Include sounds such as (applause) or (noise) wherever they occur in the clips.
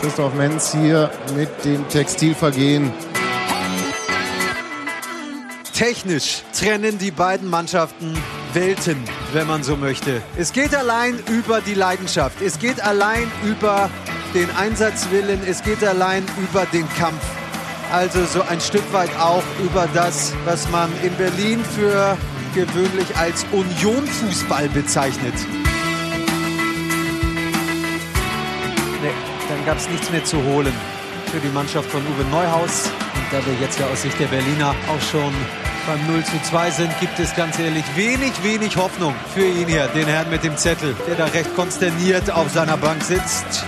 Christoph Menz hier mit dem Textilvergehen. Technisch trennen die beiden Mannschaften Welten, wenn man so möchte. Es geht allein über die Leidenschaft. Es geht allein über den Einsatzwillen. Es geht allein über den Kampf. Also so ein Stück weit auch über das, was man in Berlin für gewöhnlich als Union-Fußball bezeichnet. Gab es nichts mehr zu holen für die Mannschaft von Uwe Neuhaus. Und da wir jetzt ja aus Sicht der Berliner auch schon beim 0 zu 2 sind, gibt es ganz ehrlich wenig, wenig Hoffnung für ihn hier, den Herrn mit dem Zettel, der da recht konsterniert auf seiner Bank sitzt.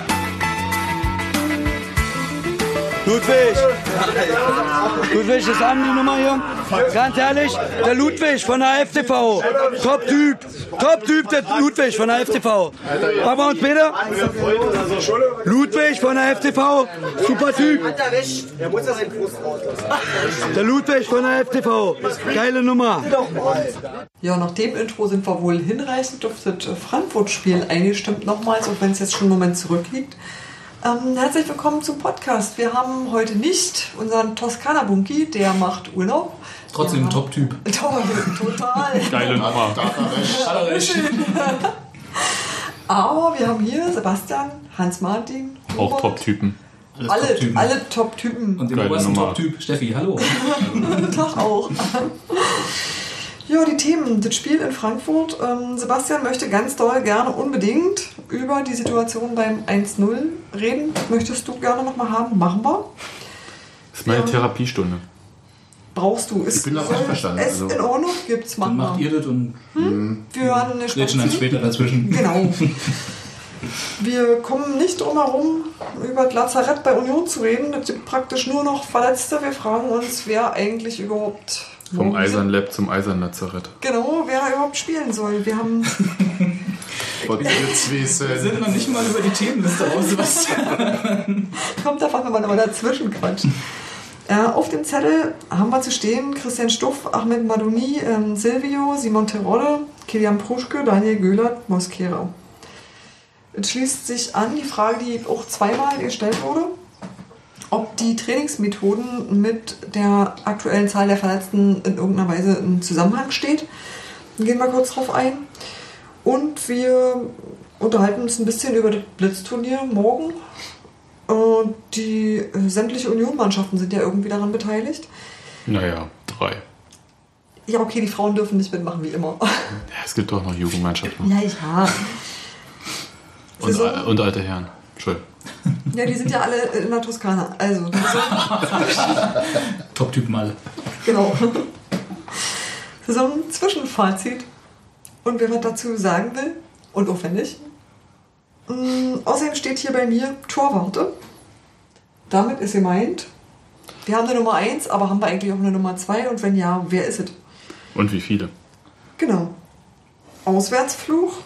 Ludwig! Ludwig ist an die Nummer hier. Ganz ehrlich, der Ludwig von der FTV. Top-Typ. Top-Typ, der Ludwig von der FTV. Wir uns bitte. Ludwig von der FTV. Super Typ. Der Ludwig von der FTV. Geile Nummer. Ja, nach dem Intro sind wir wohl hinreichend auf das Frankfurt-Spiel eingestimmt nochmals, auch wenn es jetzt schon einen Moment zurückliegt. Ähm, herzlich willkommen zum Podcast. Wir haben heute nicht unseren Toskana-Bunky, der macht Urlaub. Trotzdem ja. Top-Typ. (laughs) Total. Geile Nummer. (laughs) Aber wir haben hier Sebastian, Hans-Martin, Auch Robert. Top-Typen. Alle, Top-Typen. alle Top-Typen. Und den obersten. Top-Typ, Steffi, hallo. (laughs) Guten Tag auch. Ja, die Themen. Das Spiel in Frankfurt. Ähm, Sebastian möchte ganz doll gerne unbedingt über die Situation beim 1-0 reden. Möchtest du gerne nochmal haben? Machen wir. Das ist meine Ja. Therapiestunde. Brauchst du. Ist, bin da soll einverstanden, Es also- in Ordnung? Gibt's, Dann machen macht ihr das und Wir hören eine grätschen dann später dazwischen. Genau. (laughs) Wir kommen nicht drum herum, über das Lazarett bei Union zu reden. Es gibt praktisch nur noch Verletzte. Wir fragen uns, wer eigentlich überhaupt. Vom Eisern Lab zum Eisern Lazarett. Genau, wer überhaupt spielen soll. Wir haben (laughs) (laughs) Wir sind noch nicht mal über die Themenliste raus, Sebastian. Kommt davon, wenn man immer dazwischen quatscht. Äh, auf dem Zettel haben wir zu stehen Christian Stuff, Ahmed Madouni, ähm, Silvio, Simon Terodde, Kilian Pruschke, Daniel Göhlert, Mosquera. Es schließt sich an die Frage, die auch zweimal gestellt wurde, ob die Trainingsmethoden mit der aktuellen Zahl der Verletzten in irgendeiner Weise im Zusammenhang steht. Gehen wir kurz drauf ein. Und wir unterhalten uns ein bisschen über das Blitzturnier morgen. Und die äh, sämtliche Union-Mannschaften sind ja irgendwie daran beteiligt. Naja, drei. Ja, okay, die Frauen dürfen nicht mitmachen, wie immer. (laughs) Ja, es gibt doch noch Jugendmannschaften. Ja, ja. Und, al- und alte Herren. Entschuldigung. Ja, die sind ja alle in der Toskana. Also, die Saison, (laughs) Top-Typ mal. genau. (laughs) Saison-Zwischenfazit. Und wer was dazu sagen will, und auch Mm, außerdem steht hier bei mir Torwarte. Damit ist gemeint, wir haben eine Nummer 1, aber haben wir eigentlich auch eine Nummer 2? Und wenn ja, wer ist es? Und wie viele? Genau. Auswärtsfluch.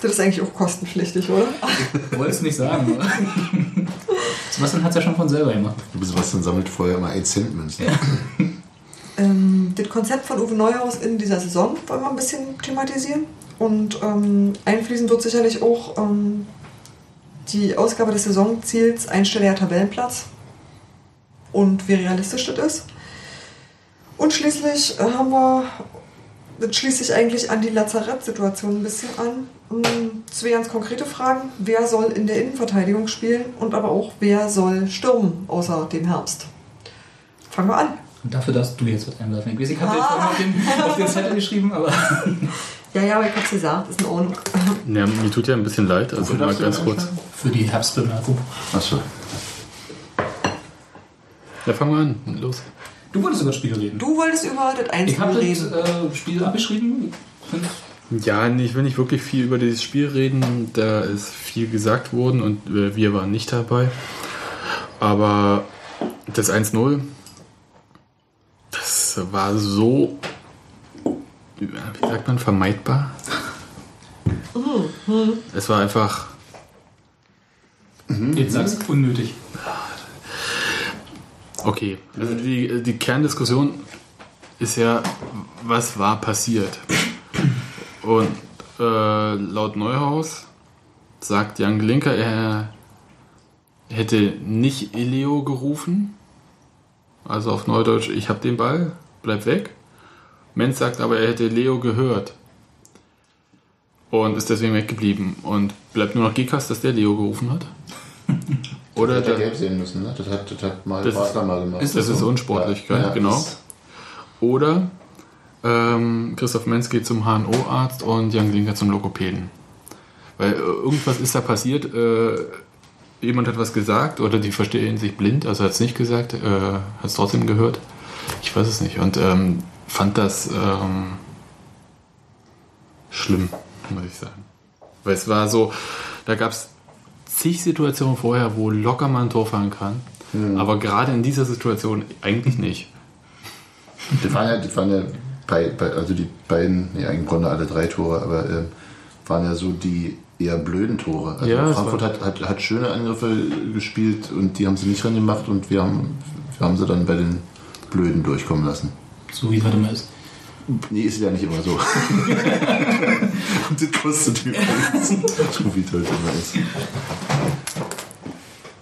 Das ist eigentlich auch kostenpflichtig, oder? Wolltest du nicht sagen, oder? Sebastian hat es ja schon von selber gemacht. Sebastian sammelt vorher immer 1 Cent Münzen. Ähm, das Konzept von Uwe Neuhaus in dieser Saison wollen wir ein bisschen thematisieren. Und ähm, einfließen wird sicherlich auch ähm, die Ausgabe des Saisonziels einstelliger Tabellenplatz und wie realistisch das ist. Und schließlich haben wir, das schließt sich eigentlich an die Lazarett-Situation ein bisschen an. Ähm, Zwei ganz konkrete Fragen. Wer soll in der Innenverteidigung spielen und aber auch wer soll stürmen außer dem Herbst? Fangen wir an. Und dafür darfst du jetzt was einwerfen. Ich weiß, ich habe dir vorhin auf den, (laughs) auf den Zettel geschrieben, aber (laughs) Ja, ja, aber ich hab's gesagt, ist in Ordnung. Ja, mir tut ja ein bisschen leid. Also mal ganz kurz. für die Herbstbemerkung. Achso. Ja, fangen wir an. Los. Du wolltest über das Spiel reden. Du wolltest über das Ich Einzelne habe das reden. äh, Spiel abgeschrieben. Ich find, Ja, nee, ich will nicht wirklich viel über dieses Spiel reden. Da ist viel gesagt worden und äh, wir waren nicht dabei. Aber das 1-0, das war so, wie sagt man, vermeidbar. Es war einfach, Jetzt sagst du unnötig. okay, also die, die Kerndiskussion ist ja, was war passiert? Und äh, laut Neuhaus sagt Jan Glinker, er hätte nicht Ileo gerufen. Also auf Neudeutsch, ich hab den Ball, bleib weg. Menz sagt aber, er hätte Leo gehört. Und ist deswegen weggeblieben. Und bleibt nur noch Gekas, dass der Leo gerufen hat. (laughs) Oder Hätte er der, gelb sehen müssen, ne? Das hat, das hat mal Das ist- Wagner mal gemacht. ist das ist so? Unsportlichkeit, Ja, ja, genau. Oder ähm, Christoph Menz geht zum HNO-Arzt und Jan Glinker zum Logopäden. Weil äh, irgendwas ist da passiert. Äh, jemand hat was gesagt oder die verstehen sich blind, also hat es nicht gesagt, äh, hat es trotzdem gehört. Ich weiß es nicht. Und ähm, fand das ähm, schlimm, muss ich sagen. Weil es war so, da gab es zig Situationen vorher, wo locker man ein Tor fallen kann. Aber gerade in dieser Situation eigentlich (laughs) nicht. Das waren ja, das waren ja bei, bei, also die beiden, nee, eigentlich Grunde alle drei Tore, aber ähm, waren ja so die eher blöden Tore. Also Ja, Frankfurt hat, hat, hat schöne Angriffe gespielt und die haben sie nicht reingemacht und wir haben, wir haben sie dann bei den Blöden durchkommen lassen. So wie es heute mal ist. Nee, ist ja nicht immer so. und (laughs) das kostet übrigens. (laughs) so wie es heute immer ist.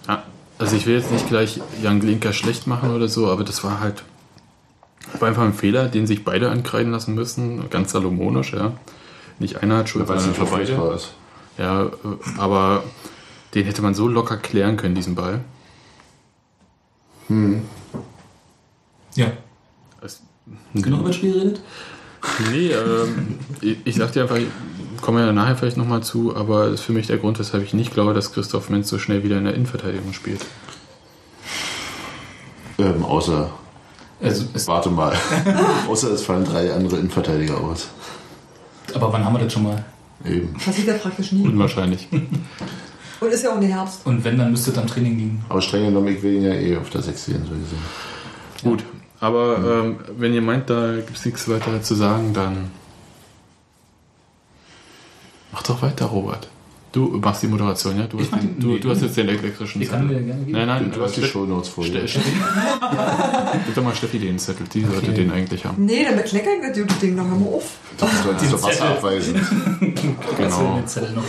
Ja, also ich will jetzt nicht gleich Jan Glinker schlecht machen oder so, aber das war halt war einfach ein Fehler, den sich beide ankreiden lassen müssen, ganz salomonisch, ja. Nicht einer hat Schuld, Weil es sondern nicht beide. ist. Ja, äh, aber den hätte man so locker klären können, diesen Ball. Ja. Es- Genug über das Spiel geredet? Nee, ähm, ich, ich sag dir einfach, kommen wir ja nachher vielleicht nochmal zu, aber das ist für mich der Grund, weshalb ich nicht glaube, dass Christoph Menz so schnell wieder in der Innenverteidigung spielt. Ähm, außer, Also, es, warte mal. (laughs) außer es fallen drei andere Innenverteidiger aus. aber wann haben wir das schon mal? Eben. Passiert ja praktisch nie. Unwahrscheinlich. (laughs) Und ist ja auch nicht Herbst. Und wenn, dann müsste es am Training liegen. Aber streng genommen, ich will ihn ja eh auf der 6 sehen, so gesehen. Gut, aber ähm, wenn ihr meint, da gibt es nichts weiter zu sagen, dann mach doch weiter, Robert. Du machst die Moderation, ja? Du, hast, den, du, nee. du hast jetzt den elektrischen Ich kann mir gerne geben. Nein, nein, Du hast die Steff- Shownotes vor dir. Doch mal Steffi den Zettel, die sollte Okay. den eigentlich haben. Nee, damit kleckern das gute Ding noch einmal auf. Du solltest doch Wasser Zettel. abweisen. (laughs) Genau. Den Zettel noch.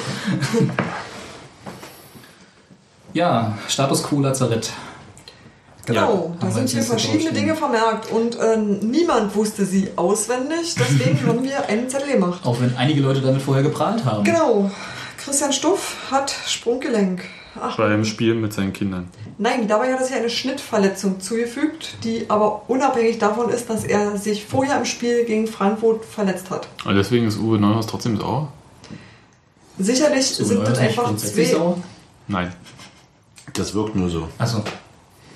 ja, Status quo Lazarett. Genau, da sind hier verschiedene. Dinge vermerkt und äh, niemand wusste sie auswendig, deswegen (laughs) haben wir einen Zettel gemacht. Auch wenn einige Leute damit vorher geprahlt haben. Genau, Christian Stuff hat Sprunggelenk. Ach, Beim Spiel mit seinen Kindern. nein, dabei hat er sich eine Schnittverletzung zugefügt, die aber unabhängig davon ist, dass er sich vorher im Spiel gegen Frankfurt verletzt hat. Und deswegen ist Uwe Neuhaus trotzdem sauer? Sicherlich So, sind das einfach zwei. sauer? Nein. Das wirkt nur so. Achso,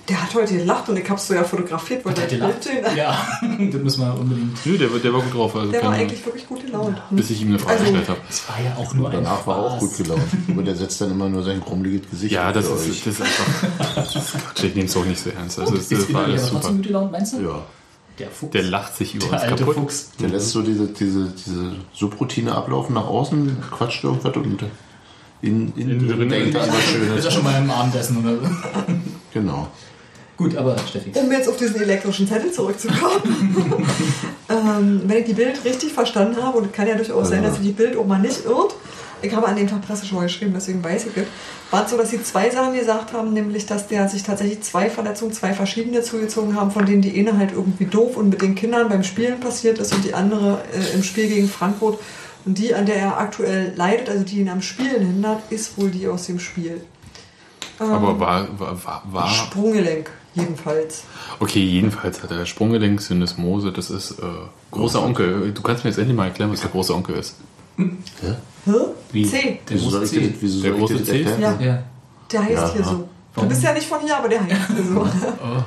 Der hat heute gelacht und ich hab's so ja fotografiert, weil hat er der gelacht? Ja, (laughs) (laughs) das müssen wir unbedingt. Nö, der, der war gut drauf. Also Der war eigentlich wirklich gut gelaunt. bis ich ihm eine Frage Also- gestellt habe. Es war ja auch nur ein Danach war er auch gut gelaunt. Aber der setzt dann immer nur sein krummeliges Gesicht Ja, auf das ist, euch. das ist einfach. (laughs) Das ist Quatsch, ich nehme es auch nicht so ernst. Also, das, Ist das war alles aber super. trotzdem gut gelaunt, meinst du? Ja. Der Fuchs. Der lacht sich über Der uns alte kaputt. Fuchs. Der lässt so diese, diese, diese Subroutine ablaufen nach außen, quatscht irgendwas und in, in, Innen drin- in denkt an was Ist Schönes. ja schon mal im Abendessen oder so. Genau. Gut, aber Steffi. Um jetzt auf diesen elektrischen Zettel zurückzukommen. (laughs) ähm, wenn ich die Bild richtig verstanden habe, und es kann ja durchaus sein, dass sich die Bild auch mal nicht irrt, ich habe an dem Tag Presseschau geschrieben, deswegen weiß ich es, war es so, dass sie zwei Sachen gesagt haben, nämlich, dass der sich tatsächlich zwei Verletzungen, zwei verschiedene zugezogen haben, von denen die eine halt irgendwie doof und mit den Kindern beim Spielen passiert ist und die andere äh, im Spiel gegen Frankfurt. Und die, an der er aktuell leidet, also die ihn am Spielen hindert, ist wohl die aus dem Spiel. Aber war, war, war, war. Sprunggelenk, jedenfalls. Okay, jedenfalls hat er Sprunggelenk, Syndesmose, das ist äh, großer Onkel. Du kannst mir jetzt endlich mal erklären, was der große Onkel ist. Ja? Hä? Wie? C. Der Wieso große ich das, C. wieso Der große das C? Ja. Ja. Der heißt Ja, hier aha. so. Du Warum? bist ja nicht von hier, aber der heißt hier so. Aha,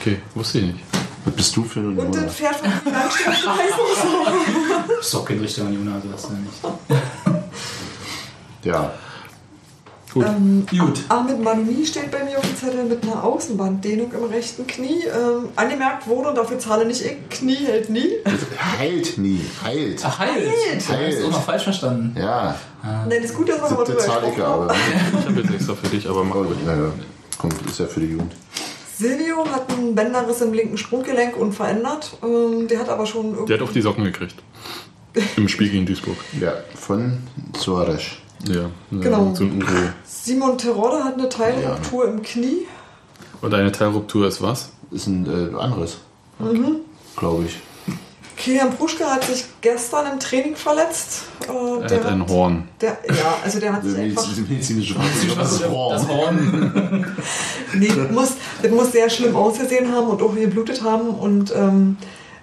okay, wusste ich nicht. Was bist du für ein Und das Pferd von Landstraße heißt auch so. Sock in Richtung Juna, also das ist ja nicht. Ja. Gut. Ähm, Gut. Ahmed Manoumi steht bei mir auf dem Zettel mit einer Außenbanddehnung im rechten Knie. Ähm, angemerkt wurde, und dafür zahle nicht ich, Knie hält nie. Heilt nie. Heilt. Ach, heilt. Heilt. Du hast es auch noch falsch verstanden. Ja. Nein, das ist gut, dass wir Das, das drüber zahle (laughs) ich gesprochen aber. Ich habe jetzt extra für dich, aber mach mal. naja, kommt, ist ja für die Jugend. Silvio hat einen Bänderriss im linken Sprunggelenk unverändert. Ähm, der hat aber schon irgendwie... Der hat auch die Socken gekriegt. Im Spiel gegen Duisburg. Ja, von Suarez. Ja, Genau. Simon Terodde hat eine Teilruptur im Knie. Und eine Teilruptur ist was? Ist ein äh, anderes. Mhm. Glaube ich. Kilian Pruschke hat sich gestern im Training verletzt. Äh, Er der hat ein Horn. Der, ja, also der hat (laughs) sich einfach. medizinische (laughs) Das Horn. (laughs) Nee, das muss, das muss sehr schlimm ausgesehen haben und auch geblutet haben. Und ähm,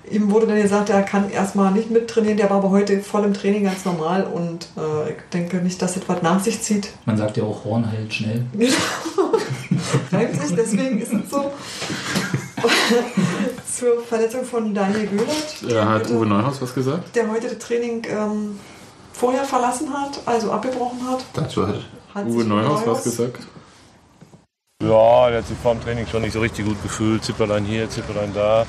ihm wurde dann gesagt, er kann erstmal nicht mittrainieren. Der war aber heute voll im Training ganz normal. Und äh, ich denke nicht, dass das was nach sich zieht. Man sagt ja auch, Horn heilt schnell. (laughs) Reimt sich, deswegen ist es so. (laughs) Zur Verletzung von Daniel Göhlert. Er hat heute- Uwe Neuhaus was gesagt? der heute das Training ähm, vorher verlassen hat, also abgebrochen hat. Dazu hat hat Uwe sich Neuhaus was gesagt? Ja, der hat sich vor dem Training schon nicht so richtig gut gefühlt. Zipperlein hier, Zipperlein da.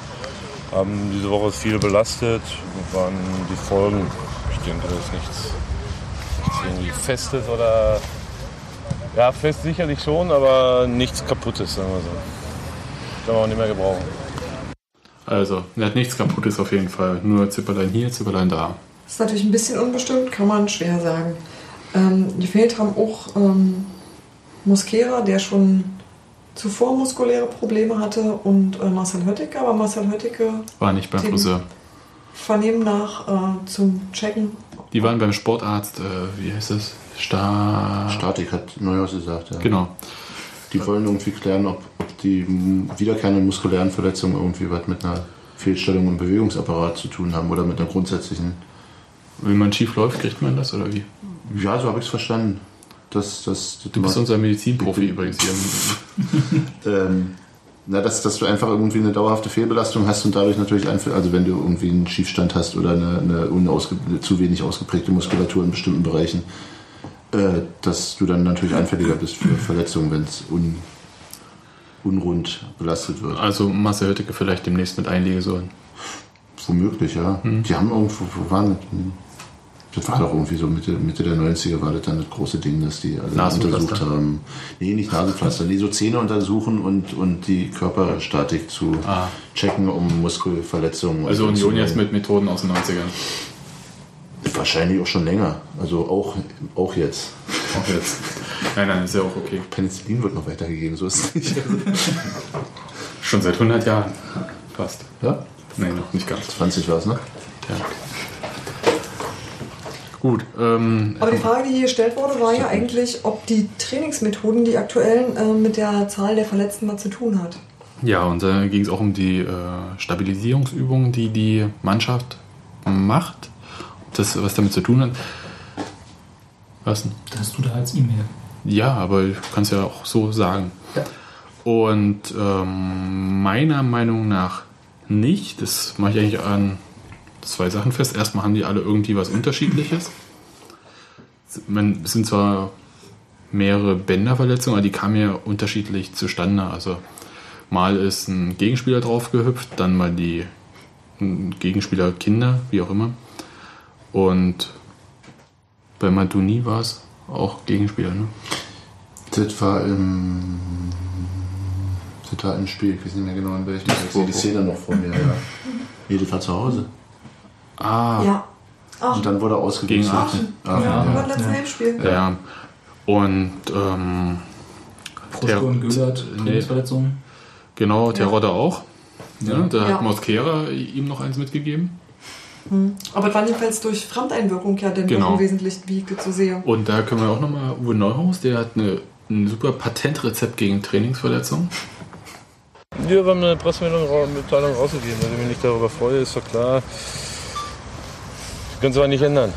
Haben diese Woche ist viel belastet. Waren die Folgen. Ich denke, das ist nichts, nichts irgendwie Festes oder. Ja, fest sicherlich schon, aber nichts Kaputtes, sagen wir so. Kann man auch nicht mehr gebrauchen. Also, er hat nichts kaputtes auf jeden Fall. Nur Zipperlein hier, Zipperlein da. Das ist natürlich ein bisschen unbestimmt, kann man schwer sagen. Ähm, gefehlt haben auch ähm, Mosquera, der schon zuvor muskuläre Probleme hatte, und äh, Marcel Höttike. Aber Marcel Höttike War nicht beim. Friseur. vernehmen nach äh, zum Checken. Die waren beim Sportarzt, äh, wie heißt das? Sta Statik, hat Neuhaus gesagt. Ja. Genau. Die wollen irgendwie klären, ob, ob die wiederkehrenden muskulären Verletzungen irgendwie was mit einer Fehlstellung im Bewegungsapparat zu tun haben oder mit einer grundsätzlichen. Wenn man schief läuft, kriegt man das oder wie? Ja, so habe ich es verstanden. Dass, dass, Du bist unser Medizinprofi übrigens hier. (laughs) ähm, na, dass, dass du einfach irgendwie eine dauerhafte Fehlbelastung hast und dadurch natürlich einfach, also wenn du irgendwie einen Schiefstand hast oder eine, eine unausge, zu wenig ausgeprägte Muskulatur in bestimmten Bereichen, äh, dass du dann natürlich anfälliger bist für Verletzungen, wenn es un, unrund belastet wird. Also Marcel Höttike vielleicht demnächst mit Einlegesohlen. Womöglich, ja. Die haben irgendwo, wo waren das war doch irgendwie so Mitte, Mitte der 90er war das dann das große Ding, dass die alle untersucht haben. Nee, nicht Nasenpflaster, nee, so Zähne untersuchen und, und die Körperstatik zu Ah. checken, um Muskelverletzungen. Also Union jetzt mit Methoden aus den 90ern. Wahrscheinlich auch schon länger. Also auch, auch jetzt. Auch jetzt. Nein, nein, ist ja auch okay. Penicillin wird noch weitergegeben, so ist es nicht. Schon seit 100 Jahren. Fast. ja? Nein, noch nicht ganz. 20 war es, ne? Ja. Gut, ähm, Aber die Frage, die hier gestellt wurde, war ja eigentlich, ob die Trainingsmethoden, die aktuellen, äh, mit der Zahl der Verletzten was zu tun hat. ja, und da ging es auch um die äh, Stabilisierungsübungen, die die Mannschaft macht. Ob das was damit zu tun hat. Was denn? Das hast du da als E-Mail. Ja, aber ich kann es ja auch so sagen. Ja. Und ähm, meiner Meinung nach nicht. Das mache ich eigentlich an zwei Sachen fest. Erstmal haben die alle irgendwie was Unterschiedliches. Man, es sind zwar mehrere Bänderverletzungen, aber die kamen ja unterschiedlich zustande. Also mal ist ein Gegenspieler draufgehüpft, dann mal die Gegenspieler Kinder, wie auch immer. Und bei Maduni war es auch Gegenspieler, ne? Das war im. Das war im Spiel, ich weiß nicht mehr genau in welchem. Ich sehe die Szene noch vor mir, ja. Nee, das war zu Hause. Ah, Ja. Ach, Und dann wurde er Gegen ausgewechselt. Aachen. Aachen, Ja. ja. beim letzten Heimspiel. ja. Und ähm, Frusko Der- und Göbert, nee. Trainingsverletzungen. genau, Terodde auch. Ja, da Ja. hat Mosquera ihm noch eins mitgegeben. Aber das war jedenfalls durch Fremdeinwirkung ja dann Genau. Wesentlichen, wie ich das so sehe. Und da können wir auch nochmal Uwe Neuhaus, der hat eine, ein super Patentrezept gegen Trainingsverletzungen. Wir haben eine Pressemitteilung rausgegeben. Dass ich mich nicht darüber freue, ist doch klar. Können sie aber nicht ändern.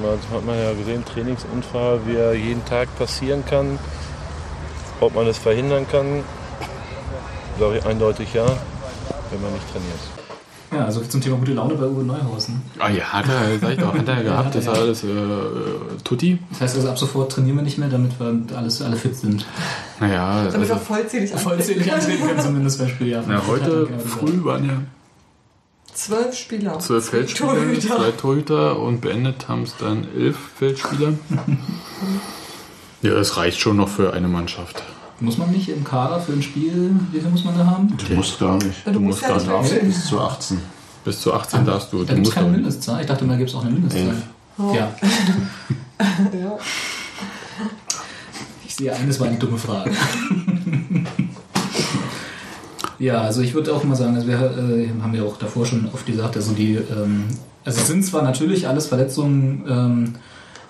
Man hat man ja gesehen, Trainingsunfall, wie er jeden Tag passieren kann. Ob man es verhindern kann, sage ich eindeutig ja, wenn man nicht trainiert. Ja, also zum Thema gute Laune bei Uwe Neuhaus. Ne? Ah ja, hat er, sag ich doch, hat er (laughs) gehabt, das war alles äh, Tutti. Das heißt also, ab sofort trainieren wir nicht mehr, damit wir alles, alle fit sind. Naja, Damit also, wir vollzählig Vollzählig antreten können, zumindest beim Spiel. Ja, na, heute früh waren ja Zwölf Spieler. zwölf Feldspieler, Torhüter. zwei Torhüter und beendet haben es dann elf Feldspieler. Ja, das reicht schon noch für eine Mannschaft. Muss man nicht im Kader für ein Spiel, wie viel muss man da haben? Du musst gar nicht. Du musst ja nicht gar nicht bis zu 18. Bis zu 18 darfst du. Da Du gibt es musst keine. Mindestzahl. Ich dachte mal, gibt es auch eine Mindestzahl. Elf. Oh. Ja. (laughs) Ja. Ich sehe ein, das war eine dumme Frage. (laughs) ja, also ich würde auch mal sagen, also wir äh, haben ja auch davor schon oft gesagt, also die, ähm, also es sind zwar natürlich alles Verletzungen, ähm,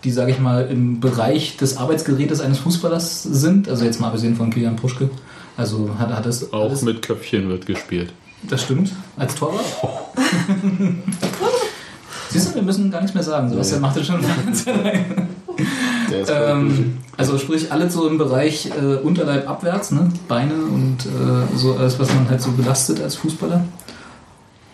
die, sage ich mal, im Bereich des Arbeitsgerätes eines Fußballers sind, also jetzt mal abgesehen von Kilian Puschke. Also hat, hat es Auch alles, mit Köpfchen wird gespielt. das stimmt, als Torwart. (laughs) Siehst du, wir müssen gar nichts mehr sagen, Sebastian macht das schon (laughs) Ähm, also sprich alles so im Bereich äh, Unterleib abwärts, ne? Beine und äh, so alles, was man halt so belastet als Fußballer.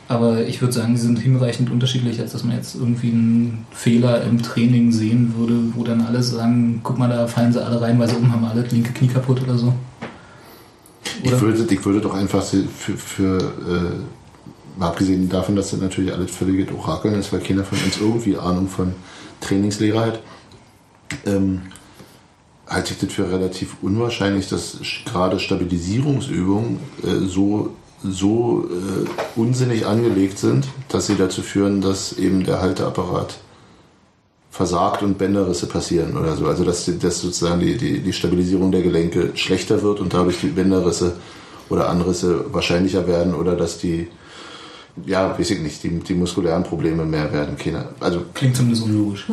Aber ich würde sagen, sie sind hinreichend unterschiedlich, als dass man jetzt irgendwie einen Fehler im Training sehen würde, wo dann alle sagen, guck mal, da fallen sie alle rein, weil sie oben haben alle linke Knie kaputt oder so. Oder? Ich würde, ich würde doch einfach für, für äh, mal abgesehen davon, dass das natürlich alles völlige Orakeln ist, weil keiner von uns irgendwie Ahnung von Trainingslehre hat, ähm, halte ich das für relativ unwahrscheinlich, dass gerade Stabilisierungsübungen äh, so, so äh, unsinnig angelegt sind, dass sie dazu führen, dass eben der Halteapparat versagt und Bänderrisse passieren oder so. Also dass, dass sozusagen die, die, die Stabilisierung der Gelenke schlechter wird und dadurch die Bänderrisse oder Anrisse wahrscheinlicher werden oder dass die, ja, weiß ich nicht, die, die muskulären Probleme mehr werden. Keine, also Klingt zumindest unlogisch.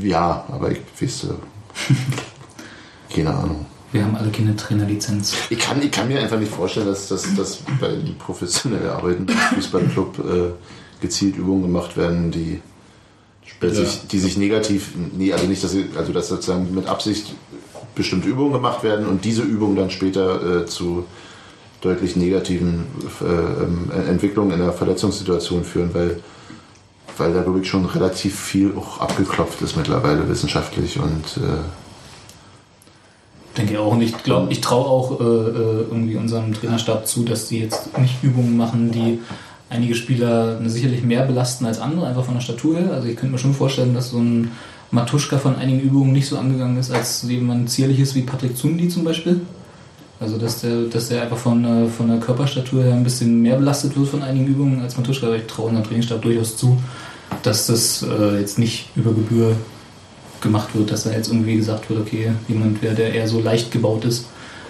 Ja, aber ich weiß, äh, (laughs) keine Ahnung. Wir haben alle keine Trainerlizenz. Ich kann, ich kann mir einfach nicht vorstellen, dass, dass, dass bei professionell arbeitenden Fußballclub äh, gezielt Übungen gemacht werden, die, Später. sich, die sich negativ, nee, also nicht, dass sie, also dass sozusagen mit Absicht bestimmte Übungen gemacht werden und diese Übungen dann später äh, zu deutlich negativen äh, ähm, Entwicklungen in der Verletzungssituation führen, weil, weil da glaube ich schon relativ viel auch abgeklopft ist mittlerweile wissenschaftlich und äh, Denke ich auch. Und glaube, ich traue auch äh, äh, irgendwie unserem Trainerstab zu, dass die jetzt nicht Übungen machen, die einige Spieler sicherlich mehr belasten als andere, einfach von der Statur her. Also ich könnte mir schon vorstellen, dass so ein Matuschka von einigen Übungen nicht so angegangen ist, als jemand zierliches wie Patrick Zundi zum Beispiel. Also dass der, dass der einfach von, äh, von der Körperstatur her ein bisschen mehr belastet wird von einigen Übungen als Matuschka. Aber ich traue unserem Trainingsstab durchaus zu, dass das äh, jetzt nicht über Gebühr gemacht wird, dass da jetzt irgendwie gesagt wird, okay, jemand, der eher so leicht gebaut ist,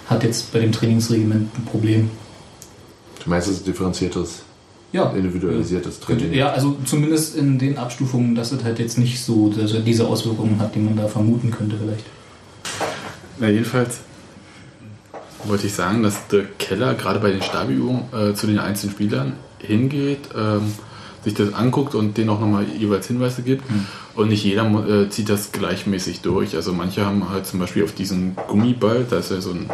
hat jetzt bei dem Trainingsregiment ein Problem. du meinst, es ist differenziertes, Ja, individualisiertes Training. ja, also zumindest in den Abstufungen, dass es halt jetzt nicht so diese Auswirkungen hat, die man da vermuten könnte vielleicht. Na, jedenfalls wollte ich sagen, dass der Keller gerade bei den Stabiübungen äh, zu den einzelnen Spielern hingeht, ähm, sich das anguckt und denen auch nochmal jeweils Hinweise gibt. Und nicht jeder äh, zieht das gleichmäßig durch. Also manche haben halt zum Beispiel auf diesen Gummiball, da ist ja so ein,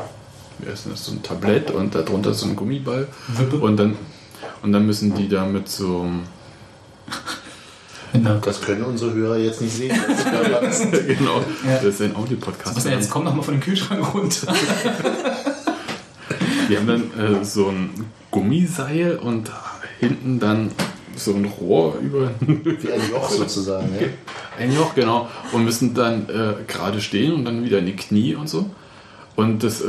wie heißt das, so ein Tablett und darunter ist so ein Gummiball. Wippe. Und dann, und dann müssen die da mit so (laughs) Genau. Das können unsere Hörer jetzt nicht sehen. (laughs) genau, Ja. das ist ein Audio-Podcast. Was denn jetzt? Komm doch mal von dem Kühlschrank runter. (laughs) Die haben dann äh, so ein Gummiseil und hinten dann so ein Rohr über Wie ein Loch sozusagen. Ja? (laughs) ein Joch, genau. Und müssen dann äh, gerade stehen und dann wieder in die Knie und so. Und das äh,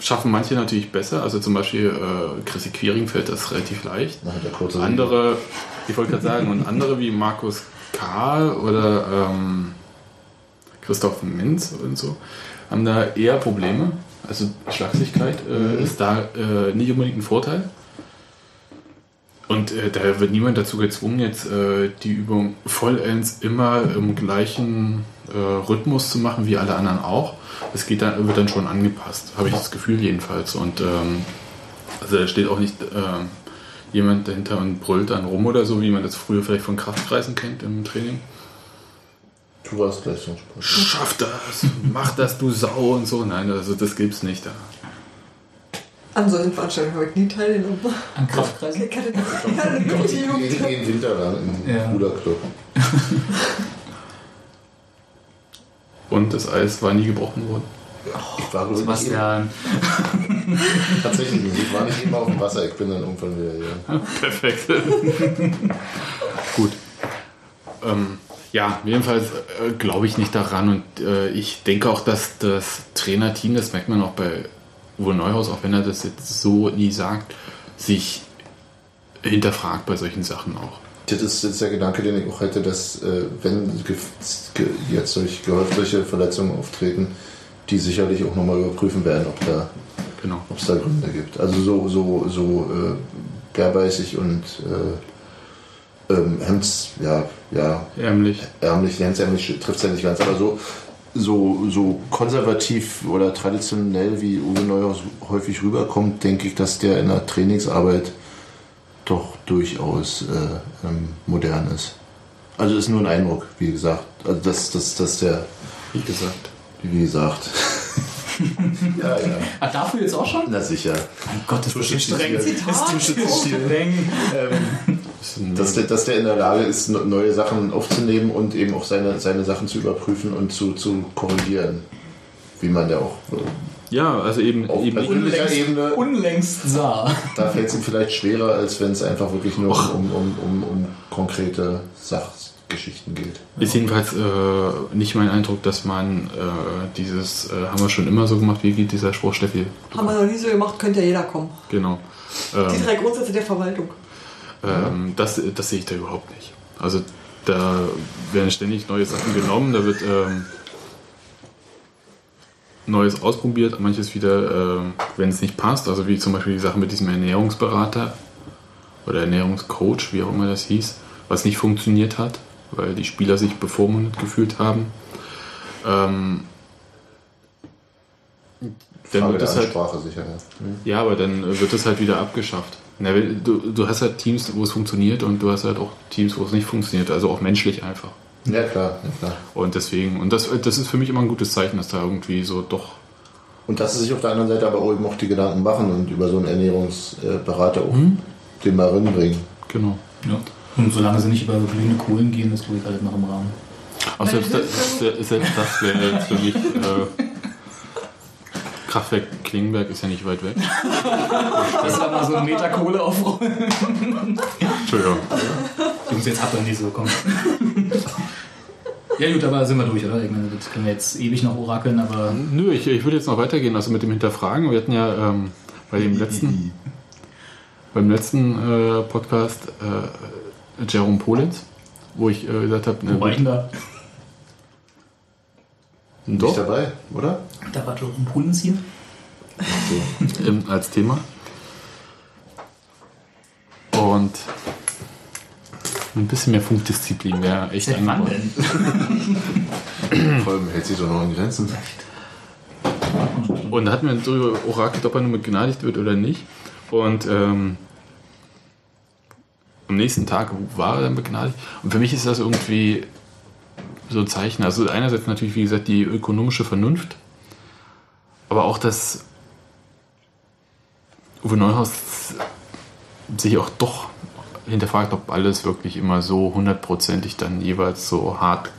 schaffen manche natürlich besser. Also zum Beispiel äh, Chrissy Quiring fällt das relativ leicht. Na, der kurze Andere, ich wollte gerade sagen, und andere wie Markus Karl oder ähm, Christoph Minz und so haben da eher Probleme. Also Schlagsigkeit äh, ist da äh, nicht unbedingt ein Vorteil. Und äh, da wird niemand dazu gezwungen, jetzt äh, die Übung vollends immer im gleichen äh, Rhythmus zu machen wie alle anderen auch. Es geht dann, wird dann schon angepasst, habe ich das Gefühl jedenfalls. Und ähm, also da steht auch nicht ähm, jemand dahinter und brüllt dann rum oder so, wie man das früher vielleicht von Kraftkreisen kennt im Training. Du warst Leistungssport. Schaff das, mach das, du Sau und so. Nein, also das gibt's nicht da. An solchen Veranstaltungen habe ich nie teilgenommen. An Kraftkreisen? Ich hatte nur (laughs) die Jugend. Gegen den Winter dann im Ja. Ruderclub. (laughs) Und das Eis war nie gebrochen worden. Ich war nicht Sebastian. (laughs) tatsächlich nicht. Ich war nicht immer auf dem Wasser. Ich bin dann irgendwann wieder hier. Perfekt. Gut. Ähm, ja, jedenfalls äh, glaube ich nicht daran und äh, ich denke auch, dass das Trainerteam, das merkt man auch bei Uwe Neuhaus, auch wenn er das jetzt so nie sagt, sich hinterfragt bei solchen Sachen auch. Das ist jetzt der Gedanke, den ich auch hätte, dass äh, wenn jetzt solch, gehäuft solche Verletzungen auftreten, die sicherlich auch nochmal überprüfen werden, ob da Genau. ob es da Gründe gibt. Also so, so, so äh, bärbeißig und äh, ähm, Hemds, ja, ja, Ärmlich. ärmlich, hemdsärmlich trifft es ja nicht ganz, aber so, so, so konservativ oder traditionell wie Uwe Neuhaus häufig rüberkommt, denke ich, dass der in der Trainingsarbeit doch durchaus äh, ähm, modern ist. Also ist nur ein Eindruck, wie gesagt. Also dass, dass, dass der, Wie gesagt. wie gesagt. (laughs) ja, ja. Ah, dafür jetzt auch schon? Na sicher. Mein Gott, ist das so streng. Zitat. Ist das so streng. Dass der, dass der in der Lage ist, ne- neue Sachen aufzunehmen und eben auch seine, seine Sachen zu überprüfen und zu, zu korrigieren. Wie man ja auch Ja, also eben, auf eben persönlicher Ebene, Unlängst sah. (laughs) da fällt es ihm vielleicht schwerer, als wenn es einfach wirklich nur um, um, um, um konkrete Sachgeschichten geht. ist jedenfalls äh, nicht mein Eindruck, dass man äh, dieses, äh, haben wir schon immer so gemacht, wie geht dieser Spruch, Steffi? Haben wir noch nie so gemacht, könnte ja jeder kommen. Genau. Die Ähm, drei Grundsätze der Verwaltung. Ähm, das, das sehe ich da überhaupt nicht. Also da werden ständig neue Sachen genommen, da wird ähm, Neues ausprobiert, manches wieder, ähm, wenn es nicht passt, also wie zum Beispiel die Sache mit diesem Ernährungsberater oder Ernährungscoach, wie auch immer das hieß, was nicht funktioniert hat, weil die Spieler sich bevormundet gefühlt haben. Ähm, dann Frage wird es halt sicher. Ja. Ja, aber dann äh, wird es halt wieder abgeschafft. Na, du, du hast halt Teams, wo es funktioniert und du hast halt auch Teams, wo es nicht funktioniert. Also auch menschlich einfach. Ja, klar, ja, klar. Und deswegen, und das, das ist für mich immer ein gutes Zeichen, dass da irgendwie so doch. Und dass sie sich auf der anderen Seite aber auch eben auch die Gedanken machen und über so einen Ernährungsberater auch Mhm. den mal reinbringen. Genau. Ja. Und solange sie nicht über glühende Kohlen gehen, ist glaube ich alles noch im Rahmen. Auch selbst, das, selbst das wäre jetzt für mich. Äh, Kraftwerk Klingenberg ist ja nicht weit weg. (laughs) Das war mal so ein Meter Kohle aufrollen. Entschuldigung. Jungs, jetzt habt ihr nicht so, komm. Ja gut, aber sind wir durch, oder? Ich meine, das können wir jetzt ewig noch orakeln, aber Nö, ich, ich würde jetzt noch weitergehen, also mit dem Hinterfragen. Wir hatten ja ähm, bei dem letzten, (laughs) beim letzten äh, Podcast äh, Jerome Polenz, wo ich äh, gesagt habe, wo war ich da? doch, Nicht dabei, oder? Da war Jerome Pullens hier. (laughs) ähm, als Thema. Und ein bisschen mehr Funkdisziplin wäre echt angebracht. denn? (laughs) Vor allem hält sich doch noch in Grenzen. Und da hatten wir darüber orakelt, ob er nun begnadigt wird oder nicht. Und ähm, am nächsten Tag war er dann begnadigt. Und für mich ist das irgendwie so ein Zeichen. Also einerseits natürlich, wie gesagt, die ökonomische Vernunft, aber auch das Uwe Neuhaus sich auch doch hinterfragt, ob alles wirklich immer so hundertprozentig dann jeweils so hart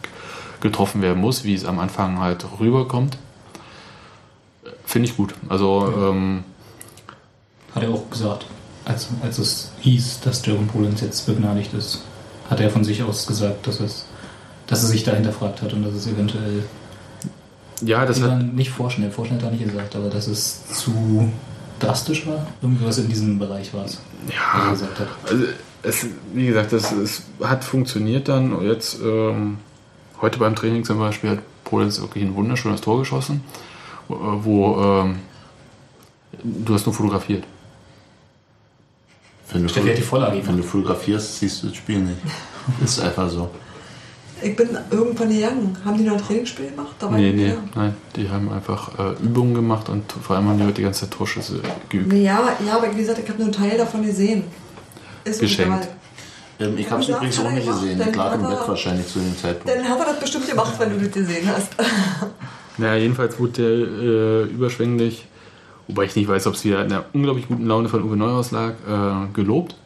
getroffen werden muss, wie es am Anfang halt rüberkommt. Finde ich gut. Also, ähm, Hat er auch gesagt, als, als es hieß, dass Jerome Pullens jetzt begnadigt ist, hat er von sich aus gesagt, dass, es, dass er sich da hinterfragt hat und dass es eventuell ja, das hat, nicht vorschnell, vorschnell hat er nicht gesagt, aber dass es zu drastisch war. Irgendwas in diesem Bereich war es, was er ja, gesagt hat. also es, wie gesagt, das, es hat funktioniert dann. Und jetzt, ähm, heute beim Training zum Beispiel, hat Polenz wirklich ein wunderschönes Tor geschossen, wo, wo ähm, du hast nur fotografiert. Wenn du, Steffi hat die Vorlage wenn du fotografierst, siehst du das Spiel nicht. (laughs) Ist einfach so. Ich bin irgendwann gegangen. Haben die noch ein Trainingsspiel gemacht? Da war Nee, ich nee, nein, die haben einfach äh, Übungen gemacht und vor allem haben die heute die ganze Zeit Torschüsse geübt. Nee, ja, ja, aber wie gesagt, ich habe nur einen Teil davon gesehen. Ist Geschenkt. egal. Ähm, ich habe es übrigens auch nicht gesehen. Ich lag im Bett wahrscheinlich zu dem Zeitpunkt. Dann hat er das bestimmt gemacht, wenn du das gesehen hast. (laughs) Naja, jedenfalls wurde der äh, überschwänglich, wobei ich nicht weiß, ob es wieder in der unglaublich guten Laune von Uwe Neuhaus lag, äh, gelobt.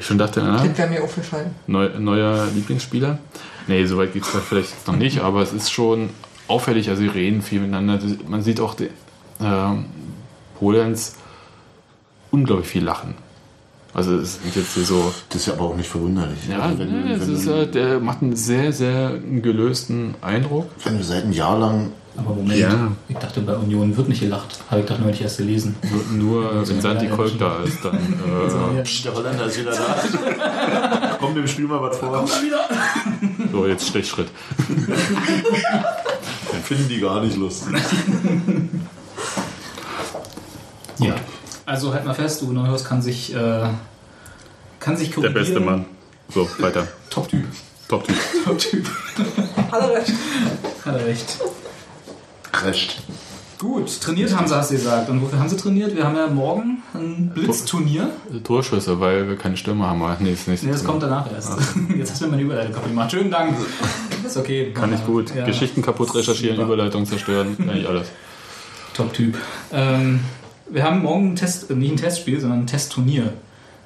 Ich schon dachte, na, wäre mir aufgefallen. neu, neuer Lieblingsspieler. Nee, soweit geht es vielleicht jetzt noch nicht, (laughs) aber es ist schon auffällig, also sie reden viel miteinander. Man sieht auch den, ähm, Polenz unglaublich viel lachen. Also es sind jetzt hier so. Das ist ja aber auch nicht verwunderlich. Ja, Also wenn, ne, du, es wenn, ist, äh, der macht einen sehr, sehr gelösten Eindruck. wenn du seit einem Jahr lang Aber Moment, Ja. ich dachte, bei Union wird nicht gelacht. Habe ich doch neulich erst gelesen. Nur wenn Santi Kolk da ist, dann. (laughs) Äh, Psst, der Holländer ist wieder da. (laughs) Komm dem Spiel mal was vor. so, jetzt Stechschritt. Dann finden die gar nicht lustig. Ja. Also halt mal fest, Uwe Neuhaus kann sich, äh, kann sich Der korrigieren. beste Mann. So, weiter. (laughs) Top-Typ. Top-Typ. Top-Typ. (laughs) Hat er recht. Hat er recht. Recht. Gut, trainiert haben sie, hast du gesagt. Und wofür haben sie trainiert? Wir haben ja morgen ein Blitzturnier. Torschüsse, weil wir keine Stürmer haben. Nee, das nächste Nee, das kommt danach erst. (laughs) Jetzt hast du mir meine Überleitung kaputt gemacht. Schönen Dank. Ist okay. Kann ich gut. Ja. Geschichten kaputt recherchieren. Überleitung zerstören, kann ich alles. Top-Typ. Ähm, wir haben morgen ein Test, äh, nicht ein Testspiel, sondern ein Testturnier.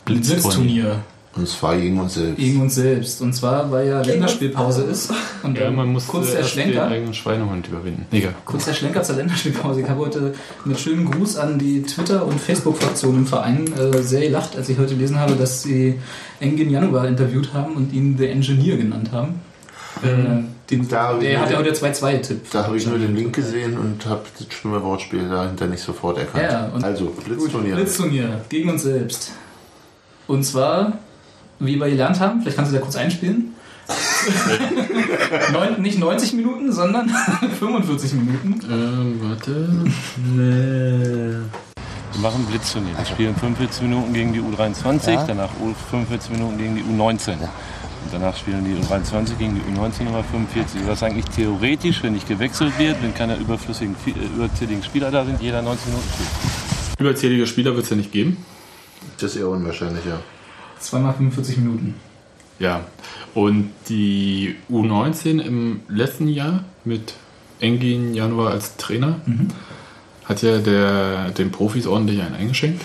Blitzturnier. Und zwar gegen uns selbst. gegen uns selbst. Und zwar, weil ja Länderspielpause ist. Und Ja, man muss kurz der erst den Schlenker. eigenen Schweinehund überwinden. Egal. Kurz der Schlenker zur Länderspielpause. Ich habe heute mit schönem Gruß an die Twitter- und Facebook-Fraktion im Verein äh, sehr gelacht, als ich heute gelesen habe, dass sie Engin Januar interviewt haben und ihn The Engineer genannt haben. Äh, den, Da der hat ja nur- heute 2-2-Tipp. Da habe ich nur den Link gesehen und habe das schlimme Wortspiel dahinter nicht sofort erkannt. Ja, also, Blitzturnier. Blitzturnier gegen uns selbst. Und zwar, wie wir gelernt haben, vielleicht kannst du da kurz einspielen. (laughs) Neun, nicht 90 Minuten, sondern (laughs) 45 Minuten. Ähm, warte. Wir machen Blitzturnier. Wir spielen 45 Minuten gegen die U23, danach 45 Minuten gegen die U19. Und danach spielen die U23 gegen die U19 Nummer 45. Was eigentlich theoretisch, wenn nicht gewechselt wird, wenn keine überflüssigen, äh, überzähligen Spieler da sind, jeder 90 Minuten spielt. Überzählige Spieler wird es ja nicht geben. Das ist eher unwahrscheinlich, ja. Zweimal 45 Minuten. Ja. Und die U19 im letzten Jahr mit Engin Januar als Trainer hat ja der, den Profis ordentlich einen eingeschenkt.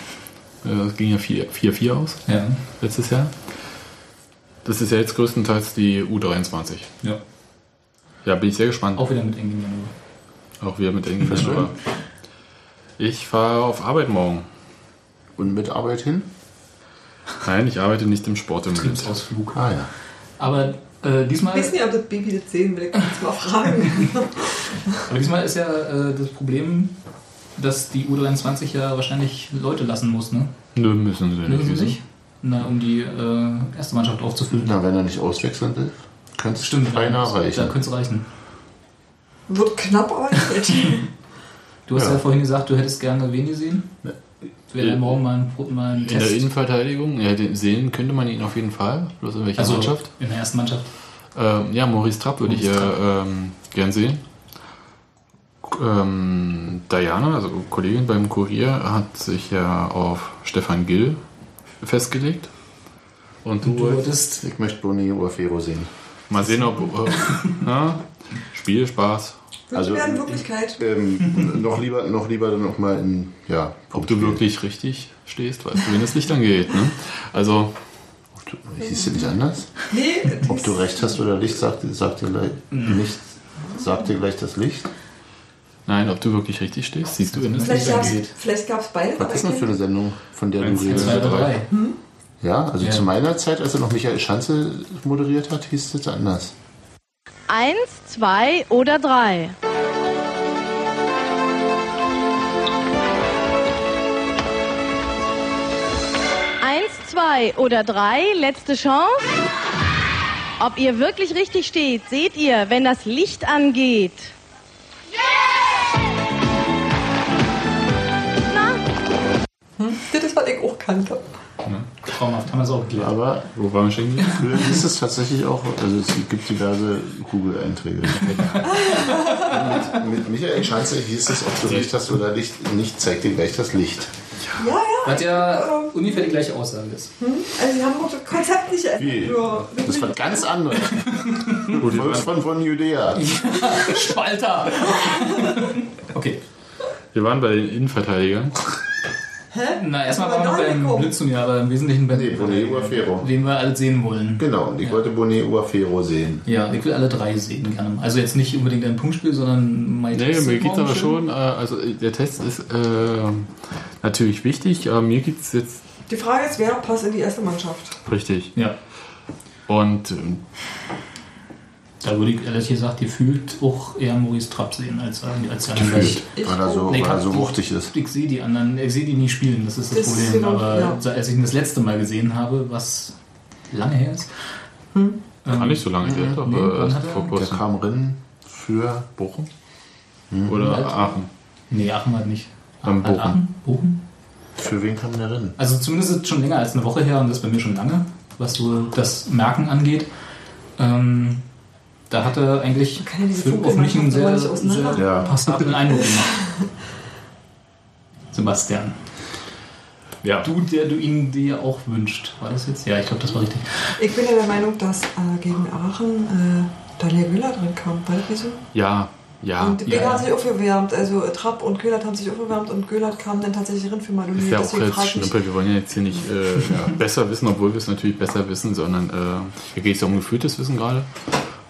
Äh, Es ging ja 4 4-4 aus Ja. letztes Jahr. Das ist ja jetzt größtenteils die U23. ja. Ja, bin ich sehr gespannt. Auch wieder mit Engin Januar. Auch wieder mit Engin Januar. Ich fahre auf Arbeit morgen. Und mit Arbeit hin? Nein, ich arbeite nicht im Sport im Moment. Betriebsausflug. Ah ja. Aber äh, diesmal, Ich weiß nicht, ob das Baby das sehen will. Ich kann es mal fragen. (laughs) aber diesmal ist ja äh, das Problem, dass die U23 ja wahrscheinlich Leute lassen muss, ne? Nö, müssen sie nicht. Wissen Sie nicht? Na, um die äh, erste Mannschaft aufzufüllen. Na, wenn er nicht auswechseln will, könnte es Stimmt, beinahe Da reichen. könnte es reichen. Wird knapp, aber nicht. (laughs) Du hast ja. Ja. vorhin gesagt, du hättest gerne wen gesehen. Wäre Äh, morgen mal ein, mal ein In der. Innenverteidigung, ja, sehen könnte man ihn auf jeden Fall. Bloß in welcher also Mannschaft? in der ersten Mannschaft. Ähm, ja, Maurice Trapp würde ich ja ähm, gern sehen. Ähm, Diana, also Kollegin beim Kurier, hat sich ja auf Stefan Gill festgelegt. Und du, Du würdest Ich möchte Boni Uafero sehen. mal sehen, ob äh, (laughs) na, Spiel, Spaß, Also- werden Wirklichkeit. Ähm, noch lieber, noch lieber dann noch mal in, ja, ob du wirklich richtig stehst, weißt du, wenn das Licht angeht. Ne? Also, Hieß du nicht anders? Nee, Ob du recht hast oder Licht, sagt, sagt dir gleich nicht, sagt dir gleich das Licht. Nein, ob du wirklich richtig stehst, siehst du, wenn das vielleicht Licht gab es vielleicht beide. Was ist denn das für eine Sendung, von der du Eins, redest? zwei oder drei. Ja, also Ja. zu meiner Zeit, als er noch Michael Schanze moderiert hat, hieß das anders. Eins, zwei oder drei. Eins, zwei oder drei, letzte Chance. Ob ihr wirklich richtig steht, seht ihr, wenn das Licht angeht. Das ist, was ich auch kannte. Traumhaft, haben wir es auch geklärt. Aber Wo waren wir stehen geblieben? hieß es tatsächlich auch, also es gibt diverse Google-Einträge. mit, mit Michael Schanze hieß es, ob du recht hast oder nicht, nicht zeigt dir gleich das Licht. Ja, ja. Was ja ungefähr die gleiche Aussage ist. Also, sie haben auch das Konzept nicht Wie? Ja. Das war ganz anders. (laughs) Volksfront von Judäa. (laughs) Spalter! (laughs) okay. Wir waren bei den Innenverteidigern. Na, erstmal waren wir beim. Blitzturnier, aber im Wesentlichen bei Nee, Bonet Uafero. wen wir alle sehen wollen. Genau, und ich wollte Bonet Uafero sehen. Ja, ich will alle drei sehen gerne. Also jetzt nicht unbedingt ein Punktspiel, sondern mein Nee, Test mir geht es aber schon, äh, also äh, der Test ist äh, natürlich wichtig, aber mir geht es jetzt Die Frage ist, wer passt in die erste Mannschaft? Richtig. Ja. Und ähm, Da würde ich ehrlich gesagt gefühlt auch eher Maurice Trapp sehen als, als die anderen. Gefühlt, Ich weil er so, Nee, weil er so wuchtig ist. Ich sehe die anderen, ich sehe die nie spielen, das ist das, Das ist Problem. genau- Aber ja. als ich ihn das letzte Mal gesehen habe, was lange her ist. gar nicht so lange her, nee, aber wann erst hat er- vor Der kurzem. kam rein für Bochum? Mhm. Oder Halt. Aachen? Nee, Aachen hat nicht. Dann Bochum. Aachen? Bochum? für wen kam der rein? Also zumindest ist es schon länger als eine Woche her und das ist bei mir schon lange, was so das Merken angeht. Ähm, da hat er eigentlich ja für, auf mich einen sehr, sehr Ja. passablen Eindruck gemacht. (laughs) Sebastian. Ja. Du, der du ihn dir auch wünscht. War das jetzt? Ja, ich glaube, das war richtig. Ich bin ja der Meinung, dass äh, gegen Aachen äh, Daniel Güller drin kam. War das nicht so? Ja, ja. und Big ja. hat sich aufgewärmt. Also Trapp und Göllert haben sich aufgewärmt und Göllert kam dann tatsächlich rein für Maloni. Ist ja auch Deswegen jetzt Schnippel. Wir wollen ja jetzt hier nicht äh, (laughs) besser wissen, obwohl wir es natürlich besser wissen, sondern äh, hier geht es ja um gefühltes Wissen gerade.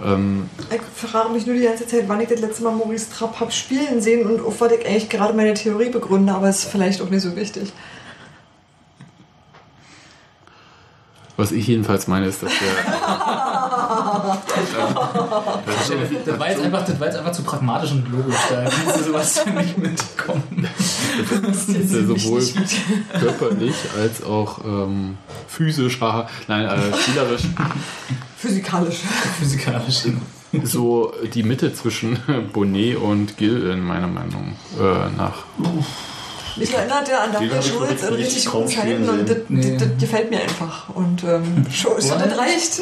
Ähm, ich frage mich nur die ganze Zeit, wann ich das letzte Mal Maurice Trapp habe spielen sehen und auf was ich eigentlich gerade meine Theorie begründe, aber ist vielleicht auch nicht so wichtig. Was ich jedenfalls meine, ist, dass der. (laughs) Das war, jetzt einfach, das war jetzt einfach zu pragmatisch und logisch. Da kannst du Sebastian nicht mitkommen. dass der sowohl körperlich als auch ähm, physisch, haha, nein, äh, spielerisch Physikalisch. Physikalisch. so die Mitte zwischen (laughs) Bonnet und Gil in meiner Meinung äh, nach. Mich erinnert er an Daniel Schulz in richtig guten Zeiten und das. Nee. das, das gefällt mir einfach. Und ähm, Schulz, Woran- das reicht.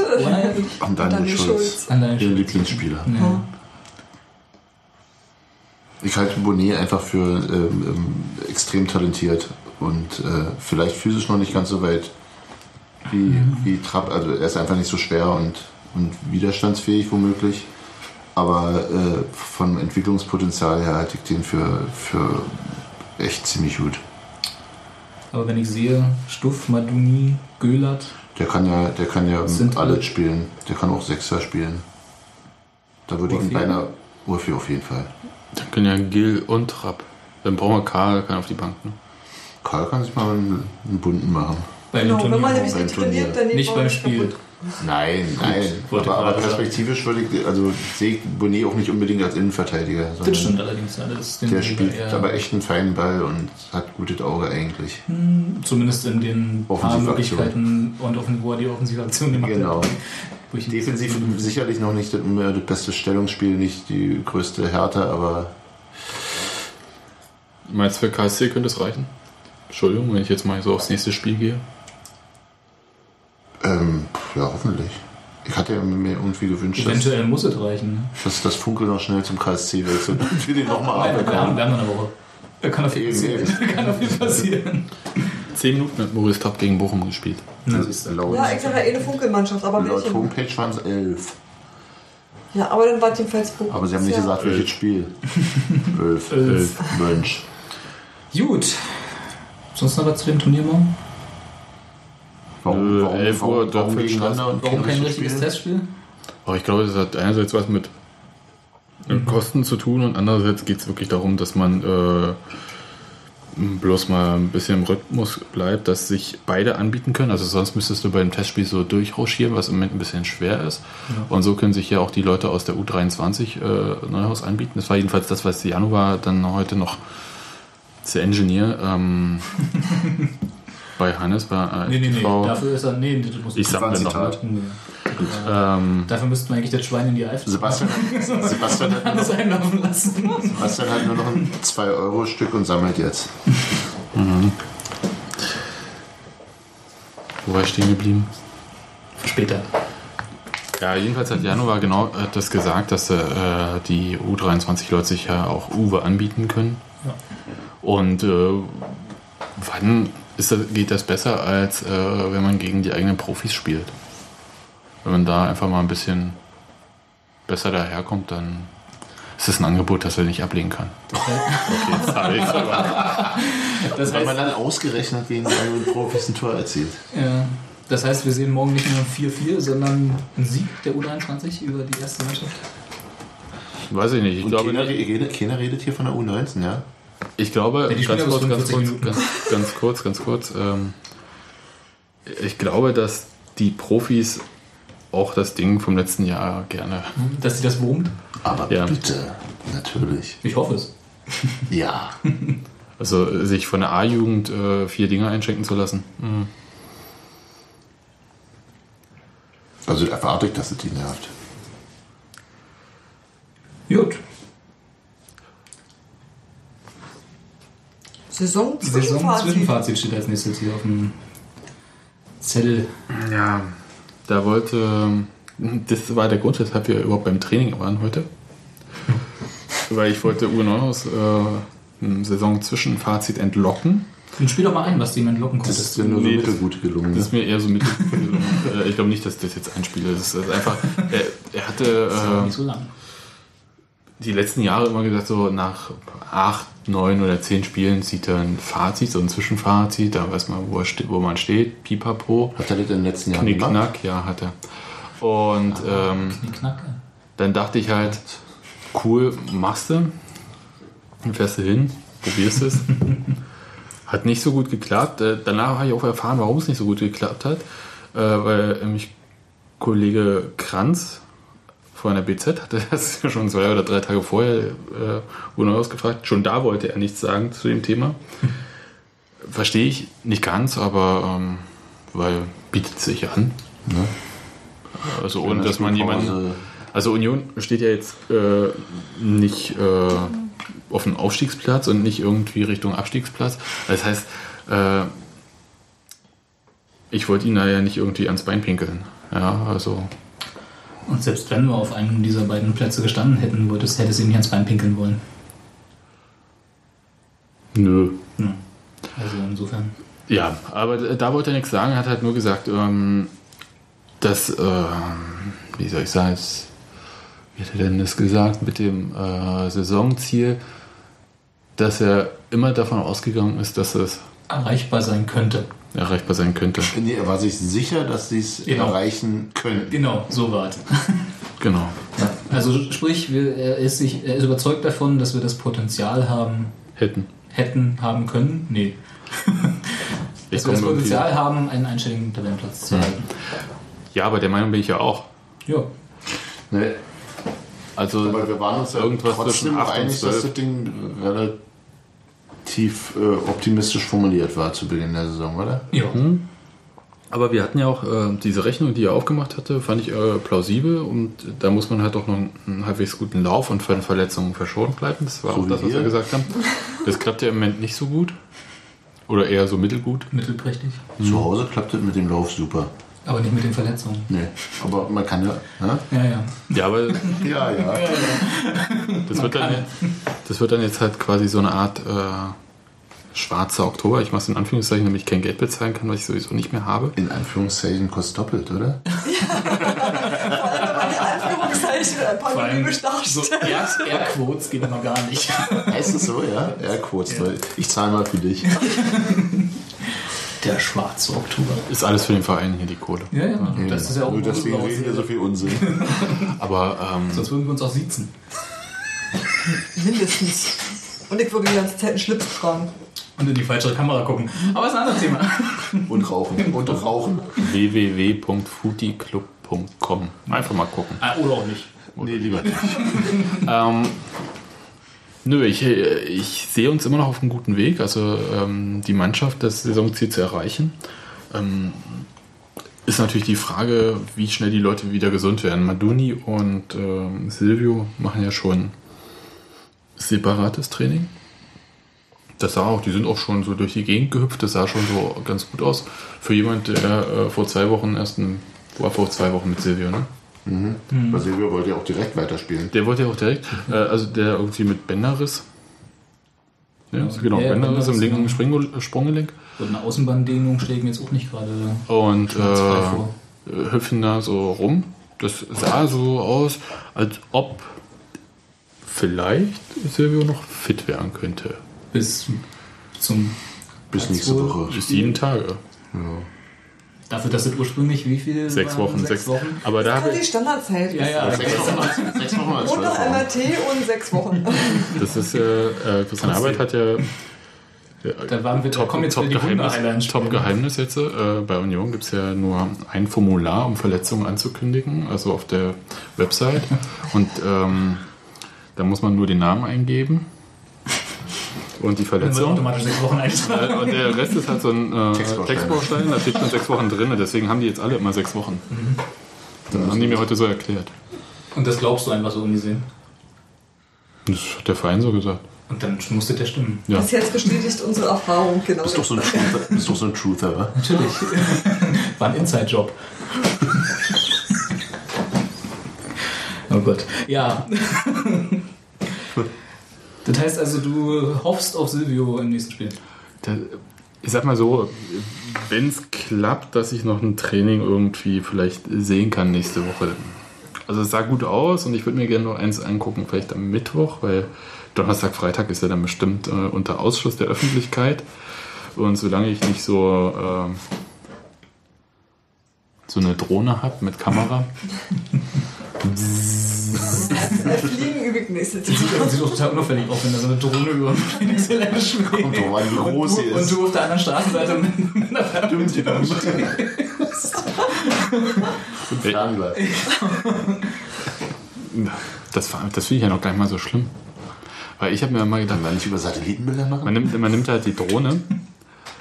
Und Daniel Schulz. An deine Ihr Lieblingsspieler. Ja. Ich halte Bonnet einfach für ähm, ähm, extrem talentiert und äh, vielleicht physisch noch nicht ganz so weit wie, wie Trapp. Also er ist einfach nicht so schwer und, und widerstandsfähig womöglich. Aber äh, vom Entwicklungspotenzial her halte ich den für, für echt ziemlich gut. Aber wenn ich sehe, Stuff, Maduni, Göhlert, Der kann ja, der kann ja Sind alles alle- spielen. Der kann auch Sechser spielen. Da würde ich ihn beinahe. Urfi auf jeden Fall. Dann können ja Gil und Trapp. Dann brauchen wir Karl, kann auf die Bank. Ne? Karl kann sich mal einen, einen bunten machen. bei Genau, dem wenn man Turnier. nämlich nicht trainiert, Turnier. dann Nicht beim Spiel. kaputt. Nein, nein. wollte Aber, aber perspektivisch würde ich, also sehe ich Bonnet auch nicht unbedingt als Innenverteidiger. Das stimmt allerdings. Ist den Der spielt eher- aber echt einen feinen Ball und hat gutes Auge eigentlich. Zumindest in den paar Offensivaktion. Möglichkeiten und wo er die offensive Aktion gemacht Genau. hat. Ich- Defensiv sicherlich noch nicht das, immer das beste Stellungsspiel, nicht die größte Härte, aber Meinst du, für KSC könnte es reichen? Entschuldigung, wenn ich jetzt mal so aufs nächste Spiel gehe. Ähm, ja, hoffentlich. Ich hatte ja mir irgendwie gewünscht, dass, Eventuell muss es reichen. ne? dass das Funkel noch schnell zum KSC wechselt und wir den nochmal abbekommen. wir haben noch eine Woche. Da kann noch viel passieren. kann noch viel passieren. Zehn Minuten hat Maurice Trapp gegen Bochum gespielt. Na, siehst du. Laut, Ja, ich sage ja eh eine Funkelmannschaft, aber laut welche? Homepage waren es elf. Ja, aber dann war es jedenfalls Bochum. Aber sie haben nicht ja. gesagt, welches Spiel. (laughs) Elf. Elf. Mensch. Gut. Sonst noch was zu dem Turnier morgen? Warum, warum, 11 Uhr, warum, warum gegeneinander und Warum kein richtiges richtiges Spiel? Testspiel? Aber ich glaube, das hat einerseits was mit mit Kosten zu tun und andererseits geht es wirklich darum, dass man äh, bloß mal ein bisschen im Rhythmus bleibt, dass sich beide anbieten können. Also sonst müsstest du beim Testspiel so durchrauschieren, was im Moment ein bisschen schwer ist. Und so können sich ja auch die Leute aus der U23 äh, Neuhaus anbieten. Das war jedenfalls das, was Januar dann heute noch zu Engineer ähm, (laughs) bei Hannes, bei äh, Nee, nee, nee. Dafür ist er. Nee, das muss Ich sammle noch Zitat. mit. Nee. Ähm, Dafür müssten wir eigentlich das Schwein in die Eifel Sebastian, Sebastian, hat (laughs) nur einlaufen lassen. Sebastian hat nur noch ein 2-Euro-Stück und sammelt jetzt. wo war ich stehen geblieben? Später. Ja, jedenfalls hat Januar genau äh, das gesagt, dass äh, die U23-Leute sich ja auch Uwe anbieten können. Ja. Und äh, wann ist das, geht das besser, als äh, wenn man gegen die eigenen Profis spielt? Wenn man da einfach mal ein bisschen besser daherkommt, dann ist das ein Angebot, das er nicht ablehnen kann. (laughs) Okay, jetzt habe ich's aber. Das Weil man dann ausgerechnet gegen einen Profis ein Tor erzielt. ja, das heißt, wir sehen morgen nicht nur ein 4-4, sondern einen Sieg der U23 über die erste Mannschaft. Weiß ich nicht. Ich Und glaube, keiner, redet, keiner redet hier von der U19, ja? Ich glaube, Ja, ganz, kurz, ganz, 45 kurz, ganz, ganz kurz, ganz kurz, ähm, ich glaube, dass die Profis auch das Ding vom letzten Jahr gerne. Dass sie das boomt? Aber Ja. bitte, natürlich. Ich hoffe es. (laughs) Ja. Also sich von der A-Jugend äh, vier Dinge einschenken zu lassen. Mhm. Also erwarte ich, dass es die nervt. Gut. Saison Saison Zwischenfazit. Zwischenfazit steht als nächstes hier auf dem Zettel. Ja, da wollte. Das war der Grund, weshalb wir überhaupt beim Training waren heute. (laughs) Weil ich wollte Uwe Neuhaus äh, Saison-Zwischenfazit entlocken. Dann spiel doch mal ein, was du ihm entlocken Das konntest. ist ja nur so Nee, das- mittelgut gelungen. Das ist mir eher so mittel. (laughs) äh, ich glaube nicht, dass ich das jetzt einspiele. Das ist einfach. Er, er hatte. Das ist Äh, nicht so lang. die letzten Jahre immer gesagt, so nach acht, neun oder zehn Spielen zieht er ein Fazit, so ein Zwischenfazit, da weiß man, wo, er ste wo man steht, pipapo. Hat er das in den letzten Jahren Knick, gemacht? knack, ja, hat er. Und ähm, Knack. dann dachte ich halt, cool, machst du, dann fährst du hin, probierst es. (laughs) Hat nicht so gut geklappt. Äh, Danach habe ich auch erfahren, warum es nicht so gut geklappt hat, äh, weil nämlich Kollege Kranz von der BZ hatte das (laughs) schon zwei oder drei Tage vorher äh, wurde ausgefragt. Schon da wollte er nichts sagen zu dem Thema. (laughs) Verstehe ich nicht ganz, aber ähm, weil bietet sich an. Ne? Also ohne dass man jemanden. Also Union steht ja jetzt äh, nicht äh, auf dem Aufstiegsplatz und nicht irgendwie Richtung Abstiegsplatz. Das heißt, äh, ich wollte ihn da ja nicht irgendwie ans Bein pinkeln. Ja, also Und selbst wenn wir auf einem dieser beiden Plätze gestanden hätten, würdest, hättest du ihm nicht ans Bein pinkeln wollen. nö. Also insofern. Ja, aber da wollte er nichts sagen. Er hat halt nur gesagt, ähm, dass, ähm, wie soll ich sagen, es- wie hat er denn das gesagt, mit dem äh, Saisonziel, dass er immer davon ausgegangen ist, dass es Erreichbar sein könnte. Erreichbar sein könnte. Nee, er war sich sicher, dass sie es Genau. erreichen können. Genau, so war es. (laughs) Genau. Also sprich, er, ist sich, er ist überzeugt davon, dass wir das Potenzial haben, Hätten. hätten, haben können. Nee. (laughs) Ich Dass wir das Potenzial haben, einen einstelligen Tabellenplatz zu halten. Ja, aber der Meinung bin ich ja auch. Ja. Nee. Also Aber wir waren uns ja irgendwas trotzdem zwischen 8 und einig, dass 12. das Ding relativ äh, optimistisch formuliert war zu Beginn der Saison, oder? Ja. Aber wir hatten ja auch äh, diese Rechnung, die er aufgemacht hatte, fand ich äh, plausibel und da muss man halt auch noch einen, einen halbwegs guten Lauf und von Verletzungen verschont bleiben. Das war So auch das, was wir. gesagt haben. Das klappt ja im Moment nicht so gut. Oder eher so mittelgut. Mittelprächtig. Zu Hause klappt das mit dem Lauf super. Aber nicht mit den Verletzungen. Nee, aber man kann ja. Ne? Ja, ja. Ja, aber (laughs) Ja, ja. das wird, dann, das wird dann jetzt halt quasi so eine Art äh, schwarzer Oktober. Ich mache es in Anführungszeichen, damit ich kein Geld bezahlen kann, was ich sowieso nicht mehr habe. In Anführungszeichen kostet doppelt, oder? (laughs) Die Anführungszeichen äh, darstellt. Air- Airquotes geht immer gar nicht. (laughs) Heißt es so, ja? Ja, kurz, weil ich zahle mal für dich. (laughs) Der schwarze Oktober. Ist alles für den Verein hier die Kohle. Ja, ja. Das ist ja auch Nur ein deswegen reden wir so viel Unsinn. Aber ähm, Sonst würden wir uns auch siezen. Mindestens. Und ich würde die ganze Zeit einen Schlips tragen. Und in die falsche Kamera gucken. Aber ist ein anderes Thema. Und rauchen. Und rauchen. www.footyclub.com. Einfach mal gucken. Ah, Oder auch nicht. Nee, lieber nicht. Ähm, nö, ich, ich sehe uns immer noch auf einem guten Weg, also ähm, die Mannschaft das Saisonziel zu erreichen. Ähm, ist natürlich die Frage, wie schnell die Leute wieder gesund werden. Maduni und ähm, Silvio machen ja schon separates Training. Das sah auch, die sind auch schon so durch die Gegend gehüpft, das sah schon so ganz gut aus. Für jemand, der äh, vor zwei Wochen erst ein, war vor zwei Wochen mit Silvio, ne? Weil Silvio wollte ja auch direkt weiterspielen. Der wollte ja auch direkt, äh, also der irgendwie mit Bänderriss. Ja, genau, Ja, Bänderriss im linken. Spring Sprunggelenk. Und eine Außenbahndehnung schlägt mir jetzt auch nicht gerade. Und äh, hüpfen da so rum. Das sah so aus, als ob vielleicht Silvio noch fit werden könnte. Bis zum. Bis nächste wohl- Woche. Bis sieben Tage. Dafür, dass es ursprünglich wie viel? Sechs? Wochen. Sechs Sechs Wochen. Aber da Das habe ist die ich, Standardzeit. Ja, ja. Sechs Wochen, sechs Wochen als Und noch. MRT und sechs Wochen. (laughs) das ist, äh, äh, Christian Arbeit hat ja Da waren wir, da kommen jetzt Top-Geheimnis Wunder-Highlights. Top Geheimnis jetzt. Äh, bei Union gibt es ja nur ein Formular, um Verletzungen anzukündigen, also auf der Website. (laughs) Und ähm, da muss man nur den Namen eingeben und die Verletzung. automatisch sechs Wochen (laughs) eingetragen. Und der Rest ist halt so ein äh, Textbaustein. Textbaustein, da steht schon sechs Wochen drin, deswegen haben die jetzt alle immer sechs Wochen. Das haben die mir heute so erklärt. Und das glaubst du einfach so ungesehen. Das hat der Verein so gesagt. Und dann musste der stimmen. Ja. Bis jetzt bestätigt unsere Erfahrung, genau. Bist doch so ein Truther, (laughs) bist doch so ein Truther wa? Natürlich. War ein Inside-Job. (laughs) oh Gott. Ja. Das heißt also, du hoffst auf Silvio im nächsten Spiel. Da, ich sag mal so, wenn es klappt, dass ich noch ein Training irgendwie vielleicht sehen kann nächste Woche. Also es sah gut aus und ich würde mir gerne noch eins angucken, vielleicht am Mittwoch, weil Donnerstag, Freitag ist ja dann bestimmt äh, unter Ausschluss der Öffentlichkeit. Und solange ich nicht so, ähm, so eine Drohne habe mit Kamera, Äh, (laughs) Fliegen Zeit. Sieht doch total unauffällig aus, wenn da so eine Drohne über dem Phoenix-Gelände schwebt. Kommt drauf an, wie groß und, sie du- ist. Und du auf der anderen Straßenseite mit, mit einer Und Fernglas. das, das finde ich ja noch gar nicht mal so schlimm. Weil ich habe mir mal gedacht, Kann man nicht über Satellitenbilder machen? Man nimmt, man nimmt halt die Drohne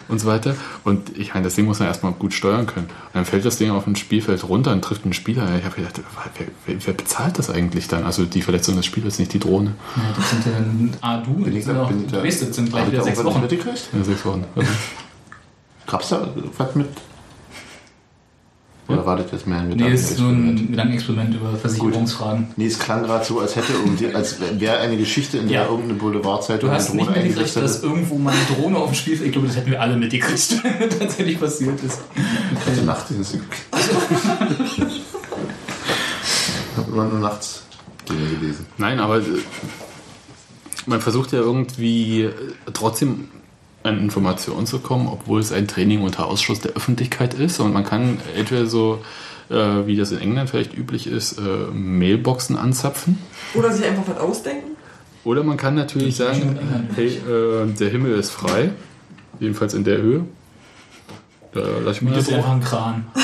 und so weiter. Und ich meine, das Ding muss man erstmal gut steuern können. Und dann fällt das Ding auf ein Spielfeld runter und trifft einen Spieler. Ich habe gedacht, wer, wer, wer bezahlt das eigentlich dann? Also die Verletzung des Spielers, nicht die Drohne. Ja, das sind ja dann A, du, Bin ich sind da, auch, bin ich da, du das sind gleich wieder sechs Wochen. Ja, sechs Wochen. Also, (laughs) Gab's da was mit? Oder war das jetzt mehr ein Nee, ist nur Gedankenexperiment? ein Gedankenexperiment über Versicherungsfragen. Nee, es klang gerade so, als hätte irgendwie, als wäre eine Geschichte, in der Ja. irgendeine Boulevardzeitung Du hast eine nicht Drohne mitgekriegt, eingesetzt dass irgendwo mal eine Drohne auf dem Spielfeld, ich glaube, das hätten wir alle mitgekriegt, (laughs) wenn tatsächlich passiert ist. Heute Nacht ist es. Ich habe immer nur nachts Dinge gelesen. nein, aber äh, man versucht ja irgendwie äh, trotzdem an Informationen zu kommen, obwohl es ein Training unter Ausschluss der Öffentlichkeit ist. Und man kann entweder so, äh, wie das in England vielleicht üblich ist, äh, Mailboxen anzapfen. Oder sich einfach was ausdenken. Oder man kann natürlich Das sagen, hey, äh, der Himmel ist frei, jedenfalls in der Höhe. Da lass ich mich Oder ist einfach auch. ein Kran. (laughs)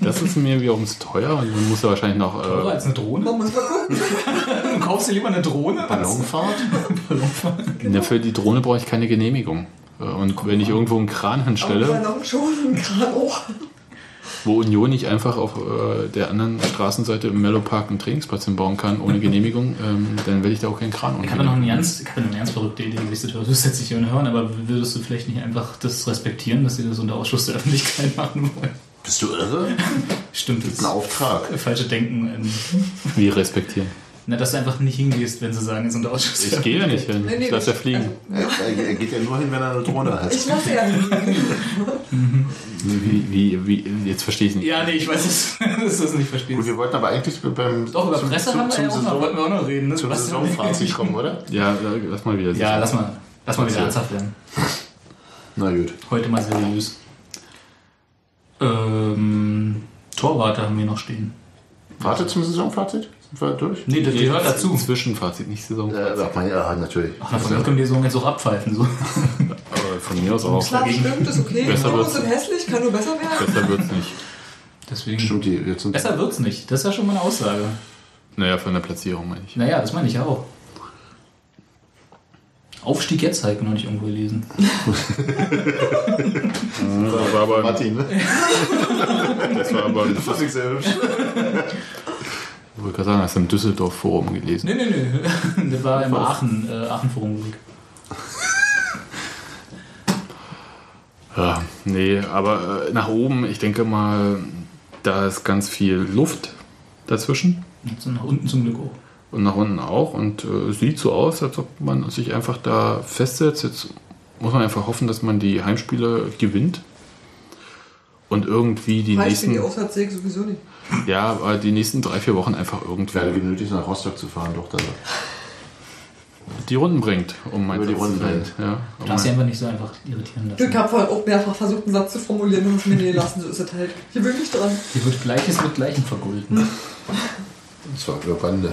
Das ist mir wiederum zu teuer und man muss ja wahrscheinlich noch. Oder Äh, als eine Drohne? Man muss mal gucken. (laughs) Du kaufst dir lieber eine Drohne? als- Ballonfahrt? (laughs) na, für die Drohne brauche ich keine Genehmigung. Äh, Und wenn ich irgendwo einen Kran hinstelle, Ballon schon und gerade auch. wo Union nicht einfach auf äh, der anderen Straßenseite im Mellow Park einen Trainingsplatz hinbauen kann ohne (laughs) Genehmigung, ähm, dann werde ich da auch keinen Kran Ich habe noch eine ganz, ich habe eine ganz verrückte Idee, wie ich das hörst. Du jetzt nicht jemand hören, aber würdest du vielleicht nicht einfach das respektieren, dass sie das unter Ausschluss der Öffentlichkeit (laughs) machen wollen? Bist du irre? Stimmt, das Ein Auftrag. ist falsche Denken. ähm, Wie respektieren? Na, dass du einfach nicht hingehst, wenn sie sagen, es Ausschluss der Ich gehe ja nicht hin. Nee, nee, Ich lasse ja fliegen. Er, er, er geht ja nur hin, wenn er eine Drohne hat. Ich lasse ja. (laughs) Wie, wie, wie, jetzt verstehe ich nicht. Ja, nee, ich weiß es, dass du es nicht verstehst. Gut, wir wollten aber eigentlich beim Doch, über zum, Presse zum, haben wir zum, ja auch noch, wollten wir auch noch reden. Ne? zum? Saisonfazit (laughs) kommen, oder? Ja, lass mal wieder. Ja, lass mal, lass mal wieder ernsthaft werden. Na gut. Heute mal seriös. Ähm, Torwarte haben wir noch stehen. Warte zum Saisonfazit? Wir durch? Nee, das gehört dazu. Zwischenfazit, nicht Saison. Äh, ach, mein, ja, natürlich. Ach, von mir können wir so jetzt auch abpfeifen. So. (laughs) Aber von mir aus auch. Klar, stimmt, ist okay. Besser Warum wird's. sind hässlich, kann nur besser werden. Besser wird's nicht. Deswegen. Stimmt, die jetzt sind Besser wird's nicht. Das ist ja schon mal eine Aussage. Naja, von der Platzierung meine ich. Naja, das meine ich auch. Aufstieg jetzt halt noch nicht irgendwo gelesen. Das war aber, Martin, ne? das war aber Das ist sehr hübsch. Ich wollte gerade sagen, hast du im Düsseldorf-Forum gelesen. Nee, nee, nee. (laughs) Das war im Aachen, äh, Aachen-Forum. (laughs) Ja, nee, aber äh, nach oben, ich denke mal, da ist ganz viel Luft dazwischen. Und nach unten zum Glück auch. Und nach unten auch. Und äh, es sieht so aus, als ob man sich einfach da festsetzt. Jetzt muss man einfach hoffen, dass man die Heimspiele gewinnt. Und irgendwie die die nächsten, Auswärtssieg sowieso nicht. Ja, aber die nächsten drei, vier Wochen einfach irgendwie Werde genötigt, nach Rostock zu fahren, doch. Da. die Runden bringt, um mein Über die Runden bringt. Ja, Du um darfst sie einfach nicht so einfach irritieren lassen. Glück habe auch mehrfach versucht, einen Satz zu formulieren und es mir nie lassen. So ist es halt. Hier wirklich dran. Hier wird Gleiches mit Gleichem vergolten. Und zwar über Bande.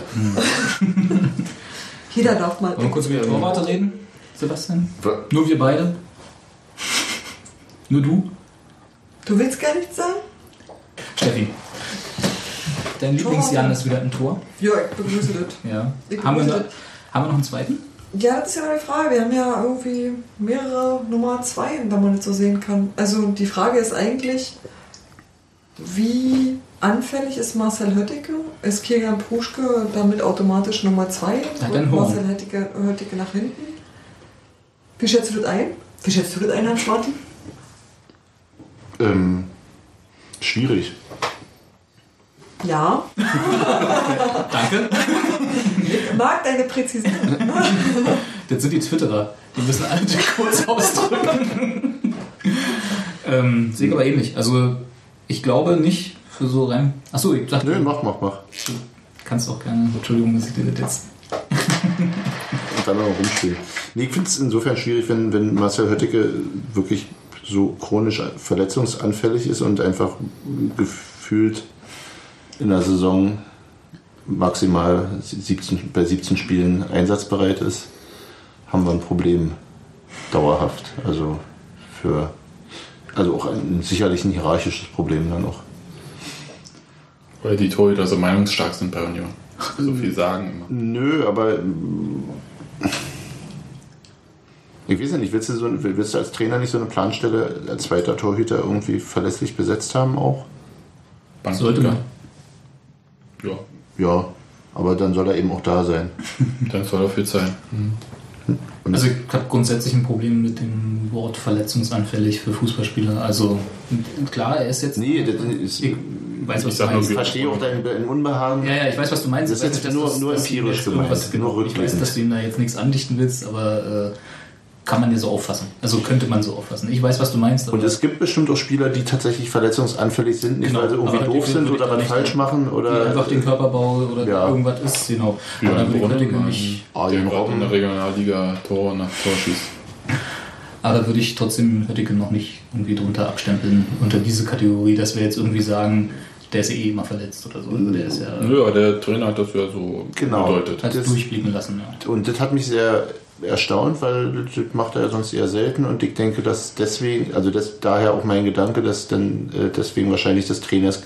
(laughs) Jeder darf mal. Wollen wir kurz über die Torwarte reden? Sebastian? Wa- Nur wir beide? Nur du? Du willst gar nichts sagen? Steffi. Dein Lieblingsjan ist wieder ein Tor. Ja, ich begrüße das. Ja. Ich Haben wir, begrüße noch, das. haben wir noch einen zweiten? Ja, das ist ja eine Frage. Wir haben ja irgendwie mehrere Nummer 2, wenn man das so sehen kann. Also die Frage ist eigentlich, wie anfällig ist Marcel Höttike? Ist Kilian Pruschke damit automatisch Nummer 2? Hat einen Horn. Marcel Höttike, Höttike nach hinten? Wie schätzt du das ein? Wie schätzt du das ein, Hans Martin? Ähm, schwierig. Ja. Danke. Ich mag deine Präzision. Das sind die Twitterer. Die müssen alle kurz ausdrücken. ähm, sehe ich aber ähnlich. Also, ich glaube nicht für so rein. Achso, ich dachte, Nö, mach, mach, mach. du kannst auch gerne. Entschuldigung, dass ich dir das jetzt. Und dann noch rumspielen. Nee, ich finde es insofern schwierig, wenn, wenn Marcel Höttike wirklich so chronisch verletzungsanfällig ist und einfach gefühlt in der Saison maximal 17, bei 17 Spielen einsatzbereit ist, haben wir ein Problem dauerhaft. Also für also auch ein, sicherlich ein hierarchisches Problem dann noch. Weil die Torhüter so meinungsstark sind bei Union. (laughs) So viel sagen immer. Nö, aber ich weiß ja nicht, willst du, so, willst du als Trainer nicht so eine Planstelle als zweiter Torhüter irgendwie verlässlich besetzt haben auch? Sollte man. Ja, Ja, aber dann soll er eben auch da sein. (laughs) dann soll er viel sein. Und Also, ich habe grundsätzlich ein Problem mit dem Wort verletzungsanfällig für Fußballspieler. Also, klar, er ist jetzt. nee, das ist, Ich weiß, was Ich du meinst. ich verstehe auch dein, Unbehagen. Ja, ja, ich weiß, was du meinst. Das ist Ich weiß jetzt nur- dass- nur dass du ihm empirisch gemeint, Genau, ich weiß, dass du ihm da jetzt nichts andichten willst, aber äh, kann man ja so auffassen. Also könnte man so auffassen. Ich weiß, was du meinst. Aber Und es gibt bestimmt auch Spieler, die tatsächlich verletzungsanfällig sind, nicht Genau, weil sie irgendwie die doof sind oder was nicht- falsch machen die oder einfach den Körperbau oder Ja. irgendwas ist, genau. Ja, Aber dann würde ich der den gerade in Robben. der Regionalliga Tor nach Tor schießt. aber da würde ich trotzdem Höttike noch nicht irgendwie drunter abstempeln unter diese Kategorie, dass wir jetzt irgendwie sagen, der ist ja eh immer verletzt oder so. Also der ist ja Ja, der Trainer hat das ja so Genau. gedeutet. hat das- durchblicken lassen. Ja. Und das hat mich sehr erstaunt, weil das macht er ja sonst eher selten und ich denke, dass deswegen, also das, daher auch mein Gedanke, dass dann äh, deswegen wahrscheinlich des Trainers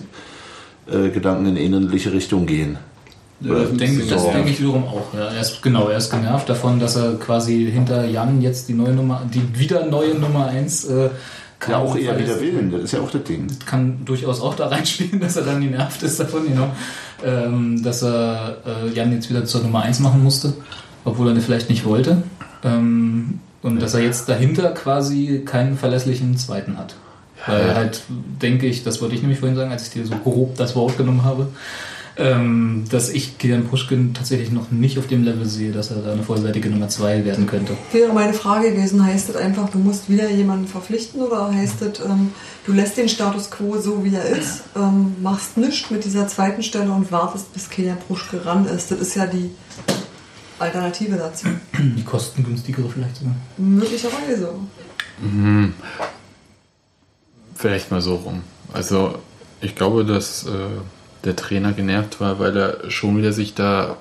äh, Gedanken in ähnliche Richtung gehen. Das denke, das so. denke ich wiederum auch. Ja. Er ist, genau, er ist genervt davon, dass er quasi hinter Jan jetzt die neue Nummer, die wieder neue Nummer 1 äh, Ja, auch eher wieder Willen, das ist ja auch das Ding. Kann durchaus auch da reinspielen, (laughs) dass er dann genervt ist davon, genau. ähm, dass er äh, Jan jetzt wieder zur Nummer 1 machen musste, obwohl er das vielleicht nicht wollte. Ähm, und dass er jetzt dahinter quasi keinen verlässlichen zweiten hat. Weil halt, denke ich, das wollte ich nämlich vorhin sagen, als ich dir so grob das Wort genommen habe, ähm, dass ich Kilian Puschkin tatsächlich noch nicht auf dem Level sehe, dass er da eine vollwertige Nummer 2 werden könnte. Wäre meine Frage gewesen, heißt das einfach, du musst wieder jemanden verpflichten oder heißt das, ähm, du lässt den Status quo so, wie er ist, ähm, machst nichts mit dieser zweiten Stelle und wartest, bis Kilian Pruschke ran ist. Das ist ja die Alternative dazu. (clears throat) Die kostengünstigere vielleicht sogar. Möglicherweise. Vielleicht mal so rum. Also ich glaube, dass äh, der Trainer genervt war, weil er schon wieder sich da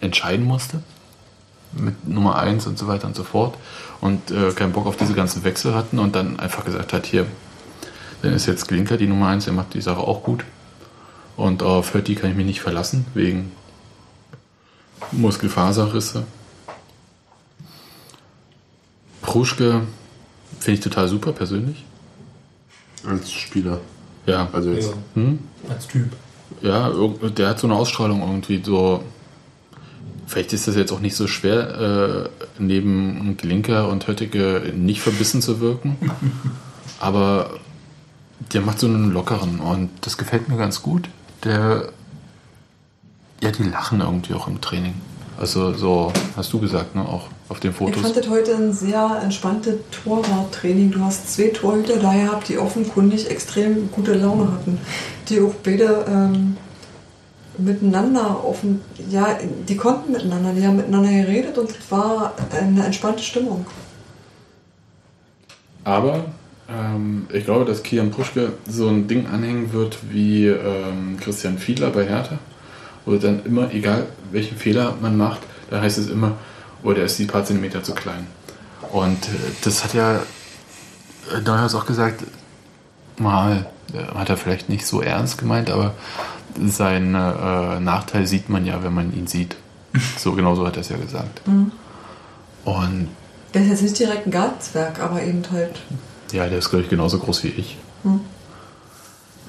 entscheiden musste. Mit Nummer 1 und so weiter und so fort. Und äh, keinen Bock auf diese ganzen Wechsel hatten und dann einfach gesagt hat, hier, dann ist jetzt Glinker die Nummer 1, der macht die Sache auch gut. Und auf Hötti kann ich mich nicht verlassen, wegen Muskelfaserrisse. Pruschke finde ich total super persönlich. Als Spieler. Ja, Also jetzt. hm? Als Typ. ja, der hat so eine Ausstrahlung irgendwie so. Vielleicht ist das jetzt auch nicht so schwer, äh, neben Glinker und Höttike nicht verbissen zu wirken. (laughs) Aber der macht so einen lockeren und das gefällt mir ganz gut. Der. Ja, die lachen irgendwie auch im Training. Also so, hast du gesagt, ne? Auch auf den Ich Fotos. fand das heute ein sehr entspanntes Torwarttraining. Du hast zwei Torhüter da gehabt, die offenkundig extrem gute Laune hatten. Die auch beide ähm, miteinander offen, ja, die konnten miteinander, die haben miteinander geredet und es war eine entspannte Stimmung. Aber ähm, ich glaube, dass Kian Pruschke so ein Ding anhängen wird wie ähm, Christian Fiedler bei Hertha. Wo dann immer, egal welchen Fehler man macht, da heißt es immer, oh, der ist die paar Zentimeter zu klein. Und äh, das hat ja äh, Neuhaus auch gesagt, mal äh, hat er vielleicht nicht so ernst gemeint, aber seinen äh, Nachteil sieht man ja, wenn man ihn sieht. (laughs) So genau so hat er es ja gesagt. Mhm. Und Der ist jetzt nicht direkt ein Gartenzwerg, aber eben halt. ja, der ist, glaube ich, genauso groß wie ich. Hm.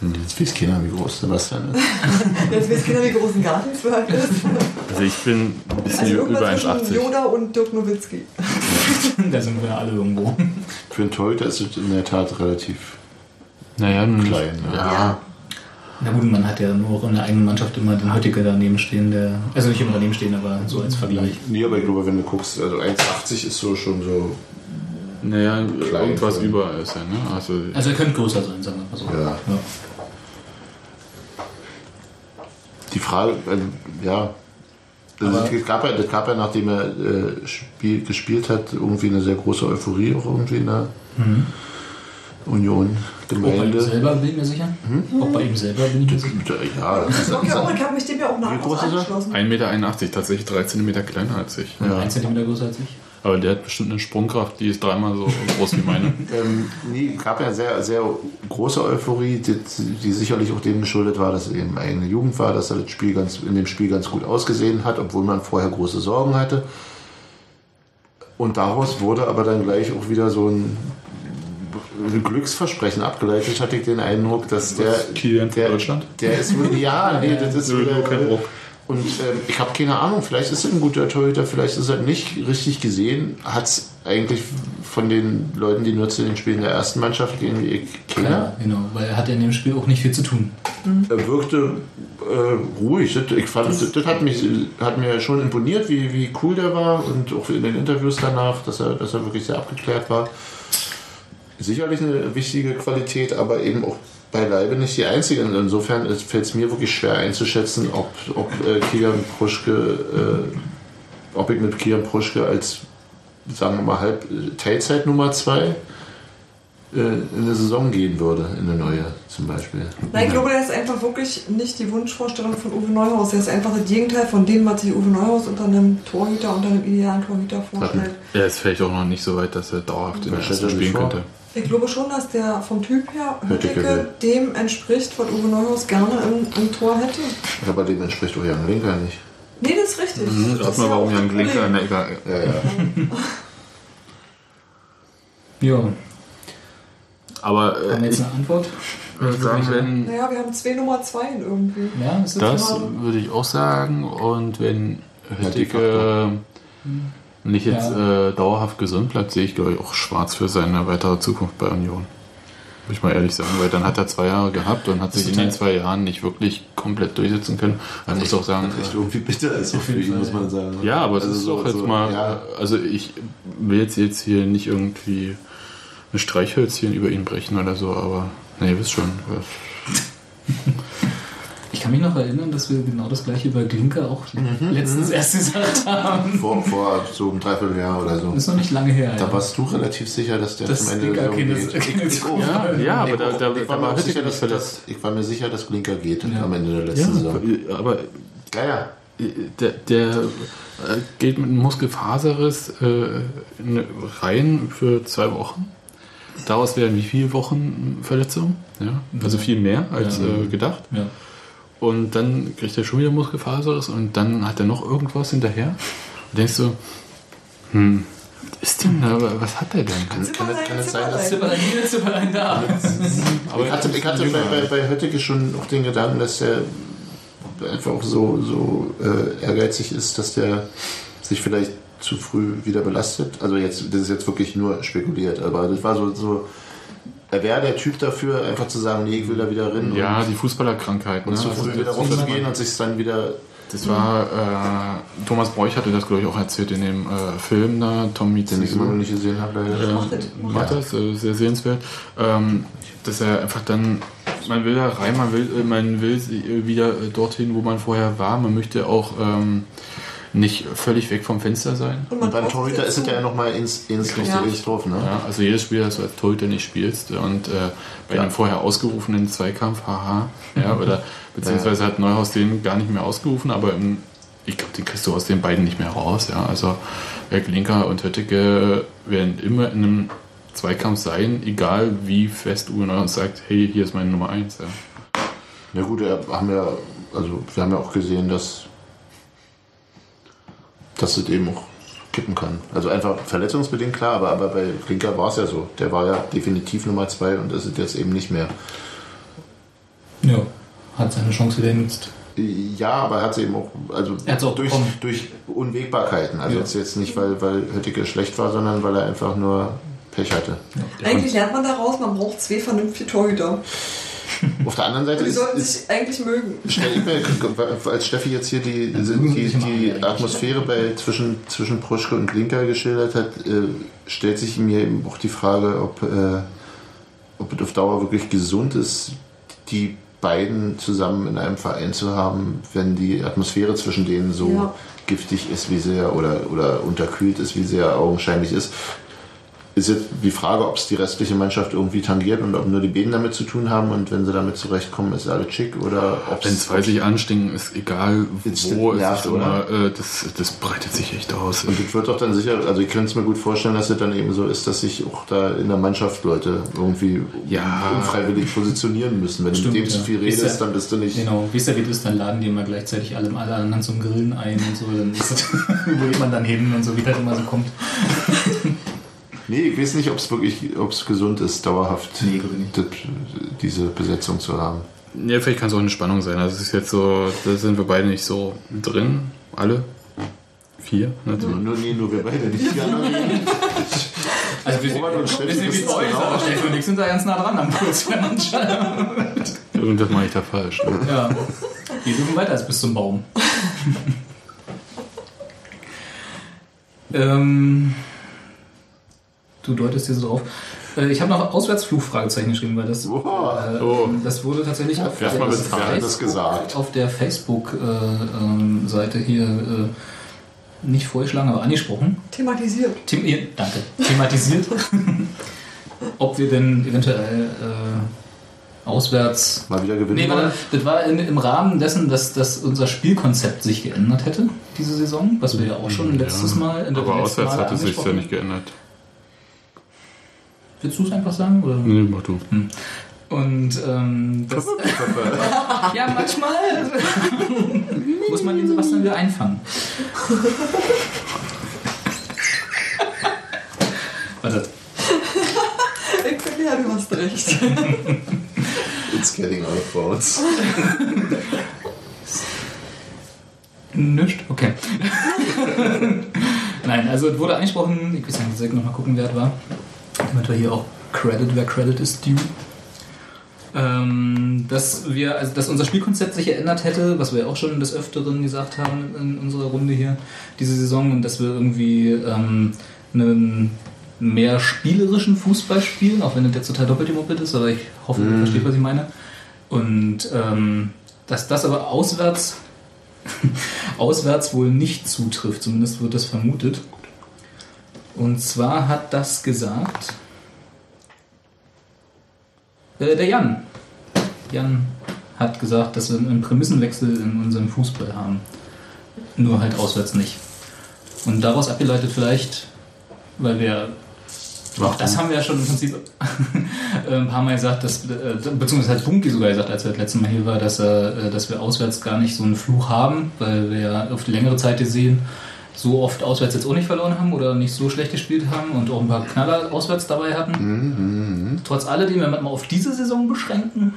Jetzt weiß keiner, wie groß Sebastian ist. (laughs) Jetzt wisst ihr, wie groß ein Gartenzwerg ist. Also ich bin ein bisschen Also über irgendwas zwischen 1,80. Yoda und Dirk Nowitzki. (laughs) da sind wir alle irgendwo. Für einen Torhüter ist es in der Tat relativ Naja, klein. Ne? Ja, Na gut, man hat ja nur in der eigenen Mannschaft immer den Heutiger daneben stehen, der. Also nicht immer daneben stehen, aber so als Vergleich. Nee, aber ich glaube, wenn du guckst, also 1,80 ist so schon so. naja irgendwas von- über ist er, ne? Also, Also er könnte größer sein, sagen wir mal so. Ja. Die Frage, also, ja. Also es gab ja, das gab ja, nachdem er äh, spiel, gespielt hat, irgendwie eine sehr große Euphorie auch irgendwie in der Mhm. Union Auch bei ihm Gemeinde. selber bin ich mir sicher. Auch bei ihm selber bin ich mir sicher. Ja, das ist, Okay, oh, ich habe mich dem ja auch Wie groß nahtlos ist er? angeschlossen. 1,81 Meter, tatsächlich 3 Zentimeter kleiner als ich. Und ein Zentimeter größer als ich. Aber der hat bestimmt eine Sprungkraft, die ist dreimal so groß wie meine. (laughs) ähm, nee, gab ja sehr, sehr große Euphorie, die, die sicherlich auch dem geschuldet war, dass er eben eigene Jugend war, dass er das Spiel ganz, in dem Spiel ganz gut ausgesehen hat, obwohl man vorher große Sorgen hatte. Und daraus wurde aber dann gleich auch wieder so ein Glücksversprechen abgeleitet, hatte ich den Eindruck, dass der. Kilian von der, Deutschland? Der ist wohl, ja, nee, (laughs) das ist wieder, kein Druck. Und ähm, ich habe keine Ahnung, vielleicht ist er ein guter Torhüter, vielleicht ist er nicht richtig gesehen. Hat es eigentlich von den Leuten, die nur zu den Spielen der ersten Mannschaft gehen, wie ich keiner. Ja, genau, weil er hat ja in dem Spiel auch nicht viel zu tun. Er wirkte äh, ruhig. Das, ich fand, das, das hat, mich, hat mir schon imponiert, wie, wie cool der war und auch in den Interviews danach, dass er, dass er wirklich sehr abgeklärt war. Sicherlich eine wichtige Qualität, aber eben auch beileibe nicht die einzige. Und insofern fällt es mir wirklich schwer einzuschätzen, ob, ob äh, Kilian Pruschke, äh, ob ich mit Kilian Pruschke als, sagen wir mal, halb Teilzeit Nummer zwei äh, in eine Saison gehen würde, in eine neue zum Beispiel. Nein, ich glaube, der ist einfach wirklich nicht die Wunschvorstellung von Uwe Neuhaus. Der ist einfach das Gegenteil von dem, was sich Uwe Neuhaus unter einem Torhüter, unter einem idealen Torhüter vorstellt. Er ist vielleicht auch noch nicht so weit, dass er dauerhaft in der ersten er spielen vor? Ich glaube schon, dass der vom Typ her will. dem entspricht, was Uwe Neuhaus gerne im, im Tor hätte. Aber dem entspricht auch Jan Linker nicht. Nee, das ist richtig. Mhm, Das mal, ja warum Jan Problem. in der Ecke. Ja, ja. Ja, (laughs) Aber haben äh, wir ich jetzt eine Antwort? würde sagen, wenn Naja, wir haben zwei Nummer zwei irgendwie. Ja, ist das gerade- würde ich auch sagen. Und wenn die Höttike nicht jetzt äh, dauerhaft gesund bleibt, sehe ich, glaube ich, auch schwarz für seine weitere Zukunft bei Union. Muss ich mal ehrlich sagen, weil dann hat er zwei Jahre gehabt und hat sich in den zwei Jahren nicht wirklich komplett durchsetzen können. Man muss auch sagen, echt irgendwie bitter ist auch für ihn, muss man sagen. Ja, aber es Also ist so- doch jetzt so, mal. ja. Also ich will jetzt, jetzt hier nicht irgendwie ein Streichhölzchen über ihn brechen oder so, aber nee, ihr wisst schon. Ich kann mich noch erinnern, dass wir genau das gleiche über Glinker auch Mhm, letztens erst gesagt haben. Vor, vor so einem Dreivierteljahr oder so. Ist noch nicht lange her. Da ja. warst du relativ sicher, dass der Das zum Ende Glinker der Saison keine- geht. keine Ich-. Ja, ja, aber Ich da, da, ich war mir auch sicher, dass, dass, ich war mir sicher, dass Glinker geht Ja. am Ende der letzten Saison. Aber Ja, ja. der, der äh, geht mit einem Muskelfaserriss äh, in- rein für zwei Wochen. Daraus werden wie viele Wochen Verletzung? Ja, also viel mehr als Ja. äh, gedacht. Ja. Und dann kriegt er schon wieder Muskelfaserriss und dann hat er noch irgendwas hinterher. Und denkst du, hm, was ist denn da? Was hat er denn? Kann, kann, es- kann es sein, dass Zipperlein hier, Zipperlein da. (laughs) Aber ich hatte, ich hatte bei, bei, bei Höttike schon auch den Gedanken, dass der einfach auch so, so äh, ehrgeizig ist, dass der sich vielleicht zu früh wieder belastet. Also jetzt, das ist jetzt wirklich nur spekuliert, aber das war so, so wäre der Typ dafür, einfach zu sagen, nee, ich will da wieder rein ja, und, die Fußballerkrankheit. und Ne? zu Also früh wieder das- rauszugehen und sich dann wieder Das war, äh, Thomas Bräuch hatte das, glaube ich, auch erzählt in dem äh, Film da, Tommy den ich immer noch nicht gesehen habe. Macht das. macht das, äh, sehr sehenswert, ähm, dass er einfach dann, man will da rein, man will, äh, man will sie- wieder äh, dorthin, wo man vorher war, man möchte auch ähm, nicht völlig weg vom Fenster sein. man Und beim Torhüter ist es ja nochmal ins, ins Ja. richtig drauf, ne? Ja, also jedes Spiel, das du als Torhüter nicht spielst und äh, bei Ja. einem vorher ausgerufenen Zweikampf, haha, ja, (laughs) oder beziehungsweise hat Neuhaus den gar nicht mehr ausgerufen, aber im ich glaube, den kriegst du aus den beiden nicht mehr raus. Ja. Also Herr Klinker und Hötteke werden immer in einem Zweikampf sein, egal wie fest Uwe Neuhaus sagt, hey, hier ist meine Nummer 1. Ja. Ja gut, wir haben ja, also wir haben ja auch gesehen, dass, dass es eben auch kippen kann. Also einfach verletzungsbedingt klar, aber, aber bei Klinker war es ja so. Der war ja definitiv Nummer zwei und ist es jetzt eben nicht mehr. Ja, hat seine Chance wieder genutzt. Ja, aber er hat es eben auch, also Er auch durch, bekommen. durch Unwägbarkeiten. Also Ja. jetzt, jetzt nicht, weil, weil Höttike schlecht war, sondern weil er einfach nur Pech hatte. Eigentlich lernt man daraus, man braucht zwei vernünftige Torhüter. Auf der anderen Seite Die ist, sollten ist sich eigentlich mögen. stell ich mir, als Steffi jetzt hier die, die, die Atmosphäre bei, zwischen, zwischen Proschke und Klinker geschildert hat, äh, stellt sich mir eben auch die Frage, ob, äh, ob es auf Dauer wirklich gesund ist, die beiden zusammen in einem Verein zu haben, wenn die Atmosphäre zwischen denen so Ja. giftig ist, wie sie ja, oder, oder unterkühlt ist, wie sie ja augenscheinlich ist. Ist jetzt die Frage, ob es die restliche Mannschaft irgendwie tangiert und ob nur die Bäden damit zu tun haben und wenn sie damit zurechtkommen, ist alles schick oder ob Wenn zwei sich anstinken, ist egal wo, es nervt, ist immer, äh, das, das breitet sich echt aus. Und das wird doch dann sicher, also ich könnte es mir gut vorstellen, dass es dann eben so ist, dass sich auch da in der Mannschaft Leute irgendwie Ja. unfreiwillig positionieren müssen. Wenn du Stimmt, mit dem zu ja. viel Ist redest, ja- dann bist du nicht. Genau, wie es da geht, ist, dann laden die immer gleichzeitig alle, alle anderen zum Grillen ein und so. Dann ist das, (laughs) wo man dann hin und so, wie das immer so kommt. Nee, ich weiß nicht, ob es wirklich, ob es gesund ist, dauerhaft Nee, diese Besetzung zu haben. Ja, vielleicht kann es auch eine Spannung sein. Also es ist jetzt so, da sind wir beide nicht so drin. Alle. Vier, natürlich. Nur, nee, nur wir beide nicht. (laughs) Anderen Also wir Robert und Steffi wie genau. aber Steffi und ich sind da ganz nah dran am Puls (laughs) der Mannschaft. Irgendwas mache ich da falsch. Ne? Ja, wir suchen weiter als bis zum Baum. (laughs) ähm, du deutest hier so drauf. Äh, Ich habe noch Auswärtsflugfragezeichen geschrieben, weil das, äh, Oh. das wurde tatsächlich auf mal der, bezahlt. Wer hat das gesagt? auf der Facebook-Seite hier äh, nicht vorgeschlagen, aber angesprochen. Thematisiert. Them danke. Thematisiert. (laughs) Ob wir denn eventuell äh, auswärts Mal wieder gewinnen Nee, wollen. warte, das war in, im Rahmen dessen, dass, dass unser Spielkonzept sich geändert hätte, diese Saison, was wir ja auch schon letztes Mal in der Aber auswärts Male hat es sich ja nicht geändert. Willst du es einfach sagen? Oder? Nee, mach du. Und ähm, das, (laughs) ja, manchmal (laughs) muss man den Sebastian wieder einfangen. (laughs) Warte, Ich finde ja, du hast recht. It's getting out of bounds. Nicht? Okay. Nein, also es wurde angesprochen, ich weiß nicht, ich noch mal gucken, wer es war. Damit wir hier auch Credit, wer Credit ist due. Ähm, dass wir, also dass unser Spielkonzept sich geändert hätte, was wir auch schon des Öfteren gesagt haben in unserer Runde hier, diese Saison, und dass wir irgendwie ähm, einen mehr spielerischen Fußball spielen, auch wenn das jetzt total doppelt gemoppelt ist, aber ich hoffe, ihr versteht, was ich meine. Und ähm, dass das aber auswärts (laughs) auswärts wohl nicht zutrifft. Zumindest wird das vermutet. Und zwar hat das gesagt äh, der Jan. Jan hat gesagt, dass wir einen Prämissenwechsel in unserem Fußball haben. Nur halt auswärts nicht. Und daraus abgeleitet vielleicht, weil wir auch das haben wir ja schon im Prinzip (laughs) ein paar Mal gesagt, dass, äh, beziehungsweise hat Bunky sogar gesagt, als er das letzte Mal hier war, dass, er, äh, dass wir auswärts gar nicht so einen Fluch haben, weil wir ja auf die längere Zeit gesehen so oft auswärts jetzt auch nicht verloren haben oder nicht so schlecht gespielt haben und auch ein paar Knaller auswärts dabei hatten. Trotz alledem, wenn wir mal auf diese Saison beschränken,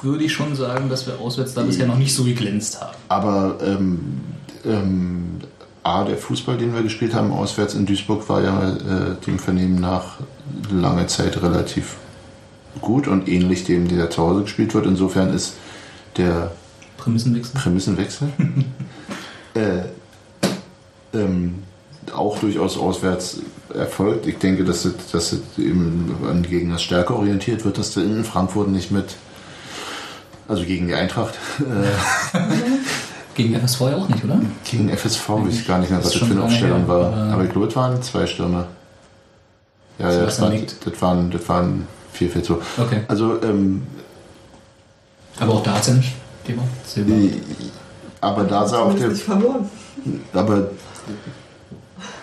würde ich schon sagen, dass wir auswärts da bisher noch nicht so geglänzt haben. Aber ähm, ähm, A, der Fußball, den wir gespielt haben, auswärts in Duisburg, war ja äh, dem Vernehmen nach lange Zeit relativ gut und ähnlich dem, der zu Hause gespielt wird. Insofern ist der Prämissenwechsel. Prämissenwechsel (laughs) äh, ähm, auch durchaus auswärts erfolgt. Ich denke, dass es, dass es eben an Gegners Stärke orientiert wird, dass du in Frankfurt nicht mit, also gegen die Eintracht, äh, (laughs) Gegen FSV ja auch nicht, oder? gegen FSV, weiß ich gar nicht mehr, Das was das für eine Aufstellung war. aber- ich glaube, es waren zwei Stürmer. Ja, ja, das, war, das waren, das waren 4-4-2. Okay. Also, ähm, Aber auch da hat es ja nicht Thema. Silber. aber da sah auch der, nicht verloren. aber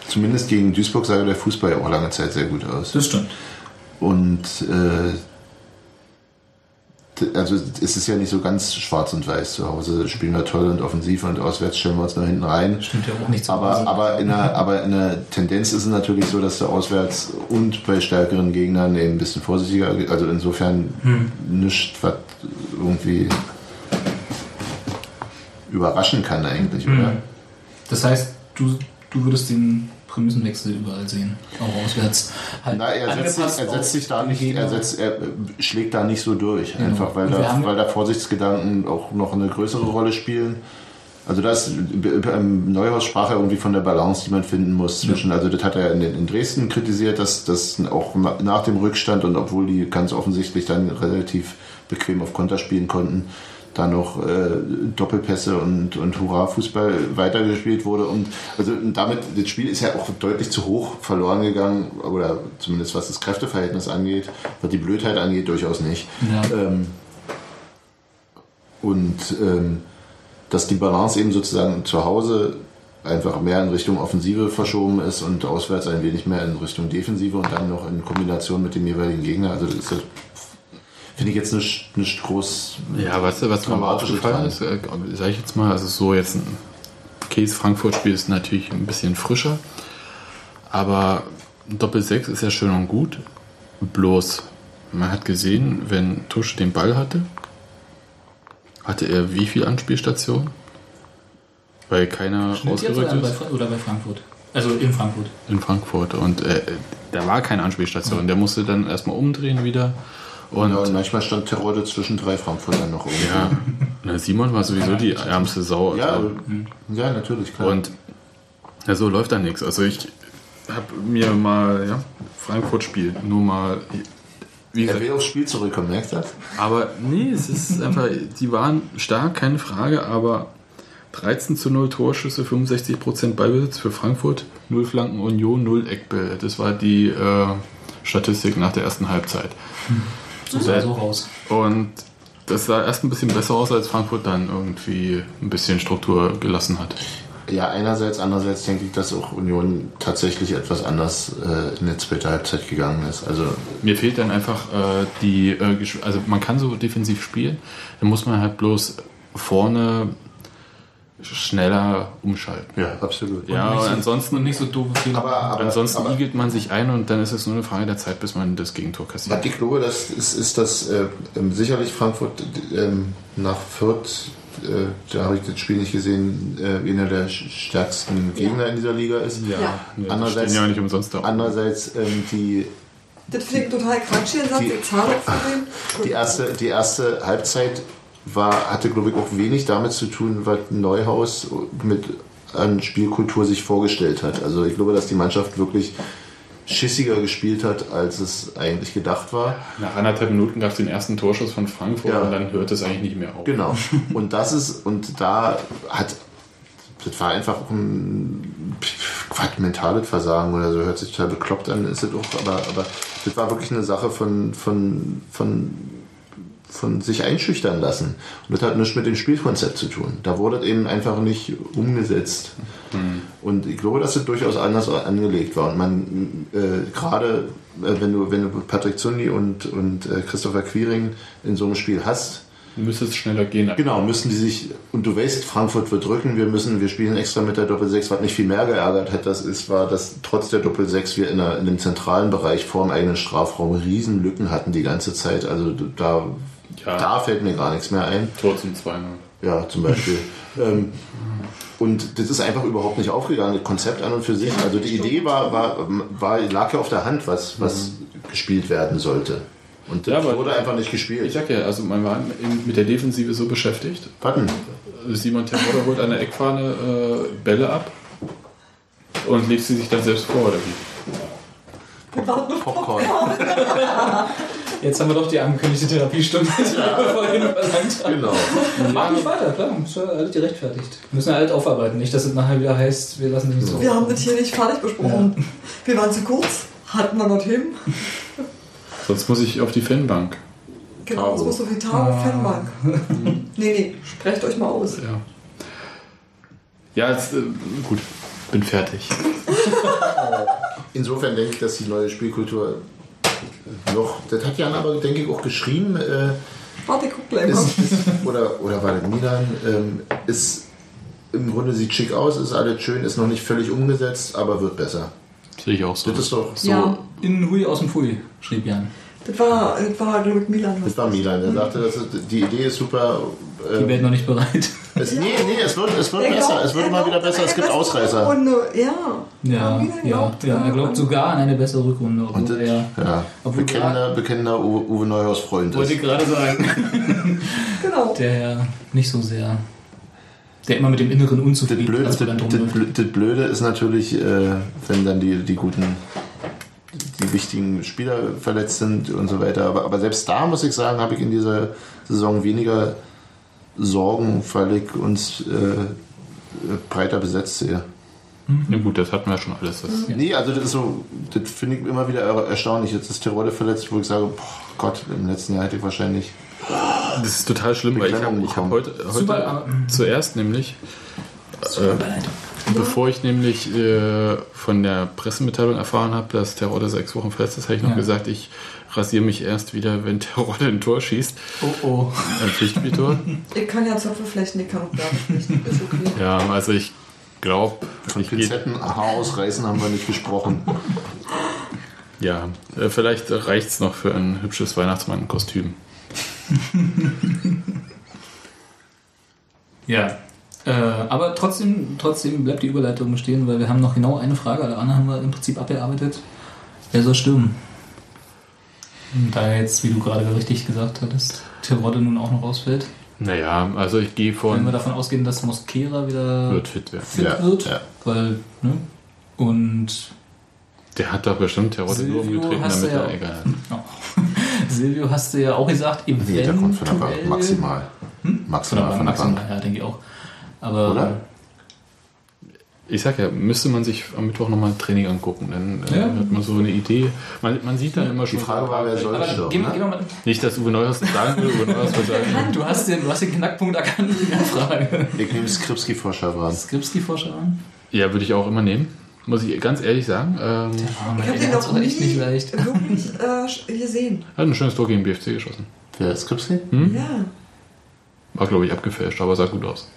zumindest gegen Duisburg sah der Fußball ja auch lange Zeit sehr gut aus. Das stimmt. Und äh, also es ist ja nicht so ganz schwarz und weiß. Zu Hause spielen wir toll und offensiv und auswärts stellen wir uns nach hinten rein. Stimmt ja auch nicht zu Aber, Hause. aber, in der, aber in der Tendenz ist es natürlich so, dass du auswärts und bei stärkeren Gegnern eben ein bisschen vorsichtiger, also insofern Hm. nichts, was irgendwie überraschen kann eigentlich, Hm. oder? Das heißt, du, du würdest den Prämissenwechsel überall sehen, auch auswärts. Halt Na, er setzt, er setzt sich da nicht, Gegner. er, setzt, er äh, schlägt da nicht so durch, Genau. einfach weil da, weil da Vorsichtsgedanken auch noch eine größere Rolle spielen. Also das beim Neuhaus sprach er irgendwie von der Balance, die man finden muss zwischen, also das hat er in, in Dresden kritisiert, dass das auch na- nach dem Rückstand und obwohl die ganz offensichtlich dann relativ bequem auf Konter spielen konnten, da noch äh, Doppelpässe und, und Hurra-Fußball weitergespielt wurde. Und also und damit, das Spiel ist ja auch deutlich zu hoch verloren gegangen, oder zumindest was das Kräfteverhältnis angeht, was die Blödheit angeht, durchaus nicht. Ja. Ähm, und ähm, dass die Balance eben sozusagen zu Hause einfach mehr in Richtung Offensive verschoben ist und auswärts ein wenig mehr in Richtung Defensive und dann noch in Kombination mit dem jeweiligen Gegner. Also das ist finde ich jetzt nicht, nicht groß. Ja, weißt du, was mir aber aufgefallen ist, äh, sag ich jetzt mal, also so jetzt ein Case Frankfurt-Spiel ist natürlich ein bisschen frischer, aber Doppel 6 ist ja schön und gut, bloß man hat gesehen, wenn Tusch den Ball hatte, hatte er wie viel Anspielstationen? Weil keiner ausgerückt oder bei, ist. Fra- oder bei Frankfurt? Also in Frankfurt. In Frankfurt und äh, da war keine Anspielstation. Der musste dann erstmal umdrehen wieder. Und Ja, und manchmal stand Terodde zwischen drei Frankfurtern noch irgendwie. ja, na, Simon war sowieso die ärmste Sau. Ja, Also, ja, natürlich, klar. Und ja, so läuft da nichts. Also ich habe mir mal, ja, Frankfurt spielt, nur mal, wie er will aufs Spiel zurückkommen, merkst du das? aber nee, es ist einfach, die waren stark, keine Frage, aber 13 zu 0 Torschüsse, 65% Ballbesitz für Frankfurt, 0 Flanken Union, 0 Eckbälle. Das war die äh, Statistik nach der ersten Halbzeit. So sah so raus. Und das sah erst ein bisschen besser aus, als Frankfurt dann irgendwie ein bisschen Struktur gelassen hat. Ja, einerseits, andererseits denke ich, dass auch Union tatsächlich etwas anders äh, in die zweite Halbzeit gegangen ist. Also Mir fehlt dann einfach äh, die, äh, also man kann so defensiv spielen, dann muss man halt bloß vorne schneller umschalten. ja, absolut. Ja, und Und ansonsten, nicht so doofe Fehler. Aber, aber, ansonsten aber igelt man sich ein und dann ist es nur eine Frage der Zeit, bis man das Gegentor kassiert. was ich glaube, das ist, ist dass äh, ähm, sicherlich Frankfurt ähm, nach Fürth, äh, da habe ich das Spiel nicht gesehen, äh, einer der stärksten Gegner in dieser Liga ist. Ja. Ja, die Andererseits- ja nicht umsonst da. Andererseits ähm, die Das finde ich total quatsch, den Satz, Die- von dem. Die erste, die erste Halbzeit war, hatte, glaube ich, auch wenig damit zu tun, was Neuhaus mit an Spielkultur sich vorgestellt hat. Also ich glaube, dass die Mannschaft wirklich schissiger gespielt hat, als es eigentlich gedacht war. Nach anderthalb Minuten gab es den ersten Torschuss von Frankfurt Ja. und dann hört es eigentlich nicht mehr auf. Genau. (laughs) Und das ist, und da hat, das war einfach ein Quatsch, mentales Versagen oder so, hört sich total bekloppt an, ist es auch, aber, aber das war wirklich eine Sache von, von, von, von sich einschüchtern lassen. Und das hat nichts mit dem Spielkonzept zu tun. Da wurde es eben einfach nicht umgesetzt. Und ich glaube, dass es durchaus anders angelegt war. Und man, äh, gerade äh, wenn du, wenn du Patrick Zundi und, und äh, Christopher Quiring in so einem Spiel hast, Müsste es schneller gehen. Genau, müssen die sich, und du weißt, Frankfurt wird drücken, wir müssen, wir spielen extra mit der Doppel-6, was mich viel mehr geärgert hat, das ist, war, dass trotz der Doppel-6 wir in, der, in dem zentralen Bereich vor dem eigenen Strafraum riesen Lücken hatten die ganze Zeit, also da, Ja. da fällt mir gar nichts mehr ein. Tor zum 2 Ja, zum Beispiel. (laughs) ähm, und das ist einfach überhaupt nicht aufgegangen, das Konzept an und für sich. Also die Idee war, war, war lag ja auf der Hand, was, was gespielt werden sollte. Und das Ja, aber- wurde einfach nicht gespielt. Ich sag ja, also man war mit der Defensive so beschäftigt. Warten. Simon Terodde holt an der Eckfahne äh, Bälle ab und legt sie sich dann selbst vor, oder wie? Popcorn. (laughs) Jetzt haben wir doch die angekündigte Therapiestunde, die wir vorhin verlangt haben. Genau. Mach nicht weiter, klar. Ist ja alles gerechtfertigt. Müssen wir halt aufarbeiten. Nicht, dass es nachher wieder heißt, wir lassen dich so. Wir haben das hier nicht fertig besprochen. Wir waren zu kurz, hatten wir noch Themen. Sonst muss ich auf die Fanbank. Genau, das Taro. muss so viel Taro Fanbank. (laughs) nee, nee, sprecht euch mal aus. Ja. Ja, jetzt, äh, gut, bin fertig. (laughs) Insofern denke ich, dass die neue Spielkultur noch, das hat Jan aber, denke ich, auch geschrieben, äh, Warte, guck gleich mal. ist, ist, oder, oder war das Milan, ähm, ist im Grunde sieht schick aus, ist alles schön, ist noch nicht völlig umgesetzt, aber wird besser. Sehe ich auch so. Das ist doch so. Ja. In Hui aus dem Pfui, schrieb Jan. Das war, das war glaube ich, Milan. Das war Milan, der sagte, das ist, die Idee ist super. Die Äh, Welt noch nicht bereit. Es, nee, nee, es wird, es wird Er besser, glaubt- es wird er immer wieder besser, es gibt Ausreißer. Rückrunde, Ja. Ja, ja, ja. Er glaubt sogar an eine bessere Rückrunde. Und Obwohl das, er, ja, obwohl bekennender, bekennender Uwe, Uwe Neuhaus Freund wollte ist. ich gerade sagen. (laughs) Genau. Der ja nicht so sehr. Der immer mit dem Inneren unzufrieden Blöde, das, dann drum das, das Blöde ist natürlich, äh, wenn dann die, die guten, die wichtigen Spieler verletzt sind und so weiter. Aber, aber selbst da muss ich sagen, habe ich in dieser Saison weniger Sorgen, weil ich uns äh, breiter besetzt sehe. Ja, gut, das hatten wir schon alles. Das, Nee, also das ist so, das finde ich immer wieder er- erstaunlich. Jetzt ist Tirode verletzt, wo ich sage, boah, Gott, im letzten Jahr hätte ich wahrscheinlich. das ist total schlimm, weil ich habe ich hab heute, heute zuerst nämlich, äh, bevor ich nämlich äh, von der Pressemitteilung erfahren habe, dass Terodde sechs Wochen verletzt ist, habe ich noch Ja. gesagt, ich rasiere mich erst wieder, wenn Terodde ein Tor schießt. Oh oh. Ein Pflichtspieltor. (laughs) Ich kann ja Zöpfe flechten, ich kann auch Bärte flechten. Ist okay. ja, also ich glaube, Von ich Pinzetten, Haar ausreißen haben wir nicht gesprochen. Ja, äh, vielleicht reicht es noch für ein hübsches Weihnachtsmann-Kostüm. (laughs) Ja. Äh, aber trotzdem, trotzdem bleibt die Überleitung bestehen, weil wir haben noch genau eine Frage. Alle anderen haben wir im Prinzip abgearbeitet. Wer soll stürmen? Und Da jetzt, wie du gerade richtig gesagt hattest, Terodde nun auch noch ausfällt, Naja, also ich gehe wenn wir von. davon ausgehen, dass Mosquera wieder Wird fit werden. fit Ja, wird, ja. weil, ne? Und Der hat doch bestimmt Terodde nur Silvio umgetreten, hast damit du ja- er egal (laughs) oh. (laughs) Silvio hast du ja auch gesagt, Nee, der kommt von der Bank. eventuell- Maximal. Von Maximal der von der Maximal, Bank. ja, denke ich auch. Aber Oder? Ich sag ja, müsste man sich am Mittwoch nochmal ein Training angucken, dann äh, Ja. hat man so eine Idee. Man, man sieht dann immer Die schon. Frage war, wer soll gehen, wir- ne? Nicht, dass Uwe Neuhaus sagen will, Uwe Neuhaus sagen. Du hast den, du hast den Knackpunkt erkannt in der Frage. Ich nehme Skripski vor Schavran. Skripski-Forscher an? Ja, würde ich auch immer nehmen. Muss ich ganz ehrlich sagen. Ähm, Ich habe den nie echt nicht leicht. wirklich äh, gesehen. hat ein schönes Tor gegen BFC geschossen. Wer ist Skripski? Ja. War, glaube ich, abgefälscht, aber sah gut aus.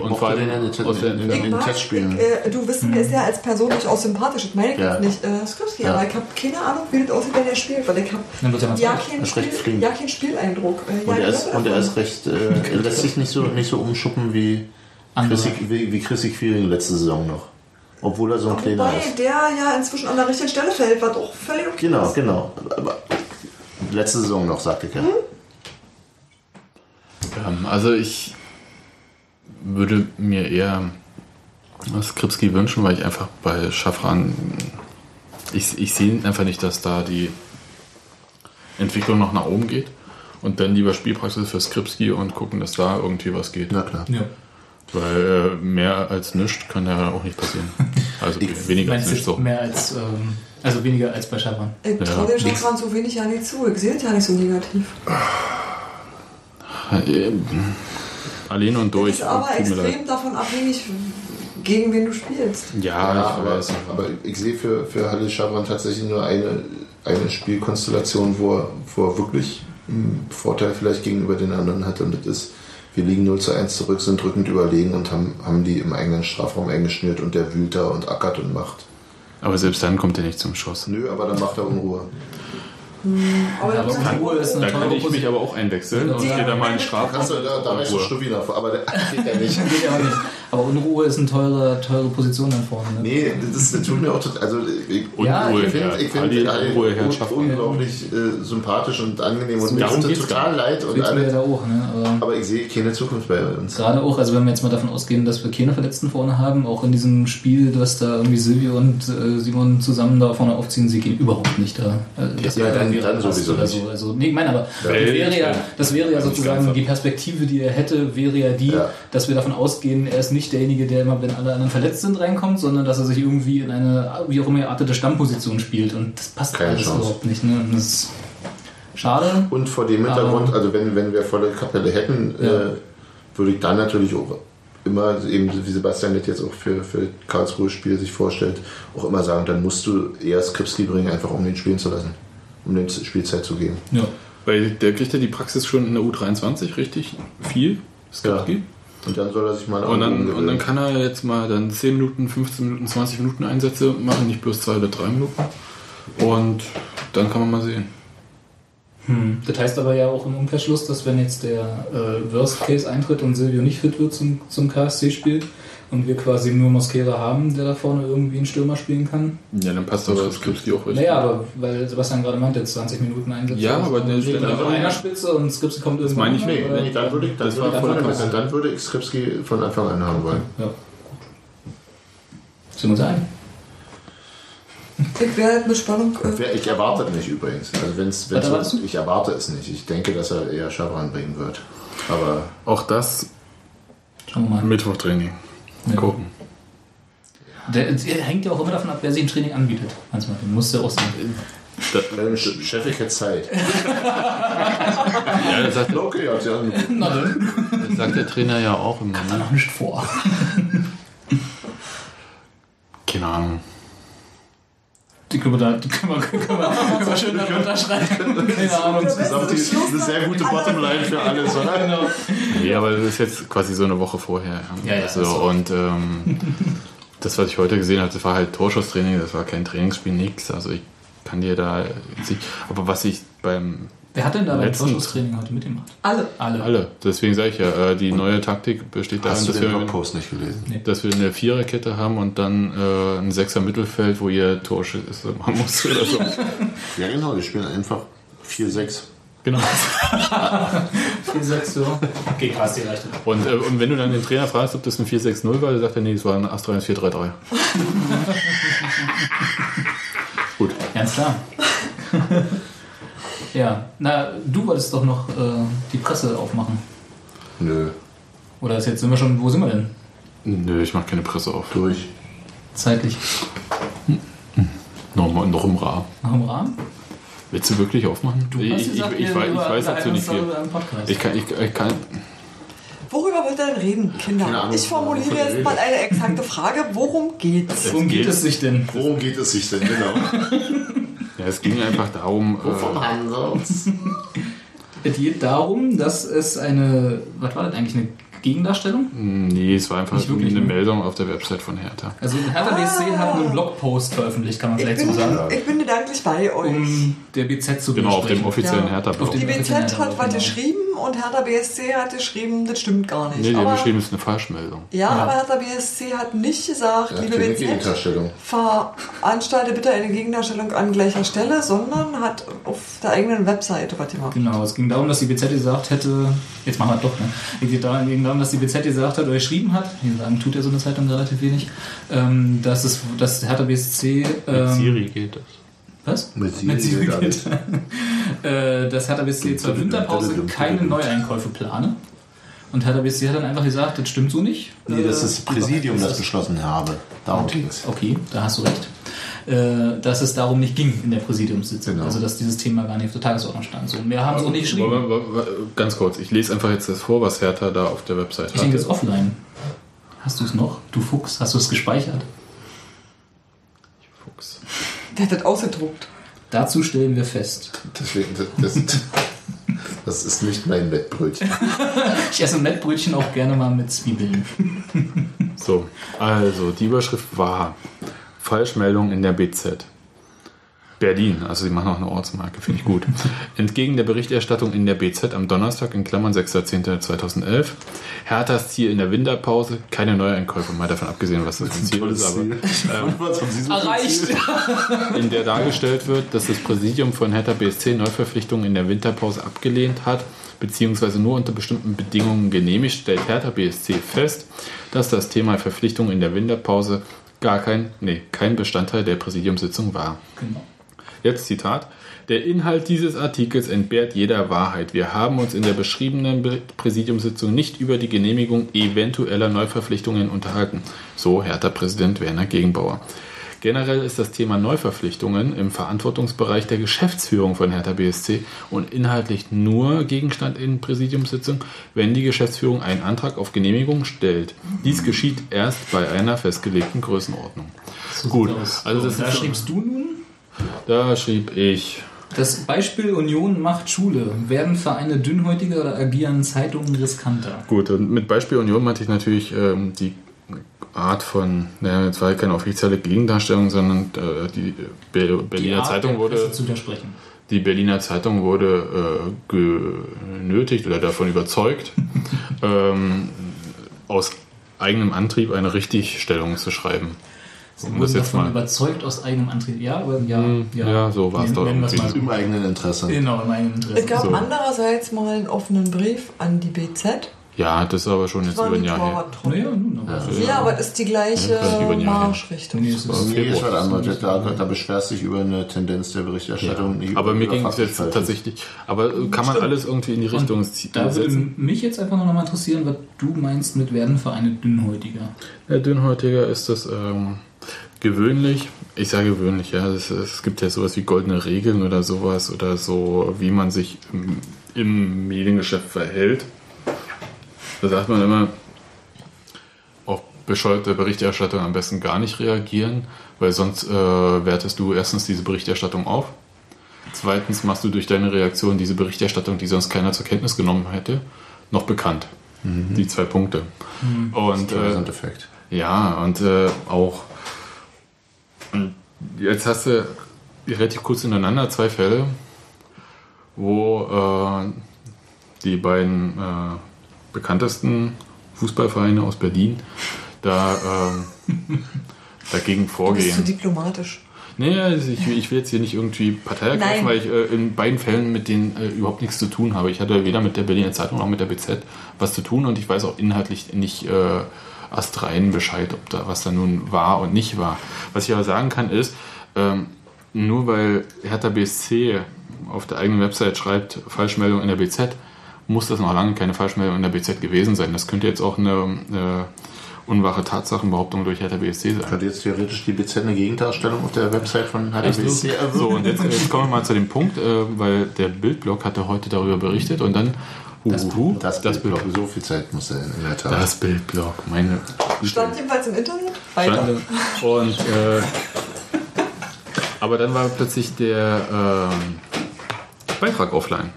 Und mochte vor allem den ja nicht aus in- Ich den mag, Testspielen. Ich, äh, du wissen, mir ist ja als Person durchaus sympathisch. Das meine ich Ja. nicht. Äh, Skripski, Ja. aber ich habe keine Ahnung, wie das aussieht, wenn er spielt. Weil ich habe ja, Zeit. keinen Spiel, ja keinen Spieleindruck. Äh, Und ja, er ich ist, und er ist recht, äh, (laughs) er lässt sich nicht so, nicht so umschuppen wie. Chrissy, wie, wie Chrissy Quiring letzte Saison noch. Obwohl er so ein kleiner Wobei ist. der ja inzwischen an der richtigen Stelle fällt, was auch völlig okay Genau, ist. genau. Aber letzte Saison noch, sagte ich ja. Ähm, also ich würde mir eher Skripski wünschen, weil ich einfach bei Schaffran, ich, ich sehe einfach nicht, dass da die Entwicklung noch nach oben geht. Und dann lieber Spielpraxis für Skripski und gucken, dass da irgendwie was geht. Na klar. Ja. Weil äh, mehr als nichts kann ja auch nicht passieren. Also Ich- weniger als nichts so. mehr als, ähm, also weniger als bei Schabran? Ich traue Ja. den Schaffran so wenig ja nicht zu. Ich sehe es ja nicht so negativ. Alleine und Das durch. ist aber extrem davon abhängig, gegen wen du spielst. Ja, Ja, ich aber, weiß. aber ich sehe für, für Halle Schabran tatsächlich nur eine, eine Spielkonstellation, wo er, wo er wirklich einen Vorteil vielleicht gegenüber den anderen hat. Und das ist, wir liegen 0 zu 1 zurück, sind drückend überlegen und haben, haben die im eigenen Strafraum eingeschnürt und der wühlt da und ackert und macht. Aber selbst dann kommt er nicht zum Schuss. Nö, aber dann macht er Unruhe. Aber, Aber Unruhe ist eine Da kann ich mich aber auch einwechseln und Ja. stehe da mal in den Strafraum. Achso, da, da weißt du davor, aber der (laughs) geht ja nicht. Geht ja auch nicht. Aber Unruhe ist eine teure, teure Position dann vorne. Ne? Nee, das, das tut mir auch total. Also, ich, Ja, Unruhe, ich finde ja. find alle Unruhe, un unglaublich äh, sympathisch und angenehm und mir tut total leid und ja alle. da auch, ne? Aber Aber ich sehe keine Zukunft bei uns. gerade auch, also wenn wir jetzt mal davon ausgehen, dass wir keine Verletzten vorne haben, auch in diesem Spiel, dass da irgendwie Silvio und äh, Simon zusammen da vorne aufziehen, sie gehen überhaupt nicht da. Also, das Ja, wäre dann- irgendwie dann sowieso nicht. so. Also, nee, ich meine, aber das wäre ja, das wäre ja sozusagen die Perspektive, die er hätte, wäre ja die, Ja. dass wir davon ausgehen, er ist nicht derjenige, der immer, wenn alle anderen verletzt sind, reinkommt, sondern dass er sich irgendwie in eine, wie auch immer geartete Stammposition spielt. Und das passt Keine alles Chance. überhaupt nicht. Ne? Und das ist schade. Und vor dem Hintergrund, also wenn, wenn wir volle Kapelle hätten, Ja. äh, würde ich dann natürlich auch immer, eben wie Sebastian das jetzt auch für, für Karlsruhe Spiel sich vorstellt, auch immer sagen, dann musst du eher Skripski bringen, einfach um den spielen zu lassen. Um dem Spielzeit zu geben. Ja. Weil der kriegt ja die Praxis schon in der U23 richtig viel. Skripski. Und dann soll er sich mal Und dann, angucken, und dann kann er jetzt mal dann 10 Minuten, 15 Minuten, 20 Minuten Einsätze machen, nicht bloß 2 oder 3 Minuten. Und dann kann man mal sehen. Hm. Das heißt aber ja auch im Umkehrschluss, dass wenn jetzt der äh, Worst Case eintritt und Silvio nicht fit wird zum, zum KSC-Spiel und wir quasi nur Mosquera haben, der da vorne irgendwie einen Stürmer spielen kann. Ja, dann passt aber Skripski auch richtig. Naja, aber weil Sebastian gerade meinte, jetzt 20 Minuten Einsätze. Ja, aber der der steht steht auf einfach- einer Spitze und Skripsi kommt irgendwann. meine ich nicht. oder? Nee, dann würde ich, dann Das würde ich, dann, dann würde ich Skripski von Anfang an haben wollen. Ja. Sind wir uns einig? Ich werde mit Spannung. Äh, Ich erwarte es nicht übrigens. Also wenn's, Was wenn's du? ich erwarte es nicht. Ich denke, dass er eher Schabran bringen wird. Aber Auch das Schauen wir mal. Mittwochtraining. Ja. Gucken. Der, der hängt ja auch immer davon ab, wer sich ein Training anbietet. Manchmal. Den musst du auch sehen. Chef, ich hätte Zeit. Ja, das sagt, Okay, ja, ja. Na dann. das sagt der Trainer ja auch immer. Da Ne? noch nicht vor. Keine Ahnung. Die können wir da, die können wir, können wir, können wir (laughs) schön da unterschreiben. Keine Ahnung. Insgesamt die- eine sehr gute Bottomline für alles, oder? Genau. Nee, aber das ist jetzt quasi so eine Woche vorher. Ja, ja, Also, ist so. und ähm, (laughs) das, was ich heute gesehen habe, das war halt Torschusstraining, das war kein Trainingsspiel, nix. Also ich kann dir da. Aber was ich beim Wer hat denn da beim Letzten- Torschusstraining heute mitgemacht? alle. Alle. alle, deswegen sage ich ja, äh, die neue Taktik besteht darin, Hast du dass den wir, gelesen? dass wir eine Viererkette haben und dann äh, ein Sechser Mittelfeld, wo ihr Torschüsse machen muss oder so. (laughs) Ja, genau. Wir spielen einfach 4-6. genau. (laughs) 4, 6, so. Okay, krass, die reicht. Und, äh, und wenn du dann den Trainer fragst, ob das ein 4-6-0 war, dann sagt er, nee, es war ein Astral (laughs) 4-3-3. Gut. Ganz klar. Ja, na, du wolltest doch noch äh, die Presse aufmachen. Nö, Oder ist jetzt sind wir schon, wo sind wir denn? Nö, ich mach keine Presse auf. durch. Zeitlich. Noch, mal- noch im Rahmen. Noch im Rahmen? Willst du wirklich aufmachen? Du ich, hast ich, gesagt, ich, ich, weiß, ich weiß dazu nicht viel. Ich kann, ich, ich kann, Worüber wollt ihr denn reden, Kinder? Ahnung, ich formuliere jetzt mal eine exakte Frage. Worum geht's? Worum geht geht- es sich denn? Worum geht es sich denn genau? (laughs) ja, es ging einfach darum, Wovon äh? (laughs) Es geht darum, dass es eine, was war das eigentlich, eine Gegendarstellung? nee, es war einfach Nicht wirklich, eine ne? Meldung auf der Website von Hertha. Also Hertha BSC hat einen Blogpost veröffentlicht, kann man Ich vielleicht bin, so sagen, ich bin gedanklich bei euch. um der BZ zu Genau, auf dem offiziellen Ja. Hertha-Blog. Auf dem- die BZ hat was genau. geschrieben und Hertha BSC hat geschrieben, das stimmt gar nicht. Nee, die haben aber, geschrieben, es ist eine Falschmeldung. ja, Ja. aber Hertha BSC hat nicht gesagt, Ja, liebe Gegendarstellung. veranstalte bitte eine Gegendarstellung an gleicher Stelle, sondern hat auf der eigenen Webseite was gemacht. Genau, es ging darum, dass die BZ gesagt hätte, jetzt machen wir doch, ne? Es ging darum- ging darum, dass die BZ gesagt hat oder geschrieben hat, hier sagen tut ja so eine Zeitung relativ wenig, ähm, dass es, dass Hertha BSC, ähm, geht das. Was? Mit Siri Mit Siri geht alles. (laughs) äh, dass Hertha BSC zur Winterpause keine Neueinkäufe plane. Und Hertha BSC hat dann einfach gesagt, das stimmt so nicht. Nee, das Äh, ist das Präsidium, das beschlossen habe. Darum ging's. Okay, da hast du recht. Äh, dass es darum nicht ging in der Präsidiumssitzung. Genau. Also, dass dieses Thema gar nicht auf der Tagesordnung stand. So, mehr haben sie auch nicht geschrieben. Ganz kurz, ich lese einfach jetzt das vor, was Hertha da auf der Website Ich denke, das hat. ist offline. Hast du es noch? Du Fuchs, hast du es gespeichert? Fuchs. Der hat das ausgedruckt. Dazu stellen wir fest. Deswegen, das, das, das ist nicht mein Wettbrötchen. Ich esse Mettbrötchen auch gerne mal mit Zwiebeln. So, also die Überschrift war Falschmeldung in der BZ. Berlin, also sie machen auch eine Ortsmarke, finde ich gut. (laughs) Entgegen der Berichterstattung in der BZ am Donnerstag, in Klammern 6.10.2011, Herthas Ziel in der Winterpause, keine Neueinkäufe, mal davon abgesehen, was das für ein Ziel ist, aber so (laughs) Erreicht! (laughs) in der dargestellt wird, dass das Präsidium von Hertha BSC Neuverpflichtungen in der Winterpause abgelehnt hat, beziehungsweise nur unter bestimmten Bedingungen genehmigt, stellt Hertha BSC fest, dass das Thema Verpflichtungen in der Winterpause gar kein, nee, kein Bestandteil der Präsidiumssitzung war. Genau. Jetzt Zitat. Der Inhalt dieses Artikels entbehrt jeder Wahrheit. Wir haben uns in der beschriebenen Be- Präsidiumssitzung nicht über die Genehmigung eventueller Neuverpflichtungen unterhalten. So Hertha-Präsident Werner Gegenbauer. Generell ist das Thema Neuverpflichtungen im Verantwortungsbereich der Geschäftsführung von Hertha BSC und inhaltlich nur Gegenstand in Präsidiumssitzung, wenn die Geschäftsführung einen Antrag auf Genehmigung stellt. Dies geschieht erst bei einer festgelegten Größenordnung. Gut, also das da schriebst du nun, da schrieb ich das Beispiel Union macht Schule. Werden Vereine dünnhäutiger oder agieren Zeitungen riskanter? Gut, und mit Beispiel Union meinte ich natürlich ähm, die Art von, naja, es war ja keine offizielle Gegendarstellung, sondern äh, die Be Berliner Art Zeitung wurde, zu widersprechen. die Berliner Zeitung wurde äh, genötigt oder davon überzeugt, (laughs) ähm, aus eigenem Antrieb eine Richtigstellung zu schreiben. Sie Um das jetzt davon mal- überzeugt aus eigenem Antrieb. Ja, aber ja, Hm, ja, so war's Nennen- doch so. Im eigenen Interesse. Genau, im eigenen Es Interesse. gab So. andererseits mal einen offenen Brief an die BZ. Ja, das ist aber schon jetzt Das war über ein Jahr her. Naja, nun, aber Ja, aber das ist die gleiche Ja, das ist über ein Jahr her. Marschrichtung. Nee, es ist- Nee, was anderes. Da, da beschwerst dich über eine Tendenz der Berichterstattung. nicht Aber mir ging es jetzt tatsächlich. Aber kann man alles irgendwie in die Richtung zie- Da würde setzen? mich jetzt einfach noch mal interessieren, was du meinst mit werden Vereine dünnhäutiger. Ja, dünnhäutiger ist das ähm, gewöhnlich. Ich sage gewöhnlich, ja. Es, es gibt ja sowas wie goldene Regeln oder sowas oder so, wie man sich im, im Mediengeschäft verhält. Da sagt man immer, auf bescheuerte Berichterstattung am besten gar nicht reagieren, weil sonst äh, wertest du erstens diese Berichterstattung auf. Zweitens machst du durch deine Reaktion diese Berichterstattung, die sonst keiner zur Kenntnis genommen hätte, noch bekannt. Die zwei Punkte. Und äh, Streisand-Effekt. ja, und äh, auch jetzt hast du relativ kurz hintereinander zwei Fälle, wo äh, die beiden äh, bekanntesten Fußballvereine aus Berlin da ähm, (laughs) dagegen Du bist zu vorgehen. diplomatisch. Nee, also ich, will- ich will jetzt hier nicht irgendwie Partei ergreifen, weil ich äh, in beiden Fällen mit denen äh, überhaupt nichts zu tun habe. Ich hatte weder mit der Berliner Zeitung noch mit der BZ was zu tun und ich weiß auch inhaltlich nicht äh, astrein Bescheid, ob da was da nun war und nicht war. Was ich aber sagen kann ist, ähm, nur weil Hertha BSC auf der eigenen Website schreibt Falschmeldung in der BZ, muss das noch lange keine Falschmeldung in der BZ gewesen sein. Das könnte jetzt auch eine äh, unwahre Tatsachenbehauptung durch Hertha BSC sein. Könnte jetzt theoretisch die BZ eine Gegendarstellung auf der Website von HDBC So, und jetzt, jetzt kommen wir mal zu dem Punkt, äh, weil der Bildblog hatte heute darüber berichtet und dann Uhuhu, Das, das Bild, Bildblog. so viel Zeit muss er in der Tat. Das Bildblog, meine Stand jedenfalls im Internet. Weiter. Und äh, aber dann war plötzlich der ähm, Beitrag offline.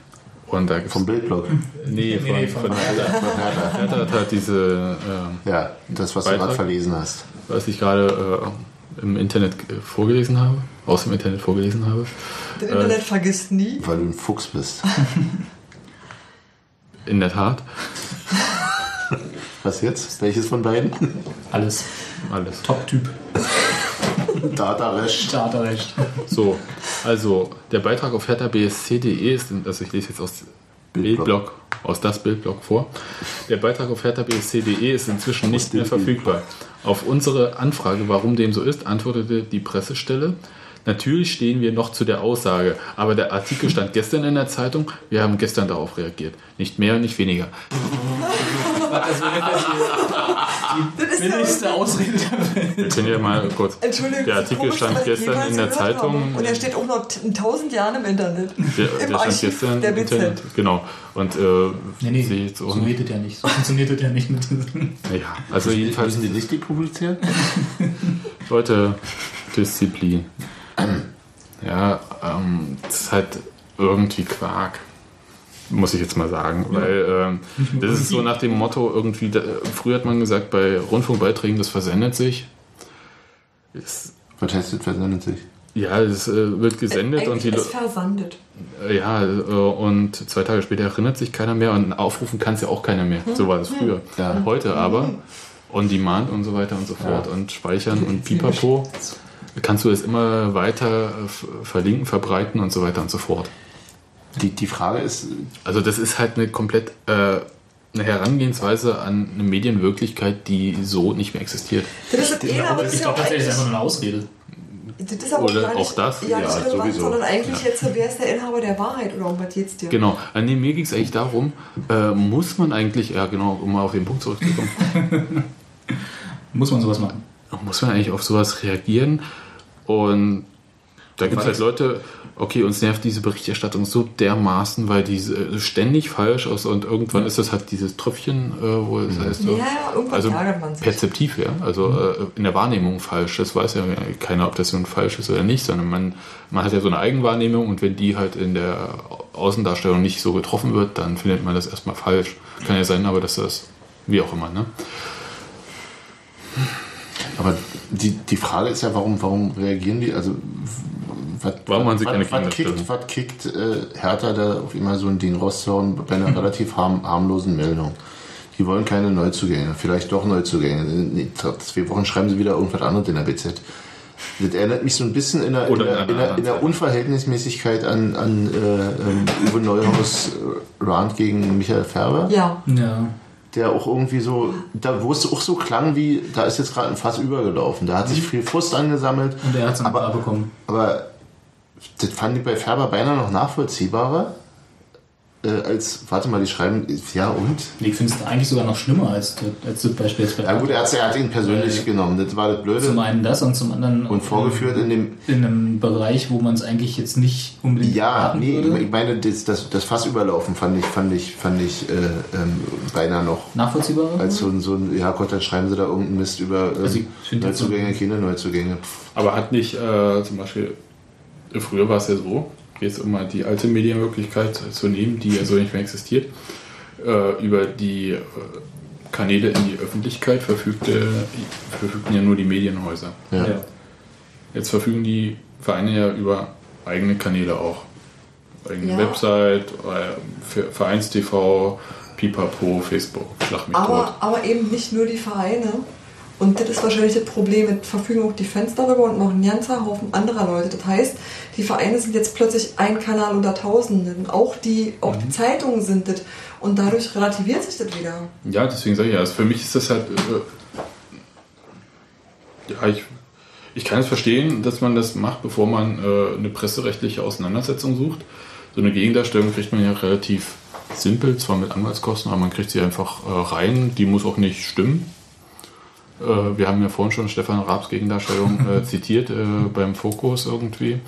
Und da Vom Bildblog. nee, von, nee, von, von Hertha. Hertha hat halt diese, ähm, Ja, das, was du Beitrag? gerade verlesen hast. was ich gerade äh, im Internet äh, vorgelesen habe, aus dem Internet vorgelesen habe. Das Internet vergisst nie. Weil du ein Fuchs bist. (laughs) In der Tat, Was jetzt? Welches von beiden? Alles. alles. Top-Typ. Datarecht. Starterrecht. So, also der Beitrag auf herthabsc.de ist, also ich lese jetzt aus Bildblog. Bildblog, aus das Bildblog vor. Der Beitrag auf herthabsc.de ist inzwischen nicht mehr verfügbar. Auf unsere Anfrage, warum dem so ist, antwortete die Pressestelle. Natürlich stehen wir noch zu der Aussage, aber der Artikel stand gestern in der Zeitung. Wir haben gestern darauf reagiert. Nicht mehr, nicht weniger. Also die Das ist ja billigste Ausrede der Welt. Wir können ja mal kurz. Entschuldigung, Der das Artikel das stand gestern in der. Zeitung. Und er steht auch noch in tausend Jahren im Internet. Der, Im der stand gestern der im BZ. Internet. Genau. Und äh, Nee, nee, jetzt so es ja nicht. So funktioniert es ja nicht mit diesen. Ja, also jedenfalls Müssen die richtig publizieren? Leute, Disziplin. (clears throat) Ja, ähm, das ist halt irgendwie Quark. Muss ich jetzt mal sagen. Weil ähm, das ist so nach dem Motto irgendwie, da, früher hat man gesagt, bei Rundfunkbeiträgen, das versendet sich. Es, Was heißt das versendet sich? ja, es äh, wird gesendet und die Eigentlich ist Le- versandet. äh, ja, äh, und zwei Tage später erinnert sich keiner mehr und aufrufen kann es ja auch keiner mehr. So war das früher. Ja. Heute aber on demand und so weiter und so fort und speichern und pipapo kannst du es immer weiter äh, verlinken, verbreiten und so weiter und so fort. Die, die Frage ist, Also das ist halt eine komplett äh, eine Herangehensweise an eine Medienwirklichkeit, die so nicht mehr existiert. Das ist eh, aber das Ich ja glaube tatsächlich, das ist einfach eigentlich, nur eine Ausrede. das ist aber Oder gar nicht, auch das, ja, ja, relevant, sowieso. sondern eigentlich jetzt, wer ist der Inhaber der Wahrheit oder um was geht's dir? Genau. Äh, nee, mir ging es eigentlich darum, äh, muss man eigentlich, ja genau, um mal auf den Punkt zurückzukommen, (laughs) Muss man sowas machen? muss man eigentlich auf sowas reagieren? Und da gibt es halt Leute, okay, uns nervt diese Berichterstattung so dermaßen, weil die äh, ständig falsch ist und irgendwann ist das halt dieses Tröpfchen, äh, wo es heißt, Ja, ja, irgendwann also ärgert man sich. perzeptiv, ja, also äh, in der Wahrnehmung falsch. Das weiß ja keiner, ob das nun falsch ist oder nicht, sondern man, man hat ja so eine Eigenwahrnehmung und wenn die halt in der Außendarstellung nicht so getroffen wird, dann findet man das erstmal falsch. Kann ja sein, aber dass das, wie auch immer, ne? Aber die, die Frage ist ja, warum, warum reagieren die? Also, was, Warum haben sie keine was kickt, was kickt äh, Hertha da auf immer so ein Ding rauszuhauen bei einer (laughs) relativ harm, harmlosen Meldung? Die wollen keine Neuzugänge, vielleicht doch Neuzugänge. In zwei Wochen schreiben sie wieder irgendwas anderes in der BZ. Das erinnert mich so ein bisschen in der, in der, in der, in der. Unverhältnismäßigkeit an, an äh, ähm, Uwe Neuhaus äh, Rand gegen Michael Färber Ja, Ja. Der auch irgendwie so, da wo es auch so klang wie, da ist jetzt gerade ein Fass übergelaufen. Da hat sich viel Frust angesammelt. Und er hat es aber, bekommen. aber das fand ich bei Färber beinahe noch nachvollziehbarer. Äh, als, warte mal, die schreiben, ja und? Ich finde es eigentlich sogar noch schlimmer als, als das Beispiel jetzt bei Ja gut, er hat, er hat ihn persönlich Weil- genommen, das war das Blöde. Zum einen das und zum anderen Und vorgeführt in dem, in einem Bereich, wo man es eigentlich jetzt nicht unbedingt ja, nee, würde. ich meine, das, das, das Fass überlaufen fand ich, fand ich, fand ich äh, ähm, beinahe noch. Nachvollziehbarer? Als so ein, so ein, ja Gott, dann schreiben sie da irgendeinen Mist über ähm, Also so- Neuzugänge, keine Neuzugänge. Aber hat nicht äh, zum Beispiel, früher war es ja so, jetzt um mal die alte Medienmöglichkeit zu nehmen, die ja so nicht mehr existiert, äh, über die äh, Kanäle in die Öffentlichkeit verfügte, verfügten ja nur die Medienhäuser. Ja. ja. Jetzt verfügen die Vereine ja über eigene Kanäle auch. Eigene Ja. Website, äh, Vereinstv, Pipapo, Facebook, Schlag mich tot. aber, aber eben nicht nur die Vereine. Und das ist wahrscheinlich das Problem. Mit verfügen auch die Fans darüber und noch ein ganzer Haufen anderer Leute. Das heißt, die Vereine sind jetzt plötzlich ein Kanal unter Tausenden. Auch die, auch Mhm. die Zeitungen sind das. Und dadurch relativiert sich das wieder. Ja, deswegen sage ich ja, also für mich ist das halt. Äh, ja, ich, ich kann es verstehen, dass man das macht, bevor man äh, eine presserechtliche Auseinandersetzung sucht. So eine Gegendarstellung kriegt man ja relativ simpel, zwar mit Anwaltskosten, aber man kriegt sie einfach äh, rein. Die muss auch nicht stimmen. Äh, wir haben ja vorhin schon Stefan Raabs Gegendarstellung äh, (laughs) zitiert äh, beim Fokus irgendwie.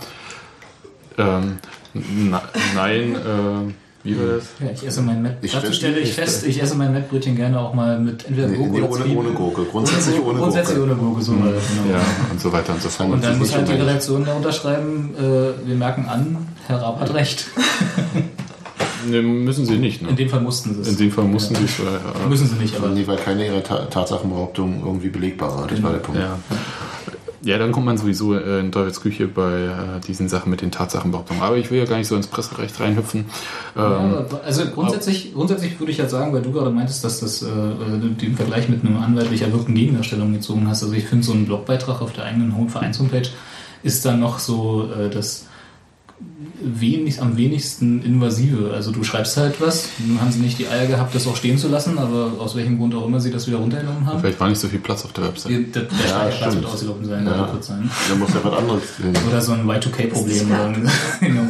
Ähm, na, nein, äh, wie war das? Ja, ich esse mein Met Ich Dazu stell- stelle ich fest, ich esse mein Mettbrötchen gerne auch mal mit entweder Nee, Gurke nee, oder ohne, Zwiebeln. ohne Gurke. Grundsätzlich ohne Grundsätzlich Gurke. ohne Gurke, so mal, genau. Ja, und so weiter und so fort. Und dann muss halt die. Redaktion da unterschreiben, äh, wir merken an, Herr Raab hat recht. (laughs) Ne, müssen sie nicht. Ne? In dem Fall mussten sie es. In dem Fall mussten ja. sie es. Äh, Müssen sie nicht, aber Nee, weil keine ihrer Ta Tatsachenbehauptungen irgendwie belegbar war. Das war der Punkt. ja. ja, dann kommt man sowieso äh, in Teufels Küche bei äh, diesen Sachen mit den Tatsachenbehauptungen. Aber ich will ja gar nicht so ins Presserecht reinhüpfen. Ähm, Ja, aber also grundsätzlich, grundsätzlich würde ich ja sagen, weil du gerade meintest, dass das äh, äh, den Vergleich mit einer anwaltlich erwirkten Gegendarstellung gezogen hast. Also ich finde, so ein Blogbeitrag auf der eigenen Home- Vereins-Homepage ist dann noch so äh, das wenig, am wenigsten invasive. Also du schreibst halt was, nun haben sie nicht die Eier gehabt, das auch stehen zu lassen, aber aus welchem Grund auch immer sie das wieder runtergenommen haben. vielleicht war nicht so viel Platz auf der Website. Der, der Ja, Speicherplatz stimmt. wird ausgelaufen sein, Ja. wird kurz sein. Da muss ja was anderes hin. Oder so ein Y2K-Problem. Das oder- (laughs) genau.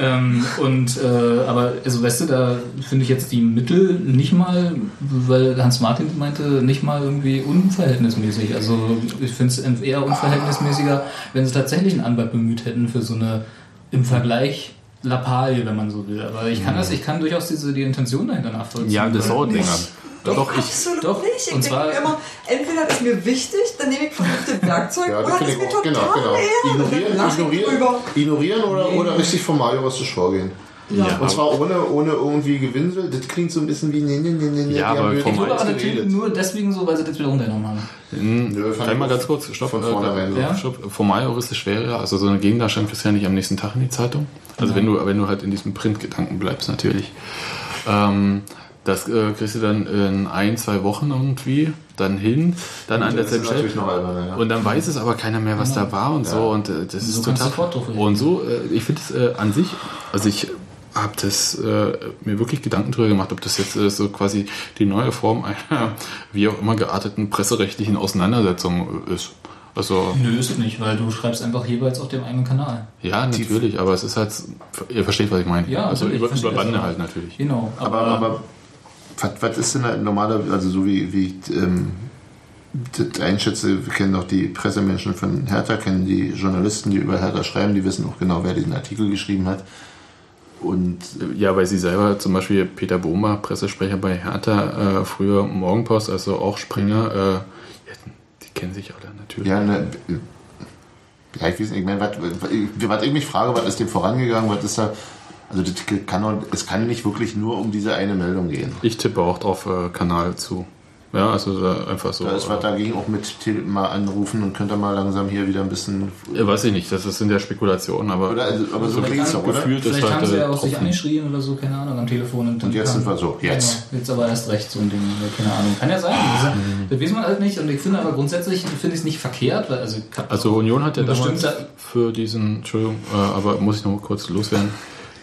ähm, und äh, aber also weißt du, da finde ich jetzt die Mittel nicht mal, weil Hans Martin meinte, nicht mal irgendwie unverhältnismäßig. Also ich finde es eher unverhältnismäßiger, wenn sie tatsächlich einen Anwalt bemüht hätten für so eine im Vergleich Lappalie, wenn man so will. Aber ich kann das, ich kann durchaus diese die Intention dahinter nachvollziehen. Ja, das dauert länger. Doch, ich. Absolut doch, nicht. Ich und denke zwar- immer, entweder das ist mir wichtig, dann nehme ich vernünftig (laughs) Werkzeug, Ja, oder das ich ist mir auch. Genau, total genau. eher. Ignorieren, ignorieren, ignorieren oder, oder richtig formalistisch vorgehen. Ja, Und zwar ohne, ohne irgendwie Gewinsel. Das klingt so ein bisschen wie. Nee, nee, nee, nee, Ja, aber formal- Ich nur deswegen so, weil sie das wieder runtergenommen haben. Hm, Nö, ich mal ganz kurz, stopp, von äh, vornherein so. Ja? stopp. Formal juristisch wäre ja, also so eine Gegendarstellung kriegst du ja nicht am nächsten Tag in die Zeitung. Also wenn du, wenn du halt in diesem Printgedanken bleibst, natürlich. Ähm, das äh, kriegst du dann in ein, zwei Wochen irgendwie dann hin, dann an Das ist derselben Stelle. ja. Und dann weiß es aber keiner mehr, was da war und so. Und äh, das So ist total. Und so, äh, ich finde es äh, an sich, also ich habe das äh, mir wirklich Gedanken drüber gemacht, ob das jetzt äh, so quasi die neue Form einer wie auch immer gearteten presserechtlichen Auseinandersetzung ist. Also Nö, ist es nicht, weil du schreibst einfach jeweils auf dem eigenen Kanal. ja, natürlich, aber es ist halt, ihr versteht, was ich meine. Ja, also über, über Bande halt natürlich. Genau. Aber, aber was, was ist denn ein normaler, also so wie, wie ich ähm, das einschätze, wir kennen doch die Pressemenschen von Hertha, kennen die Journalisten, die über Hertha schreiben, die wissen auch genau, wer diesen Artikel geschrieben hat. Und Ja, weil sie selber, zum Beispiel Peter Bohmer, Pressesprecher bei Hertha, äh, früher Morgenpost, also auch Springer, äh, ja, die kennen sich alle natürlich. ja, ne, ja, ich weiß nicht, ich meine, was, was ich mich frage, was ist dem vorangegangen, was ist da, also das kann es kann nicht wirklich nur um diese eine Meldung gehen. Ich tippe auch drauf äh, Kanal zu. Ja, also da einfach so. Da ist was dagegen auch mit Tele mal anrufen und könnt ihr mal langsam hier wieder ein bisschen. äh, weiß ich nicht, das ist in der Spekulation, aber, Oder, also, aber so klingt es doch, oder? gefühlt ist Vielleicht haben sie ja halt auch sich Tropfen. angeschrien oder so, keine Ahnung, am Telefon. Und, dann Und jetzt sind wir so, jetzt. Genau, jetzt aber erst recht so ein Ding, ja, keine Ahnung. Kann ja sein. Das, das weiß man halt nicht. Und ich finde aber grundsätzlich finde ich es nicht verkehrt, weil also, Also Union hat ja damals für diesen, Entschuldigung, äh, aber muss ich noch mal kurz loswerden,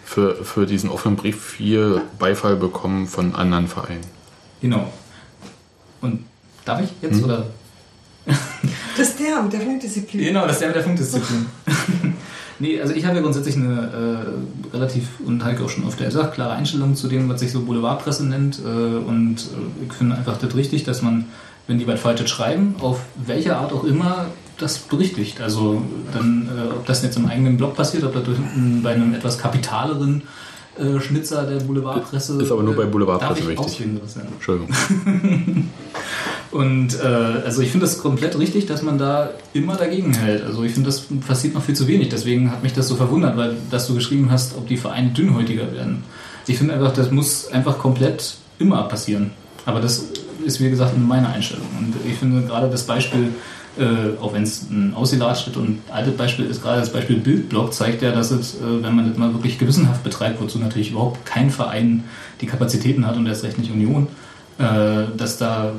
für, für diesen offenen Brief viel Beifall bekommen von anderen Vereinen. Genau. Und darf ich jetzt Hm? oder? (laughs) Das ist der mit der Funkdisziplin. Genau, das ist der mit der Funkdisziplin. (laughs) nee, also ich habe ja grundsätzlich eine äh, relativ, und Heike auch schon auf der gesagt, klare Einstellung zu dem, was sich so Boulevardpresse nennt. Äh, und äh, ich finde einfach das richtig, dass man, wenn die was Falsches schreiben, auf welche Art auch immer, das berichtigt. Also dann, äh, ob das jetzt im eigenen Blog passiert, ob das bei einem etwas kapitaleren äh, Schnitzer der Boulevardpresse. Ist aber nur bei äh, Boulevardpresse darf ich wichtig. ausreden, Christian? Entschuldigung. (laughs) Und äh, also ich finde das komplett richtig, dass man da immer dagegen hält. Also ich finde, das passiert noch viel zu wenig. Deswegen hat mich das so verwundert, weil dass du geschrieben hast, ob die Vereine dünnhäutiger werden. Ich finde einfach, das muss einfach komplett immer passieren. Aber das ist wie gesagt meine Einstellung. Und ich finde gerade das Beispiel, äh, auch wenn es ein Aussilatscht und altes Beispiel ist, gerade das Beispiel Bildblog zeigt ja, dass es, äh, wenn man das mal wirklich gewissenhaft betreibt, wozu natürlich überhaupt kein Verein die Kapazitäten hat und erst recht nicht Union, äh, dass da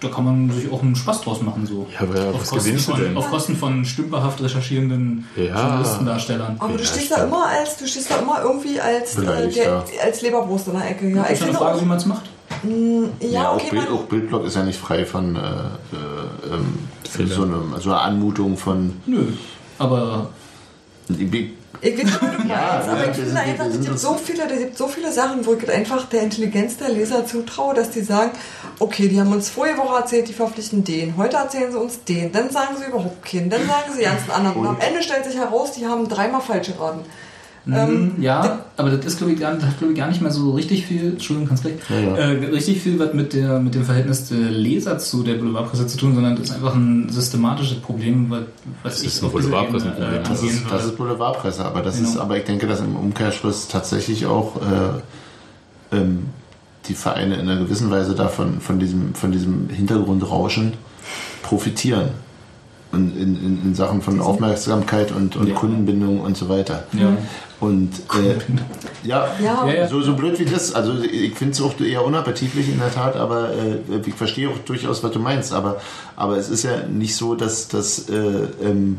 da kann man sich auch einen Spaß draus machen. So. Ja, aber ja, auf, was Kosten von, denn? auf Kosten von stümperhaft recherchierenden Ja. Journalistendarstellern. Aber du Ja, stehst da immer als, du stehst da immer irgendwie als, äh, der, ja. als Leberwurst in der Ecke. Ja, Das ich ist eine finde Frage, auch, wie man es macht. ja, auch, okay, Bild, man, auch Bildblock ist ja nicht frei von äh, äh, ähm, so, eine, so einer Anmutung von. Nö. Aber Ich weiß schon, was du (laughs) Ja, meinst, aber ich finde einfach, es gibt so viele, es gibt so viele Sachen, wo ich einfach der Intelligenz der Leser zutraue, dass die sagen, okay, die haben uns vorige Woche erzählt, die verpflichten den, heute erzählen sie uns den, dann sagen sie überhaupt keinen, dann sagen sie ganz einen anderen. Und am Ende stellt sich heraus, die haben dreimal falsch geraten. Ähm, ja, aber das ist, glaube ich, glaube ich, gar nicht mehr so richtig viel, Entschuldigung, kannst recht, Ja, ja. Äh, richtig viel was mit, der, mit dem Verhältnis der Leser zu der Boulevardpresse zu tun, sondern das ist einfach ein systematisches Problem, was, was Das ich ist ein auf dieser Boulevardpressenproblem. Ebene, äh, Das ist, das ist Boulevardpresse, aber das Genau. ist, aber ich denke, dass im Umkehrschluss tatsächlich auch äh, ähm, die Vereine in einer gewissen Weise davon von diesem, von diesem Hintergrundrauschen profitieren. Und in, in, in Sachen von Aufmerksamkeit und, und Ja. Kundenbindung und so weiter. Ja. Und äh, ja, Ja, Ja, ja. So, so blöd wie das, also ich finde es auch eher unappetitlich in der Tat, aber äh, ich verstehe auch durchaus, was du meinst, aber, aber es ist ja nicht so, dass, dass, äh, ähm,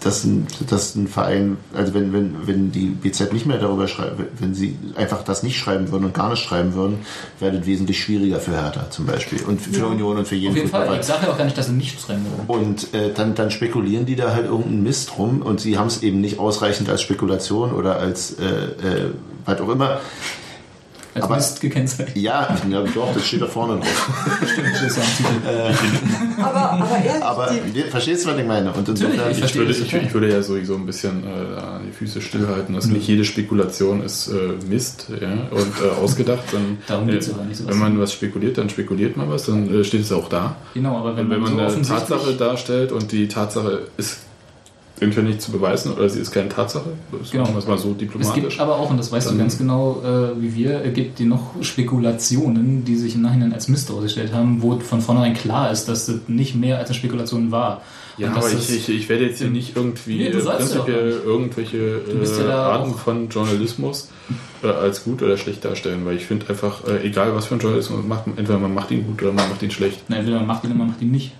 dass, ein, dass ein Verein, also wenn, wenn, wenn die BZ nicht mehr darüber schreibt, wenn sie einfach das nicht schreiben würden und gar nicht schreiben würden, wäre das wesentlich schwieriger für Hertha zum Beispiel und für Union und für jeden Auf jeden Fall. Fußballverein. Ich sage ja auch gar nicht, dass sie nichts rennen würden. Und äh, dann, dann spekulieren die da halt irgendeinen Mist rum und sie haben es eben nicht ausreichend als Spekulation oder als äh, äh, was auch immer. Als Aber- Mist gekennzeichnet. Ja, ich glaube doch, das steht da vorne drauf. (laughs) Stimmt, das ist ein Titel. (laughs) aber, aber ehrlich, Aber die, verstehst du, was ich meine? Und Natürlich, insofern, ich Ich würde, ich, ich würde ja sowieso ein bisschen äh, die Füße stillhalten. Also nicht jede Spekulation ist äh, Mist ja, und äh, ausgedacht. Dann, Darum geht's äh, aber nicht so Wenn man was spekuliert, dann spekuliert man was, dann äh, steht es auch da. Genau, aber wenn, Und wenn man so eine Tatsache darstellt und die Tatsache ist entweder nicht zu beweisen oder sie ist keine Tatsache, das Genau. machen es mal so Es diplomatisch. gibt aber auch, und das weißt du Dann- ganz genau äh, wie wir, es gibt die noch Spekulationen, die sich im Nachhinein als Mist ausgestellt haben, wo von vornherein klar ist, dass das nicht mehr als eine Spekulation war. Ja, aber ich, ich, ich werde jetzt hier nicht irgendwie Nee, du ja prinzipiell nicht. irgendwelche ja äh, da Arten auch- von Journalismus äh, als gut oder schlecht darstellen, weil ich finde einfach, äh, egal was für ein Journalismus man macht, entweder man macht ihn gut oder man macht ihn schlecht. Na, entweder man macht ihn oder man macht ihn nicht.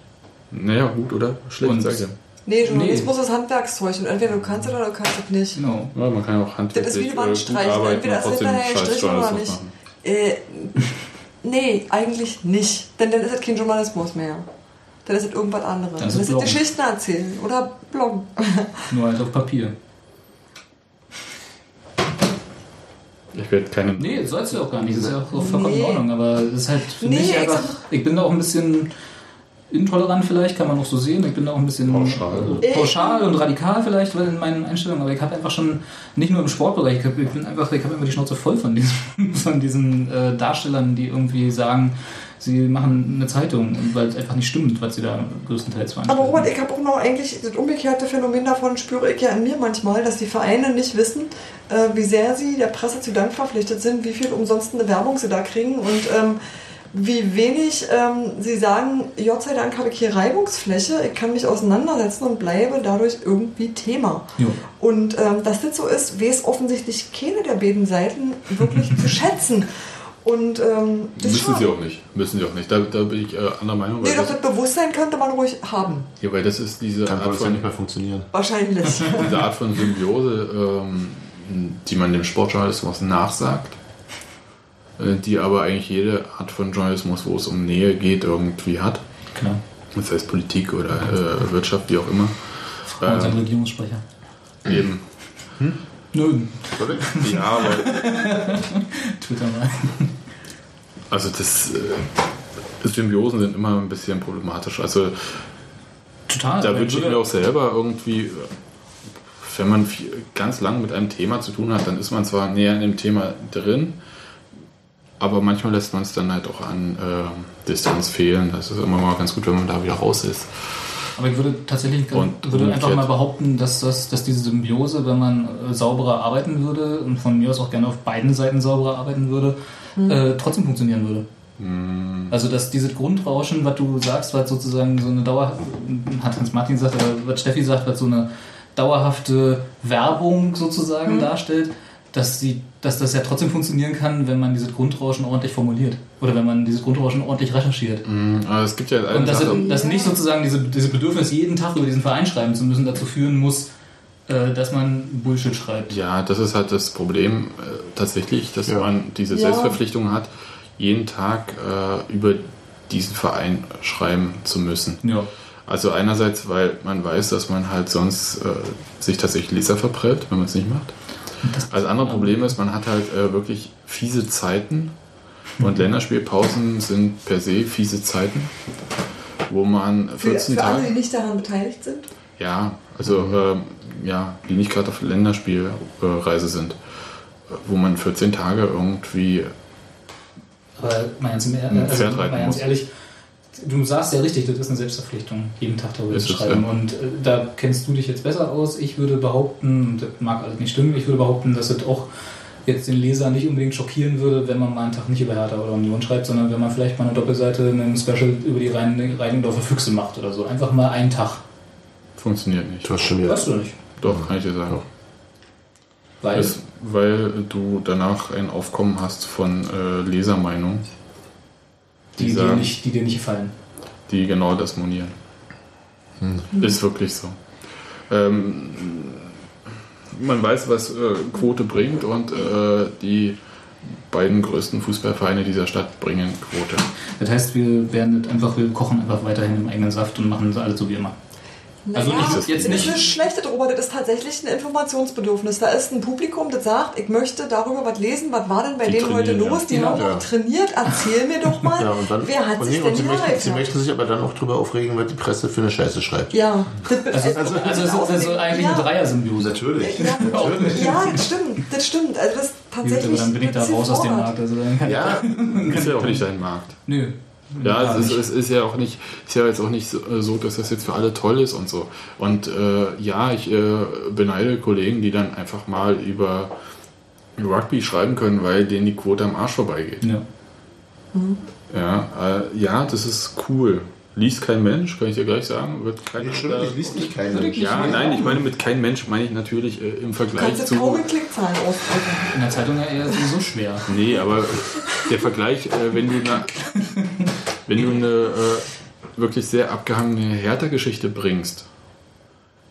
Naja, gut oder schlecht, Und- sag ich ja. Nee, Journalismus ist Handwerkszeug und entweder du kannst es oder du kannst es nicht. Genau. ja. Man kann ja auch handwerklich Das ist wie äh, Wand gut streichen. Entweder ist hinterher gestrichen oder nicht. machen. Äh, nee, eigentlich nicht. Denn dann ist es kein Journalismus mehr. Dann ist es irgendwas anderes. Dann Dann ist es es. Geschichten erzählen oder bloggen. (laughs) Nur halt auf Papier. Ich werde keine. Nee, das sollst du auch gar nicht. Das ist ja auch vollkommen Nee. in Ordnung. Aber das ist halt für Nee, mich ich einfach. Ich bin da auch ein bisschen intolerant vielleicht, kann man auch so sehen. Ich bin da auch ein bisschen Pauschal. äh, pauschal und radikal vielleicht in meinen Einstellungen, aber ich habe einfach schon, nicht nur im Sportbereich, ich, bin einfach, ich habe immer die Schnauze voll von diesen, (laughs) von diesen äh, Darstellern, die irgendwie sagen, sie machen eine Zeitung, weil es einfach nicht stimmt, was sie da größtenteils Aber veranstalten. Robert, ich habe auch noch eigentlich das umgekehrte Phänomen davon, spüre ich ja in mir manchmal, dass die Vereine nicht wissen, äh, wie sehr sie der Presse zu Dank verpflichtet sind, wie viel umsonst eine Werbung sie da kriegen und ähm, wie wenig ähm, sie sagen, Gott sei Dank habe ich hier Reibungsfläche, ich kann mich auseinandersetzen und bleibe dadurch irgendwie Thema. Jo. Und ähm, dass das so ist, weiß offensichtlich keine der beiden Seiten wirklich zu (laughs) schätzen. Und ähm, Müssen sie auch nicht. Müssen sie auch nicht. Da, da bin ich äh, anderer Meinung. Nee, doch das, das Bewusstsein könnte man ruhig haben. ja, weil das ist diese Dann Art von nicht mehr funktionieren. Wahrscheinlich. (laughs) diese Art von Symbiose, ähm, die man dem Sportjournalismus nachsagt, die aber eigentlich jede Art von Journalismus, wo es um Nähe geht, irgendwie hat. Klar. Das heißt Politik oder äh, Wirtschaft, wie auch immer. Und sein Ähm, Regierungssprecher. eben. Nö, Ja, aber (laughs) Twitter mal. also das äh, Symbiosen sind immer ein bisschen problematisch. Also Total. da wünsche ich mir auch selber irgendwie, äh, wenn man viel, ganz lang mit einem Thema zu tun hat, dann ist man zwar näher in dem Thema drin, aber manchmal lässt man es dann halt auch an äh, Distanz fehlen. Das ist immer mal ganz gut, wenn man da wieder raus ist. Aber ich würde tatsächlich Und würde einfach mal behaupten, dass, das, dass diese Symbiose, wenn man äh, sauberer arbeiten würde und von mir aus auch gerne auf beiden Seiten sauberer arbeiten würde, äh, trotzdem funktionieren würde. Also dass dieses Grundrauschen, was du sagst, was sozusagen so eine Dauer, hat Hans Martin gesagt, oder was Steffi sagt, was so eine dauerhafte Werbung sozusagen darstellt, dass, die, dass das ja trotzdem funktionieren kann, wenn man dieses Grundrauschen ordentlich formuliert. Oder wenn man dieses Grundrauschen ordentlich recherchiert. Mhm, aber es gibt ja Und dass, dass nicht sozusagen diese, diese Bedürfnis, jeden Tag über diesen Verein schreiben zu müssen, dazu führen muss, äh, dass man Bullshit schreibt. Ja, das ist halt das Problem äh, tatsächlich, dass Ja. man diese Ja. Selbstverpflichtung hat, jeden Tag äh, über diesen Verein schreiben zu müssen. Ja. Also einerseits, weil man weiß, dass man halt sonst äh, sich tatsächlich Leser verprellt, wenn man es nicht macht. Das, Also andere Problem ist, man hat halt äh, wirklich fiese Zeiten und Länderspielpausen sind per se fiese Zeiten, wo man Für, 14 für alle, Tage... die nicht daran beteiligt sind. Ja, also ähm, ja, die nicht gerade auf Länderspielreise sind, äh, wo man 14 Tage irgendwie aber mal ganz, im Ein also, Pferd mal reiten ganz muss. ehrlich, du sagst ja richtig, das ist eine Selbstverpflichtung, jeden Tag darüber zu es, schreiben. ja. Und äh, da kennst du dich jetzt besser aus. Ich würde behaupten, und das mag alles nicht stimmen, ich würde behaupten, dass es auch jetzt den Leser nicht unbedingt schockieren würde, wenn man mal einen Tag nicht über Hertha oder Union schreibt, sondern wenn man vielleicht mal eine Doppelseite in einem Special über die Reinigendorfer Füchse macht oder so. Einfach mal einen Tag. funktioniert nicht. Du hast schon wieder. Weißt du nicht. Doch, kann ich dir sagen. Weil, Ist, weil du danach ein Aufkommen hast von äh, Lesermeinungen, die, die dir nicht, die dir nicht gefallen. die genau das monieren. Ist wirklich so. Ähm, man weiß, was äh, Quote bringt und äh, die beiden größten Fußballvereine dieser Stadt bringen Quote. Das heißt, wir werden einfach, wir kochen einfach weiterhin im eigenen Saft und machen alles so wie immer. Also Naja, nicht- jetzt das nicht- ist nicht schlecht, Robert, das ist tatsächlich ein Informationsbedürfnis. Da ist ein Publikum, das sagt, ich möchte darüber was lesen, was war denn bei Die denen heute trainieren, los? ja. Die Genau. haben Ja. doch trainiert, erzähl mir doch mal, (laughs) Ja, und dann, wer hat und sich nee, denn und sie, möchten, sie möchten sich aber dann auch darüber aufregen, weil die Presse für eine Scheiße schreibt. Ja, das, (laughs) Also, also, also es ist also eigentlich eine Dreiersymbiose. Natürlich. ja, ja, das stimmt, das stimmt. Also das ist Gut, aber tatsächlich. dann bin ich da das raus aus dem. Markt. Also dann kann Ja, Ist ja auch nicht dein Markt. Nö. Ja, es ist, es ist ja auch nicht, ist ja jetzt auch nicht so, dass das jetzt für alle toll ist und so. Und äh, ja, ich äh, beneide Kollegen, die dann einfach mal über Rugby schreiben können, weil denen die Quote am Arsch vorbeigeht. Ja. Ja, äh, ja, das ist cool. Liest kein Mensch, kann ich dir gleich sagen. Wird kein anderer- liest nicht kein Mensch. ja, nein, ich meine mit kein Mensch meine ich natürlich äh, im Du Vergleich kannst zu. jetzt kaum Klickzahlen ausdrücken. In der Zeitung ja eher sowieso schwer. Nee, aber der Vergleich, äh, wenn du eine, wenn du eine äh, wirklich sehr abgehangene Hertha-Geschichte bringst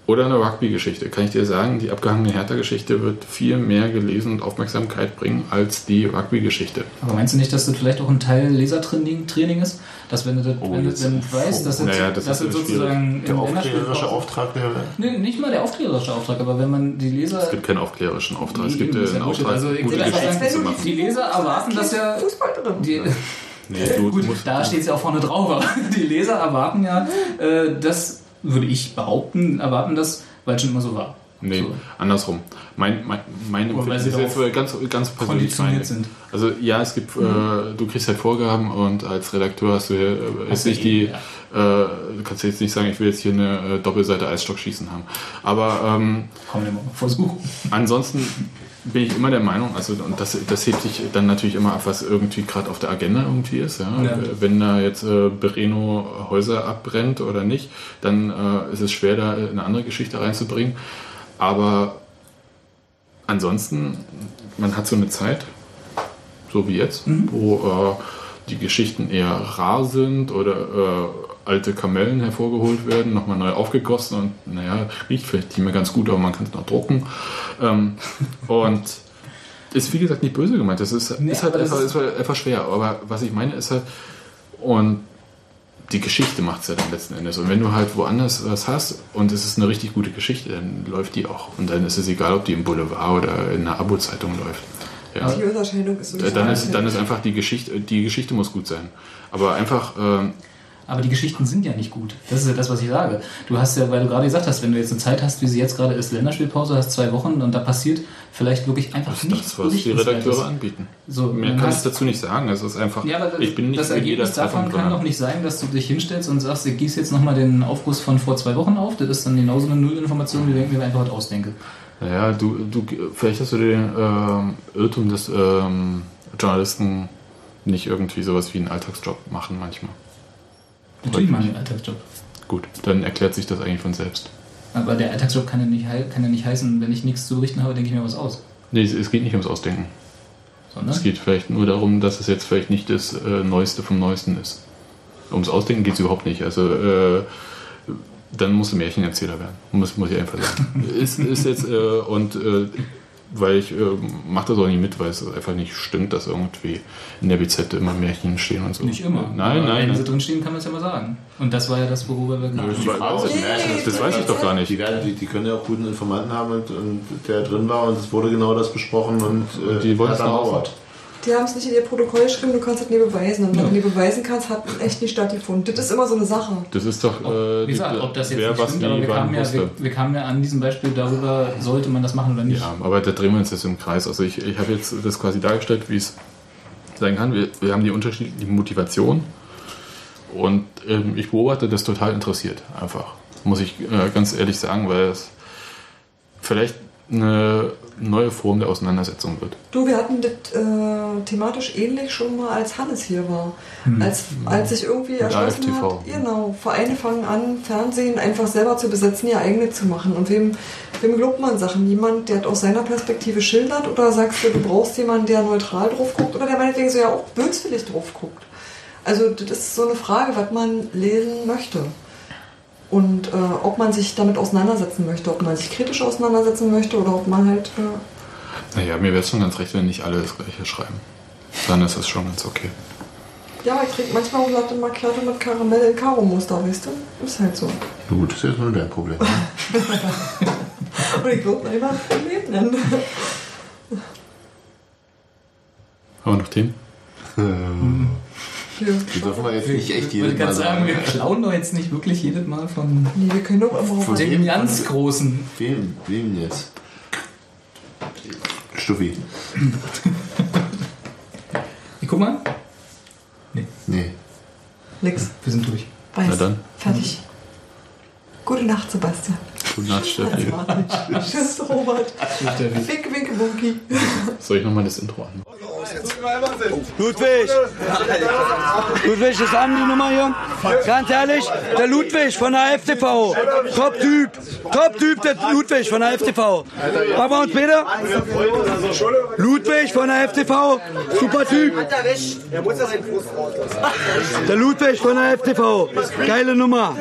oder eine Rugby-Geschichte, kann ich dir sagen, die abgehangene Hertha-Geschichte wird viel mehr gelesen und Aufmerksamkeit bringen als die Rugby-Geschichte. Aber meinst du nicht, dass das vielleicht auch ein Teil Lesertraining Training ist? Dass wenn du das, Oh, wenn du, jetzt- wenn du weißt, dass das, Naja, das dass ist das sozusagen Der im aufklärerische Auftrag der. Nee, nicht mal der aufklärerische Auftrag, aber wenn man die Leser. Es gibt keinen aufklärerischen Auftrag, es Nee, gibt das ist äh, ja einen. Auftrag, Also ich gute Geschichten sagen, zu machen. Die Leser erwarten, dass ja Fußball drin. die, Nee, du, Gut, du musst, da steht es ja auch vorne drauf, aber (laughs) die Leser erwarten ja, äh, das würde ich behaupten, erwarten das, weil es schon immer so war. Nee, So. andersrum. Mein, mein, mein Empfinden sie ist jetzt ganz, ganz persönlich meine. sind. Also ja, es gibt, äh, du kriegst halt Vorgaben und als Redakteur hast du hier, äh, Hast ist du nicht eh, die, ja. äh, du kannst jetzt nicht sagen, ich will jetzt hier eine äh, Doppelseite Eisstockschießen haben. Aber ähm, Komm, wir mal versuchen. ansonsten bin ich immer der Meinung, also und das, das hebt sich dann natürlich immer ab, was irgendwie gerade auf der Agenda irgendwie ist. Ja? Ja. Wenn da jetzt äh, Bereno Häuser abbrennt oder nicht, dann äh, ist es schwer, da eine andere Geschichte reinzubringen. Aber ansonsten, man hat so eine Zeit, so wie jetzt, wo äh, die Geschichten eher rar sind oder äh, alte Kamellen hervorgeholt werden, nochmal neu aufgegossen und naja, riecht vielleicht nicht mehr ganz gut, aber man kann es noch drucken. Ähm, (laughs) und ist wie gesagt nicht böse gemeint, das ist, Nee, ist halt einfach, ist- halt einfach schwer. Aber was ich meine ist halt, und die Geschichte macht es ja dann letzten Endes. Und wenn du halt woanders was hast und es ist eine richtig gute Geschichte, dann läuft die auch. Und dann ist es egal, ob die im Boulevard oder in einer Abo-Zeitung läuft. Ja. Die Unterscheidung ist sowieso Dann ist, dann ist einfach die Geschichte, die Geschichte muss gut sein. Aber einfach, ähm, Aber die Geschichten sind ja nicht gut. Das ist ja das, was ich sage. Du hast ja, weil du gerade gesagt hast, wenn du jetzt eine Zeit hast, wie sie jetzt gerade ist, Länderspielpause, hast zwei Wochen und da passiert vielleicht wirklich einfach das nichts das, was die. Redakteure anbieten. So, Mehr kann ich dazu nicht sagen. Es ist einfach, Ja, aber ich bin nicht das Ergebnis davon kann doch nicht sein, dass du dich hinstellst und sagst, ich gieße jetzt nochmal den Aufguss von vor zwei Wochen auf. Das ist dann genauso eine Nullinformation, wie wenn ich mir einfach was ausdenke. Naja, du, du, vielleicht hast du den ähm, Irrtum, dass ähm, Journalisten nicht irgendwie sowas wie einen Alltagsjob machen manchmal. Natürlich machen wir einen Alltagsjob. Gut, dann erklärt sich das eigentlich von selbst. Aber der Alltagsjob kann ja nicht, kann ja nicht heißen, wenn ich nichts zu berichten habe, denke ich mir was aus. Nee, es, es geht nicht ums Ausdenken. Sondern? Es geht vielleicht nur darum, dass es jetzt vielleicht nicht das äh, Neueste vom Neuesten ist. Ums Ausdenken geht es überhaupt nicht. Also äh, dann musst du Märchenerzähler werden. Muss, muss ich einfach sagen. (laughs) ist, ist jetzt, äh, und äh, weil ich äh, mache das auch nicht mit, weil es einfach nicht stimmt, dass irgendwie in der BZ immer Märchen stehen und so. Nicht immer. Nein, Aber nein. Wenn sie nein. drinstehen, kann man es ja mal sagen. Und das war ja das, worüber wir Das, gesprochen haben. weiß- das weiß ich doch gar nicht. Die, werden, die, die können ja auch guten Informanten haben, und, und der drin war und es wurde genau das besprochen und, äh, die wollen es nach Hause. Die haben es nicht in ihr Protokoll geschrieben, du kannst es nie beweisen. Und wenn du nie beweisen kannst, hat echt nicht stattgefunden. Das ist immer so eine Sache. Das ist doch, äh, Wie gesagt, ob das jetzt wer nicht was stimmt, wie aber wir kamen, ja, wir, wir kamen ja an diesem Beispiel darüber, sollte man das machen oder nicht. Ja, aber da drehen wir uns jetzt im Kreis. Also ich, ich habe jetzt das quasi dargestellt, wie es sein kann. Wir, wir haben die unterschiedliche Motivation und ähm, ich beobachte das total interessiert, einfach. Muss ich äh, ganz ehrlich sagen, weil es vielleicht eine neue Form der Auseinandersetzung wird. Du, wir hatten das äh, thematisch ähnlich schon mal, als Hannes hier war. Als, als sich irgendwie erschlossen hat, genau, Vereine fangen an, Fernsehen einfach selber zu besetzen, ihr eigene zu machen. Und wem, wem glaubt man Sachen? Jemand, der aus seiner Perspektive schildert? Oder sagst du, du brauchst jemanden, der neutral drauf guckt? Oder der meinetwegen so ja auch böswillig drauf guckt? Also das ist so eine Frage, was man lesen möchte. Und äh, ob man sich damit auseinandersetzen möchte, ob man sich kritisch auseinandersetzen möchte oder ob man halt äh, Naja, mir wäre es schon ganz recht, wenn nicht alle das gleiche schreiben. Dann ist es schon ganz okay. Ja, aber ich trinke manchmal auch Latte Macchiato mit Karamell in Karo-Muster, weißt du? Ist halt so. Gut, das ist jetzt nur dein Problem. (laughs) Und ich würde mal immer ein Problem nennen. Haben wir noch Themen? Ja. Die dürfen wir jetzt nicht echt jedes Mal sagen, sagen. wir klauen doch jetzt nicht wirklich jedes Mal von Nee, wir können doch immer Von dem jedem- ganz Großen. Wem? Wem jetzt? Stuffi. Ich guck mal. Nee. Nix. Wir sind durch. Weiß. Na dann. Fertig. Gute Nacht, Sebastian. Gute Nacht, Steffi. Tschüss, Robert. Steffi. Winke, winke, Bunky. Soll ich nochmal das Intro an? Ludwig! Ludwig, ist an die Nummer hier? Ganz ehrlich, der Ludwig von der FTV. Top-Typ. Top-Typ, der Ludwig von der FTV. Machen wir uns bitte? Ludwig von der FTV. Super Typ. Der Ludwig von der FTV. Geile Nummer.